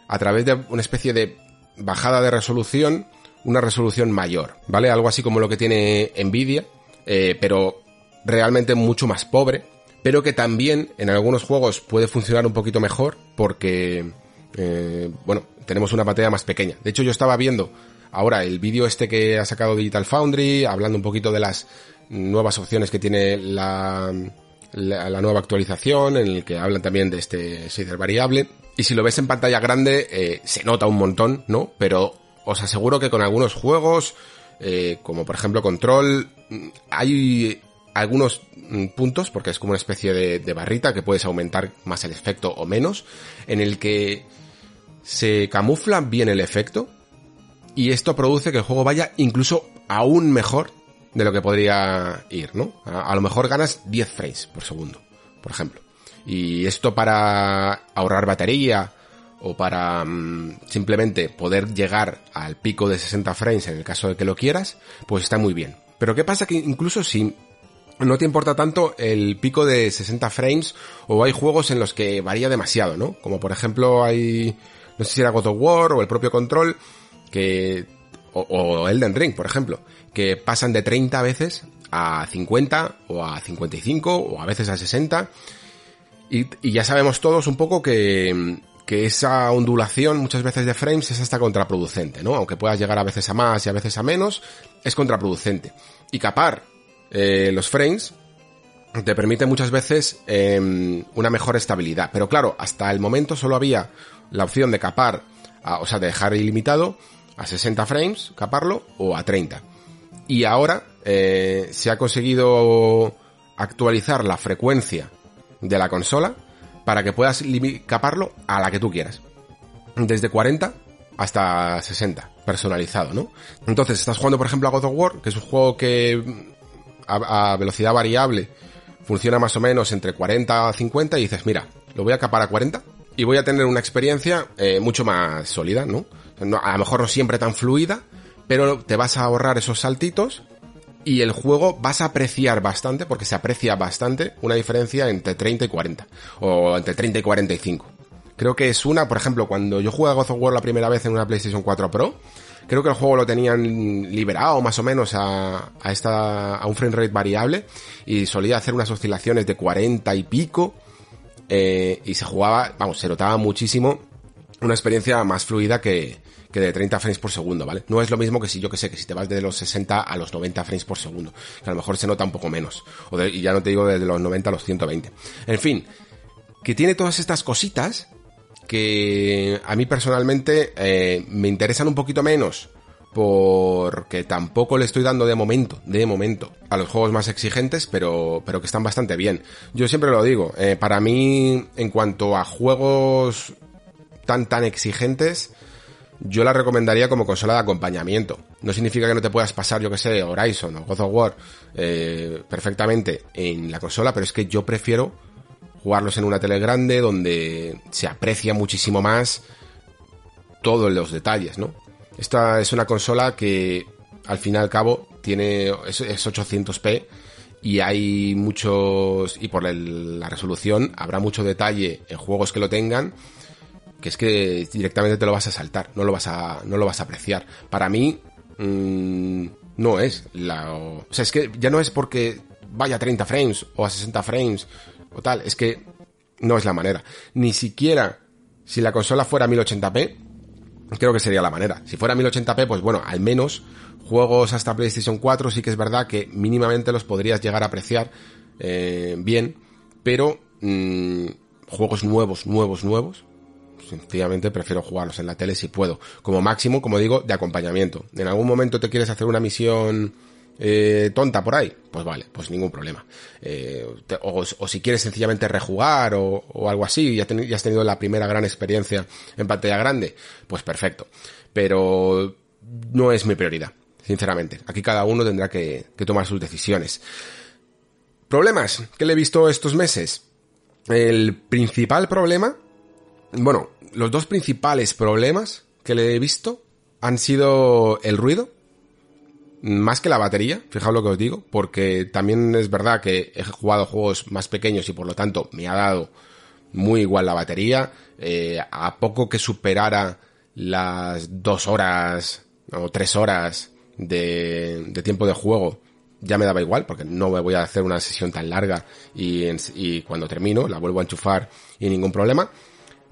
Speaker 1: a través de una especie de bajada de resolución una resolución mayor, ¿vale? Algo así como lo que tiene Nvidia, eh, pero realmente mucho más pobre, pero que también en algunos juegos puede funcionar un poquito mejor porque, eh, bueno, tenemos una pantalla más pequeña. De hecho, yo estaba viendo ahora el vídeo este que ha sacado Digital Foundry, hablando un poquito de las nuevas opciones que tiene la, la, nueva actualización en el que hablan también de este shader variable. Y si lo ves en pantalla grande, eh, se nota un montón, ¿no? Pero os aseguro que con algunos juegos, eh, como por ejemplo Control, mm, hay algunos mm, puntos, porque es como una especie de, de, barrita que puedes aumentar más el efecto o menos, en el que se camufla bien el efecto y esto produce que el juego vaya incluso aún mejor de lo que podría ir, ¿no? A, lo mejor ganas 10 frames por segundo, por ejemplo. Y esto para ahorrar batería o para mm, simplemente poder llegar al pico de 60 frames en el caso de que lo quieras, pues está muy bien. Pero ¿qué pasa que incluso si no te importa tanto el pico de 60 frames o hay juegos en los que varía demasiado, ¿no? Como por ejemplo hay, no sé si era God of War o el propio Control, que, o, o Elden Ring, por ejemplo, que pasan de 30 veces a 50 o a 55 o a veces a 60. Y, ya sabemos todos un poco que, que esa ondulación muchas veces de frames es hasta contraproducente, ¿no? Aunque puedas llegar a veces a más y a veces a menos, es contraproducente. Y capar eh, los frames te permite muchas veces em, una mejor estabilidad. Pero claro, hasta el momento solo había la opción de capar, o sea, de dejar ilimitado a 60 frames, caparlo, o a 30 y ahora eh, se ha conseguido actualizar la frecuencia de la consola para que puedas caparlo a la que tú quieras. Desde 40 hasta 60, personalizado, ¿no? Entonces, estás jugando, por ejemplo, a God of War, que es un juego que mm, a, a velocidad variable funciona más o menos entre 40 a 50 y dices, mira, lo voy a capar a 40 y voy a tener una experiencia eh, mucho más sólida, ¿no? ¿no? A lo mejor no siempre tan fluida, pero te vas a ahorrar esos saltitos y el juego vas a apreciar bastante, porque se aprecia bastante, una diferencia entre 30 y 40, o entre 30 y 45. Creo que es una, por ejemplo, cuando yo jugué a God of War la primera vez en una PlayStation 4 Pro, creo que el juego lo tenían liberado más o menos a, a esta, a un frame rate variable, y solía hacer unas oscilaciones de 40 y pico, eh, y se jugaba, vamos, se notaba muchísimo una experiencia más fluida que, que de 30 frames por segundo, ¿vale? No es lo mismo que si yo que sé, que si te vas de los 60 a los 90 frames por segundo, que a lo mejor se nota un poco menos, o y ya no te digo desde los 90 a los 120. En fin, que tiene todas estas cositas que a mí personalmente eh, me interesan un poquito menos porque tampoco le estoy dando de momento, de momento, a los juegos más exigentes, pero, pero que están bastante bien. Yo siempre lo digo, eh, para mí, en cuanto a juegos tan tan exigentes, yo la recomendaría como consola de acompañamiento. No significa que no te puedas pasar, yo que sé, Horizon o God of War eh, perfectamente en la consola, pero es que yo prefiero jugarlos en una tele grande donde se aprecia muchísimo más todos los detalles, ¿no? Esta es una consola que al fin y al cabo tiene es, es 800p y hay muchos y por la resolución habrá mucho detalle en juegos que lo tengan que es que directamente te lo vas a saltar, no lo vas a no lo vas a apreciar. Para mí mm, no es la o sea, es que ya no es porque vaya a 30 frames o a 60 frames o tal, es que no es la manera. Ni siquiera si la consola fuera 1080p, creo que sería la manera. Si fuera 1080p, pues bueno, al menos juegos hasta PlayStation 4 sí que es verdad que mínimamente los podrías llegar a apreciar eh, bien, pero mm, juegos nuevos, nuevos, nuevos, sencillamente prefiero jugarlos en la tele si puedo. Como máximo, como digo, de acompañamiento. En algún momento te quieres hacer una misión eh, tonta por ahí, pues vale, pues ningún problema. Eh, o, o si quieres sencillamente rejugar o, o algo así, ya, ten- ya has tenido la primera gran experiencia en pantalla grande, pues perfecto. Pero no es mi prioridad, sinceramente. Aquí cada uno tendrá que, que tomar sus decisiones. ¿Problemas que le he visto estos meses? El principal problema, bueno, los dos principales problemas que le he visto han sido el ruido, más que la batería, fijaos lo que os digo, porque también es verdad que he jugado juegos más pequeños y por lo tanto me ha dado muy igual la batería, eh, a poco que superara las dos horas o tres horas de, de tiempo de juego, ya me daba igual, porque no me voy a hacer una sesión tan larga y, y cuando termino la vuelvo a enchufar y ningún problema.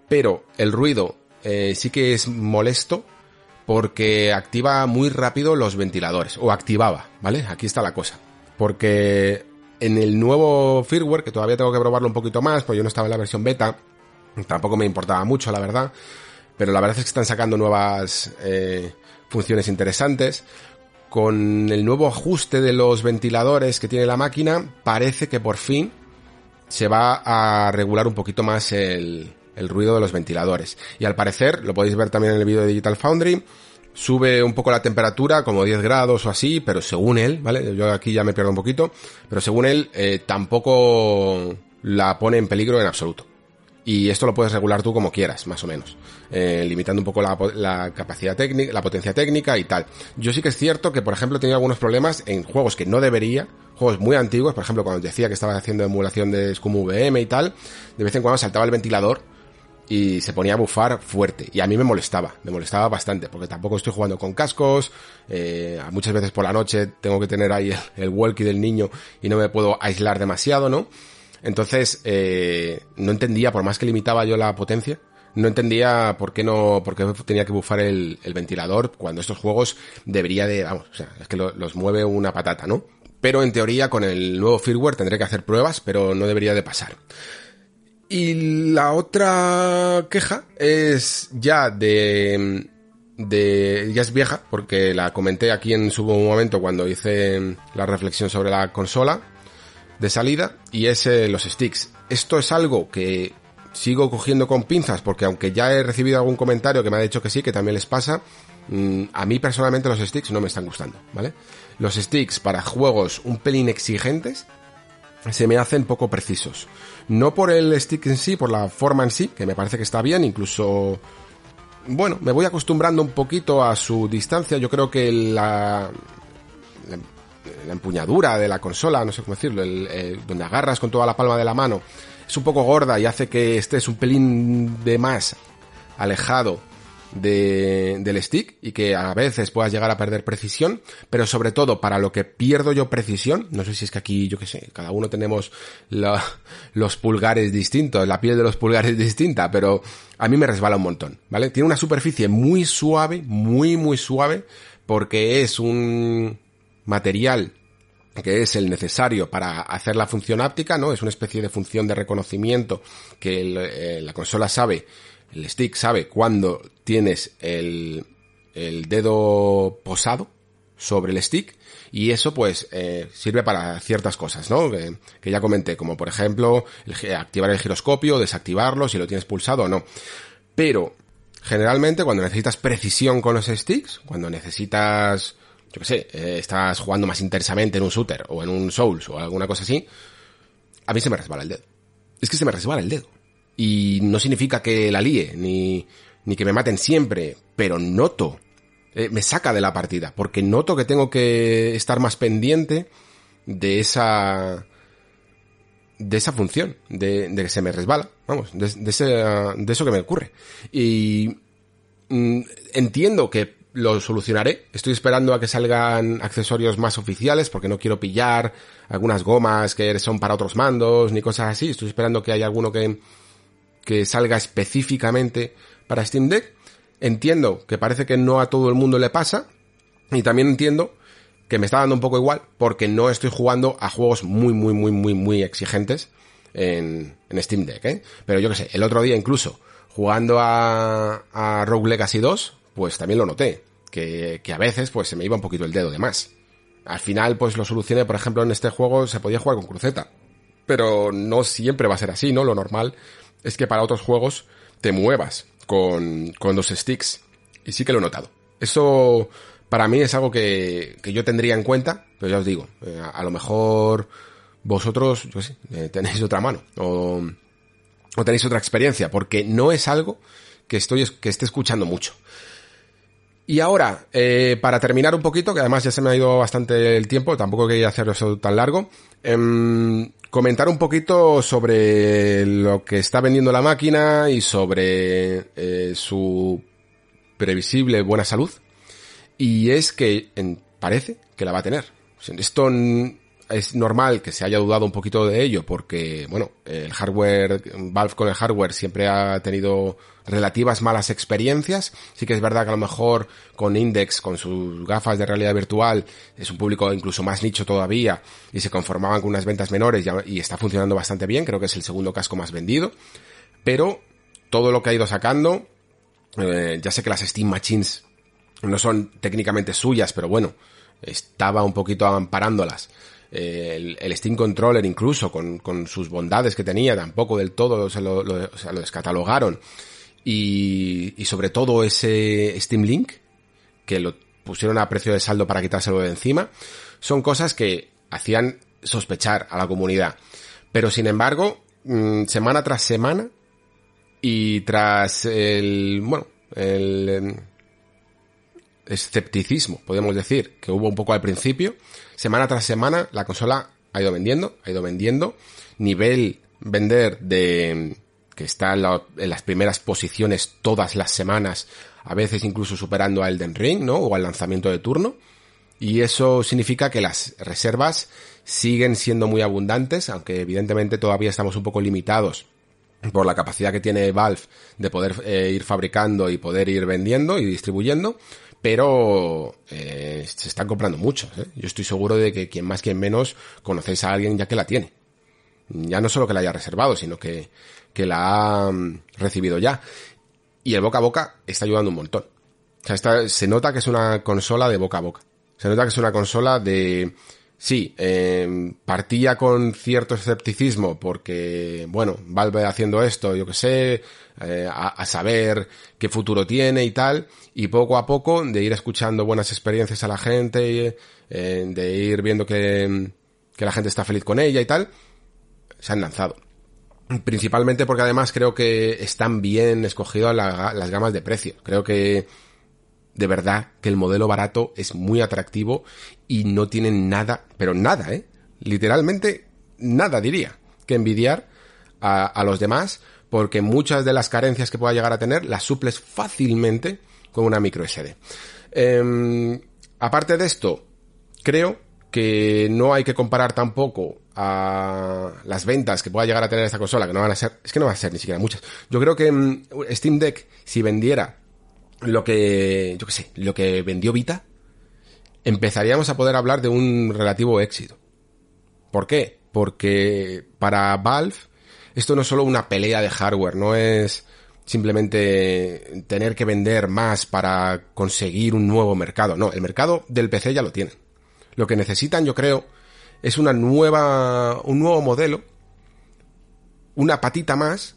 Speaker 1: Pero el ruido eh, sí que es molesto porque activa muy rápido los ventiladores, o activaba, ¿vale? Aquí está la cosa. Porque en el nuevo firmware, que todavía tengo que probarlo un poquito más, pues yo no estaba en la versión beta, tampoco me importaba mucho, la verdad, pero la verdad es que están sacando nuevas eh, funciones interesantes. Con el nuevo ajuste de los ventiladores que tiene la máquina, parece que por fin se va a regular un poquito más el, el ruido de los ventiladores. Y al parecer, lo podéis ver también en el vídeo de Digital Foundry, sube un poco la temperatura, como 10 grados o así, pero según él, ¿vale? Yo aquí ya me pierdo un poquito, pero según él, eh, tampoco la pone en peligro en absoluto. Y esto lo puedes regular tú como quieras, más o menos. Eh, limitando un poco la, capacidad técnica, la potencia técnica y tal. Yo sí que es cierto que, por ejemplo, he tenido algunos problemas en juegos que no debería, juegos muy antiguos, por ejemplo, cuando decía que estaba haciendo emulación de Scum VM y tal, de vez en cuando saltaba el ventilador y se ponía a bufar fuerte. Y a mí me molestaba, me molestaba bastante, porque tampoco estoy jugando con cascos, eh, muchas veces por la noche tengo que tener ahí el, el walkie del niño y no me puedo aislar demasiado, ¿no? Entonces, eh, no entendía, por más que limitaba yo la potencia, no entendía por qué no, por qué tenía que bufar el, ventilador cuando estos juegos debería de, vamos, o sea, es que lo- los mueve una patata, ¿no? Pero en teoría con el nuevo firmware tendré que hacer pruebas, pero no debería de pasar. Y la otra queja es ya de, de, ya es vieja, porque la comenté aquí en su momento cuando hice la reflexión sobre la consola de salida, y es eh, los sticks. Esto es algo que sigo cogiendo con pinzas porque aunque ya he recibido algún comentario que me ha dicho que sí, que también les pasa, mm, a mí personalmente los sticks no me están gustando, ¿vale? Los sticks para juegos un pelín exigentes se me hacen poco precisos. No por el stick en sí, por la forma en sí, que me parece que está bien, incluso bueno, me voy acostumbrando un poquito a su distancia. Yo creo que la, la, empuñadura de la consola, no sé cómo decirlo, el, donde agarras con toda la palma de la mano, es un poco gorda y hace que estés un pelín de más alejado de, del stick y que a veces puedas llegar a perder precisión, pero sobre todo para lo que pierdo yo precisión, no sé si es que aquí, yo qué sé, cada uno tenemos los pulgares distintos, la piel de los pulgares distinta, pero a mí me resbala un montón, ¿vale? Tiene una superficie muy suave, muy, muy suave, porque es un material que es el necesario para hacer la función áptica, ¿no? Es una especie de función de reconocimiento que eh, la consola sabe el stick sabe cuando tienes el, el dedo posado sobre el stick y eso pues eh, sirve para ciertas cosas, ¿no? Que, ya comenté, como por ejemplo activar el giroscopio, desactivarlo, si lo tienes pulsado o no. Pero generalmente cuando necesitas precisión con los sticks, cuando necesitas, yo qué sé, eh, estás jugando más intensamente en un shooter o en un Souls o alguna cosa así, a mí se me resbala el dedo. Es que se me resbala el dedo. Y no significa que la líe, ni, ni que me maten siempre, pero noto, eh, me saca de la partida, porque noto que tengo que estar más pendiente de esa, de esa función, de, de que se me resbala, vamos, de, de, ese, de eso que me ocurre. Y mm, entiendo que lo solucionaré. Estoy esperando a que salgan accesorios más oficiales porque no quiero pillar algunas gomas que son para otros mandos ni cosas así. Estoy esperando que haya alguno que, que salga específicamente para Steam Deck. Entiendo que parece que no a todo el mundo le pasa. Y también entiendo que me está dando un poco igual porque no estoy jugando a juegos muy, muy, muy, muy, muy exigentes en, Steam Deck, ¿eh? Pero yo que sé, el otro día incluso jugando a, a Rogue Legacy 2, pues también lo noté. Que, que a veces pues se me iba un poquito el dedo de más. Al final pues lo solucioné, por ejemplo en este juego se podía jugar con cruceta. Pero no siempre va a ser así, ¿no? Lo normal es que para otros juegos te muevas con, con dos sticks. Y sí que lo he notado. Eso para mí es algo que, que yo tendría en cuenta, pero ya os digo, eh, a, lo mejor vosotros, yo sé, eh, tenéis otra mano o, tenéis otra experiencia, porque no es algo que estoy que esté escuchando mucho. Y ahora, eh, para terminar un poquito, que además ya se me ha ido bastante el tiempo, tampoco quería hacerlo eso tan largo, eh, comentar un poquito sobre lo que está vendiendo la máquina y sobre eh, su previsible buena salud. Y es que parece que la va a tener. Esto es normal que se haya dudado un poquito de ello porque, bueno, el hardware, Valve con el hardware siempre ha tenido relativas malas experiencias. Sí que es verdad que a lo mejor con Index, con sus gafas de realidad virtual, es un público incluso más nicho todavía y se conformaban con unas ventas menores y, está funcionando bastante bien. Creo que es el segundo casco más vendido. Pero todo lo que ha ido sacando, eh, ya sé que las Steam Machines no son técnicamente suyas, pero bueno, estaba un poquito amparándolas. El, Steam Controller incluso con, sus bondades que tenía tampoco del todo se lo, lo, lo descatalogaron y, y sobre todo ese Steam Link, que lo pusieron a precio de saldo para quitárselo de encima, son cosas que hacían sospechar a la comunidad. Pero sin embargo, mm, semana tras semana y tras el, bueno, el em, escepticismo, podemos decir, que hubo un poco al principio, semana tras semana la consola ha ido vendiendo, ha ido vendiendo, nivel vender de que está en, las primeras posiciones todas las semanas, a veces incluso superando a Elden Ring, ¿no? O al lanzamiento de turno. Y eso significa que las reservas siguen siendo muy abundantes, aunque evidentemente todavía estamos un poco limitados por la capacidad que tiene Valve de poder eh, ir fabricando y poder ir vendiendo y distribuyendo, pero eh, se están comprando muchos. ¿eh? Yo estoy seguro de que quien más, quien menos, conocéis a alguien ya que la tiene. Ya no solo que la haya reservado, sino que que la ha mm, recibido ya. Y el boca a boca está ayudando un montón. O sea, se nota que es una consola de boca a boca. Se nota que es una consola de sí, eh, partía con cierto escepticismo porque, bueno, Valve haciendo esto, yo que sé, eh, a, a, saber qué futuro tiene y tal, y poco a poco de ir escuchando buenas experiencias a la gente, eh, de ir viendo que, que la gente está feliz con ella y tal, se han lanzado. Principalmente porque además creo que están bien escogidas la, las gamas de precio. Creo que de verdad que el modelo barato es muy atractivo y no tienen nada, pero nada, ¿eh? Literalmente nada diría que envidiar a, los demás porque muchas de las carencias que pueda llegar a tener las suples fácilmente con una micro SD. Eh, aparte de esto, creo que no hay que comparar tampoco a las ventas que pueda llegar a tener esta consola, que no van a ser, es que no van a ser ni siquiera muchas. Yo creo que um, Steam Deck, si vendiera lo que, yo qué sé, lo que vendió Vita, empezaríamos a poder hablar de un relativo éxito. ¿Por qué? Porque para Valve esto no es solo una pelea de hardware, no es simplemente tener que vender más para conseguir un nuevo mercado. No, el mercado del PC ya lo tienen. Lo que necesitan, yo creo, es una nueva, un nuevo modelo, una patita más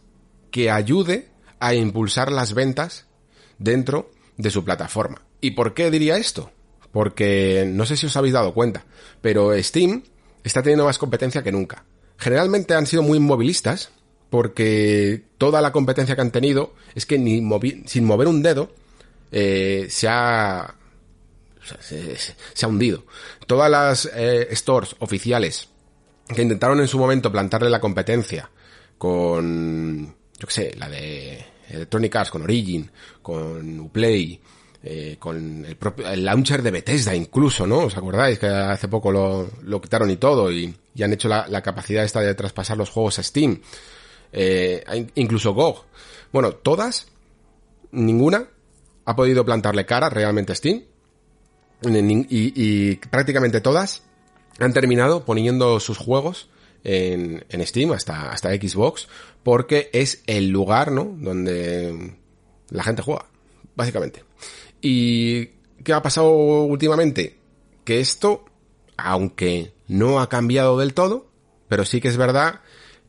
Speaker 1: que ayude a impulsar las ventas dentro de su plataforma. ¿Y por qué diría esto? Porque no sé si os habéis dado cuenta, pero Steam está teniendo más competencia que nunca. Generalmente han sido muy inmovilistas porque toda la competencia que han tenido es que sin mover un dedo eh, se ha se, se, ha hundido. Todas las eh, stores oficiales que intentaron en su momento plantarle la competencia con, yo qué sé, la de Electronic Arts, con Origin, con Uplay, eh, con el, propio, el launcher de Bethesda incluso, ¿no? ¿Os acordáis que hace poco lo, lo quitaron y todo y, y han hecho la, la, capacidad esta de traspasar los juegos a Steam? Eh, incluso GOG. Bueno, todas, ninguna ha podido plantarle cara realmente a Steam y, y, prácticamente todas han terminado poniendo sus juegos en, en, Steam hasta, hasta Xbox porque es el lugar, ¿no? Donde la gente juega, básicamente. ¿Y qué ha pasado últimamente? Que esto, aunque no ha cambiado del todo, pero sí que es verdad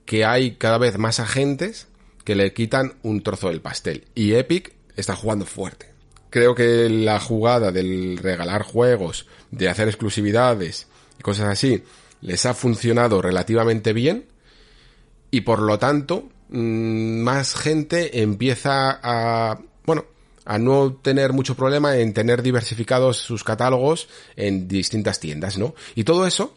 Speaker 1: que hay cada vez más agentes que le quitan un trozo del pastel. Y Epic está jugando fuerte creo que la jugada del regalar juegos, de hacer exclusividades y cosas así, les ha funcionado relativamente bien y por lo tanto mm, más gente empieza a, a no tener mucho problema en tener diversificados sus catálogos en distintas tiendas, ¿no? Y todo eso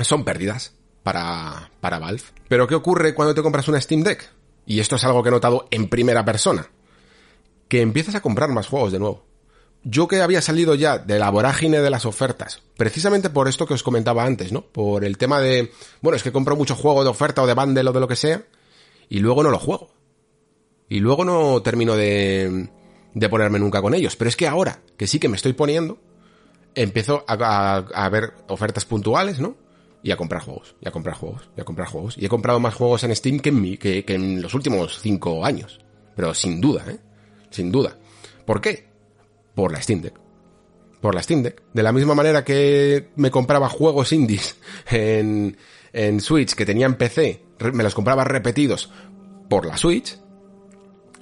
Speaker 1: son pérdidas para, para Valve. Pero ¿qué ocurre cuando te compras una Steam Deck? Y esto es algo que he notado en primera persona que empiezas a comprar más juegos de nuevo. Yo que había salido ya de la vorágine de las ofertas, precisamente por esto que os comentaba antes, ¿no? Por el tema de, bueno, es que compro mucho juego de oferta o de bundle o de lo que sea, y luego no lo juego. Y luego no termino de, de ponerme nunca con ellos. Pero es que ahora, que sí que me estoy poniendo, empiezo a, ver ofertas puntuales, ¿no? y a comprar juegos, y a comprar juegos, y a comprar juegos. Y he comprado más juegos en Steam que en, mi, que, que en los últimos cinco años. Pero sin duda, ¿eh? sin duda. ¿Por qué? Por la Steam Deck. Por la Steam Deck. De la misma manera que me compraba juegos indies en, en Switch que tenía en PC, me los compraba repetidos por la Switch,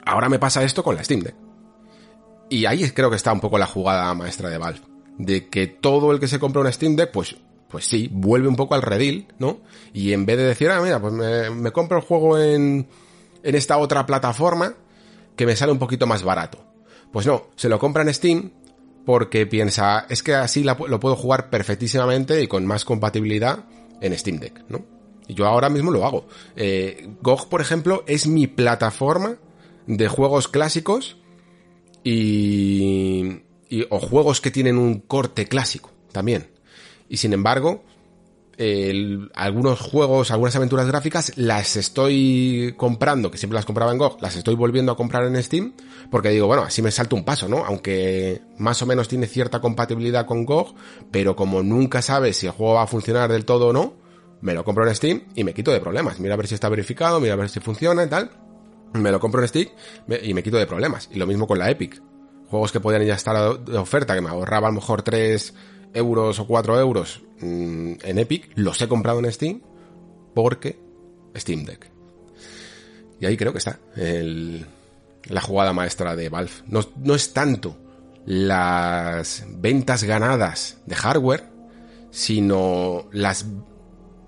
Speaker 1: ahora me pasa esto con la Steam Deck. Y ahí creo que está un poco la jugada maestra de Valve. De que todo el que se compra una Steam Deck, pues, pues sí, vuelve un poco al redil, ¿no? Y en vez de decir, ah, mira, pues me, me compro el juego en, en esta otra plataforma, que me sale un poquito más barato. Pues no, se lo compra en Steam porque piensa, es que así lo puedo jugar perfectísimamente y con más compatibilidad en Steam Deck, ¿no? Y yo ahora mismo lo hago. Eh, GOG, por ejemplo, es mi plataforma de juegos clásicos y, y, o juegos que tienen un corte clásico también. Y sin embargo, algunos juegos, algunas aventuras gráficas, las estoy comprando, que siempre las compraba en GOG, las estoy volviendo a comprar en Steam, porque digo, bueno, así me salto un paso, ¿no? Aunque más o menos tiene cierta compatibilidad con GOG, pero como nunca sabes si el juego va a funcionar del todo o no, me lo compro en Steam y me quito de problemas. Mira a ver si está verificado, mira a ver si funciona y tal. Me lo compro en Steam y me quito de problemas. Y lo mismo con la Epic. Juegos que podían ya estar de oferta, que me ahorraba a lo mejor 3 euros o 4 euros mm, en Epic, los he comprado en Steam porque Steam Deck. Y ahí creo que está la jugada maestra de Valve. No, no es tanto las ventas ganadas de hardware, sino las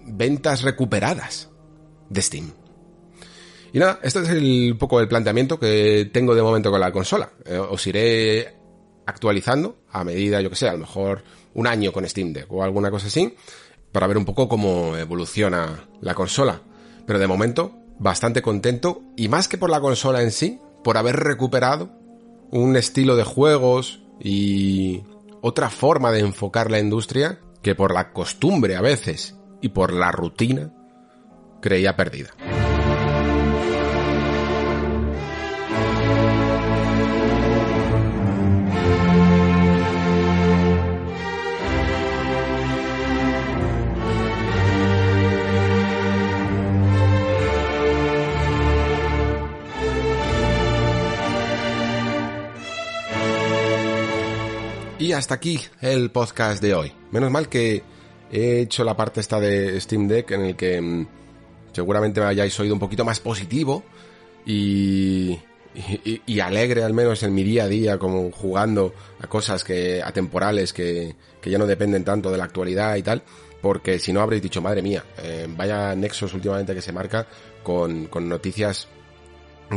Speaker 1: ventas recuperadas de Steam. Y nada, este es el poco el planteamiento que tengo de momento con la consola. Eh, os iré actualizando a medida, yo que sé, a lo mejor un año con Steam Deck o alguna cosa así, para ver un poco cómo evoluciona la consola. Pero de momento, bastante contento, y más que por la consola en sí, por haber recuperado un estilo de juegos y otra forma de enfocar la industria que por la costumbre a veces y por la rutina creía perdida. Y hasta aquí el podcast de hoy. Menos mal que he hecho la parte esta de Steam Deck en el que mm, seguramente me hayáis oído un poquito más positivo y, y, alegre al menos en mi día a día como jugando a cosas que atemporales que, que ya no dependen tanto de la actualidad y tal porque si no habréis dicho madre mía eh, vaya nexos últimamente que se marca con, con noticias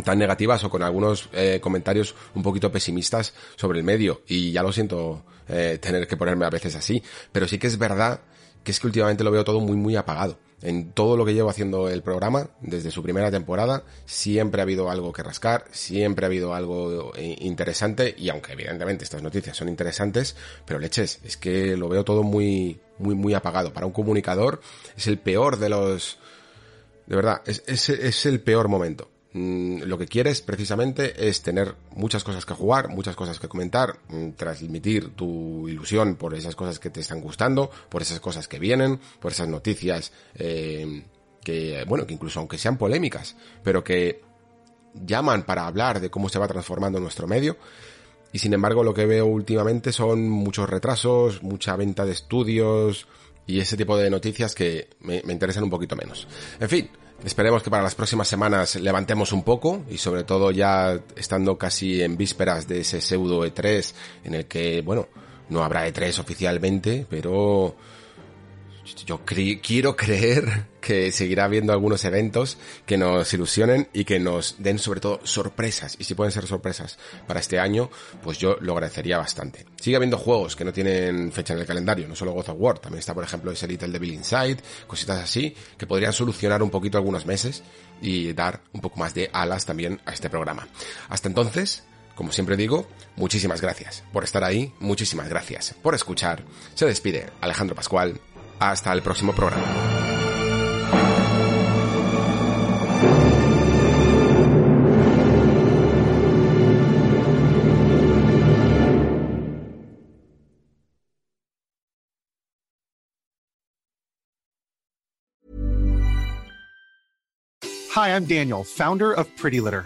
Speaker 1: tan negativas o con algunos eh, comentarios un poquito pesimistas sobre el medio y ya lo siento eh, tener que ponerme a veces así, pero sí que es verdad que es que últimamente lo veo todo muy muy apagado. En todo lo que llevo haciendo el programa, desde su primera temporada, siempre ha habido algo que rascar, siempre ha habido algo eh, interesante, y aunque evidentemente estas noticias son interesantes, pero leches, es que lo veo todo muy, muy, muy apagado. Para un comunicador es el peor de los... De verdad, es, es, es el peor momento. Mm, lo que quieres precisamente es tener muchas cosas que jugar, muchas cosas que comentar, mm, transmitir tu ilusión por esas cosas que te están gustando, por esas cosas que vienen, por esas noticias eh, que, bueno, que incluso aunque sean polémicas, pero que llaman para hablar de cómo se va transformando nuestro medio. Y sin embargo lo que veo últimamente son muchos retrasos, mucha venta de estudios y ese tipo de noticias que me, me interesan un poquito menos. En fin, Esperemos que para las próximas semanas levantemos un poco y sobre todo ya estando casi en vísperas de ese pseudo E3 en el que, bueno, no habrá E3 oficialmente, pero yo quiero creer que seguirá habiendo algunos eventos que nos ilusionen y que nos den sobre todo sorpresas. Y si pueden ser sorpresas para este año, pues yo lo agradecería bastante. Sigue habiendo juegos que no tienen fecha en el calendario, no solo God of War, también está por ejemplo ese Little Devil Inside, cositas así, que podrían solucionar un poquito algunos meses y dar un poco más de alas también a este programa. Hasta entonces, como siempre digo, muchísimas gracias por estar ahí, muchísimas gracias por escuchar. Se despide Alejandro Pascual hasta el próximo programa.
Speaker 3: Hi, I'm Daniel, founder of Pretty Litter.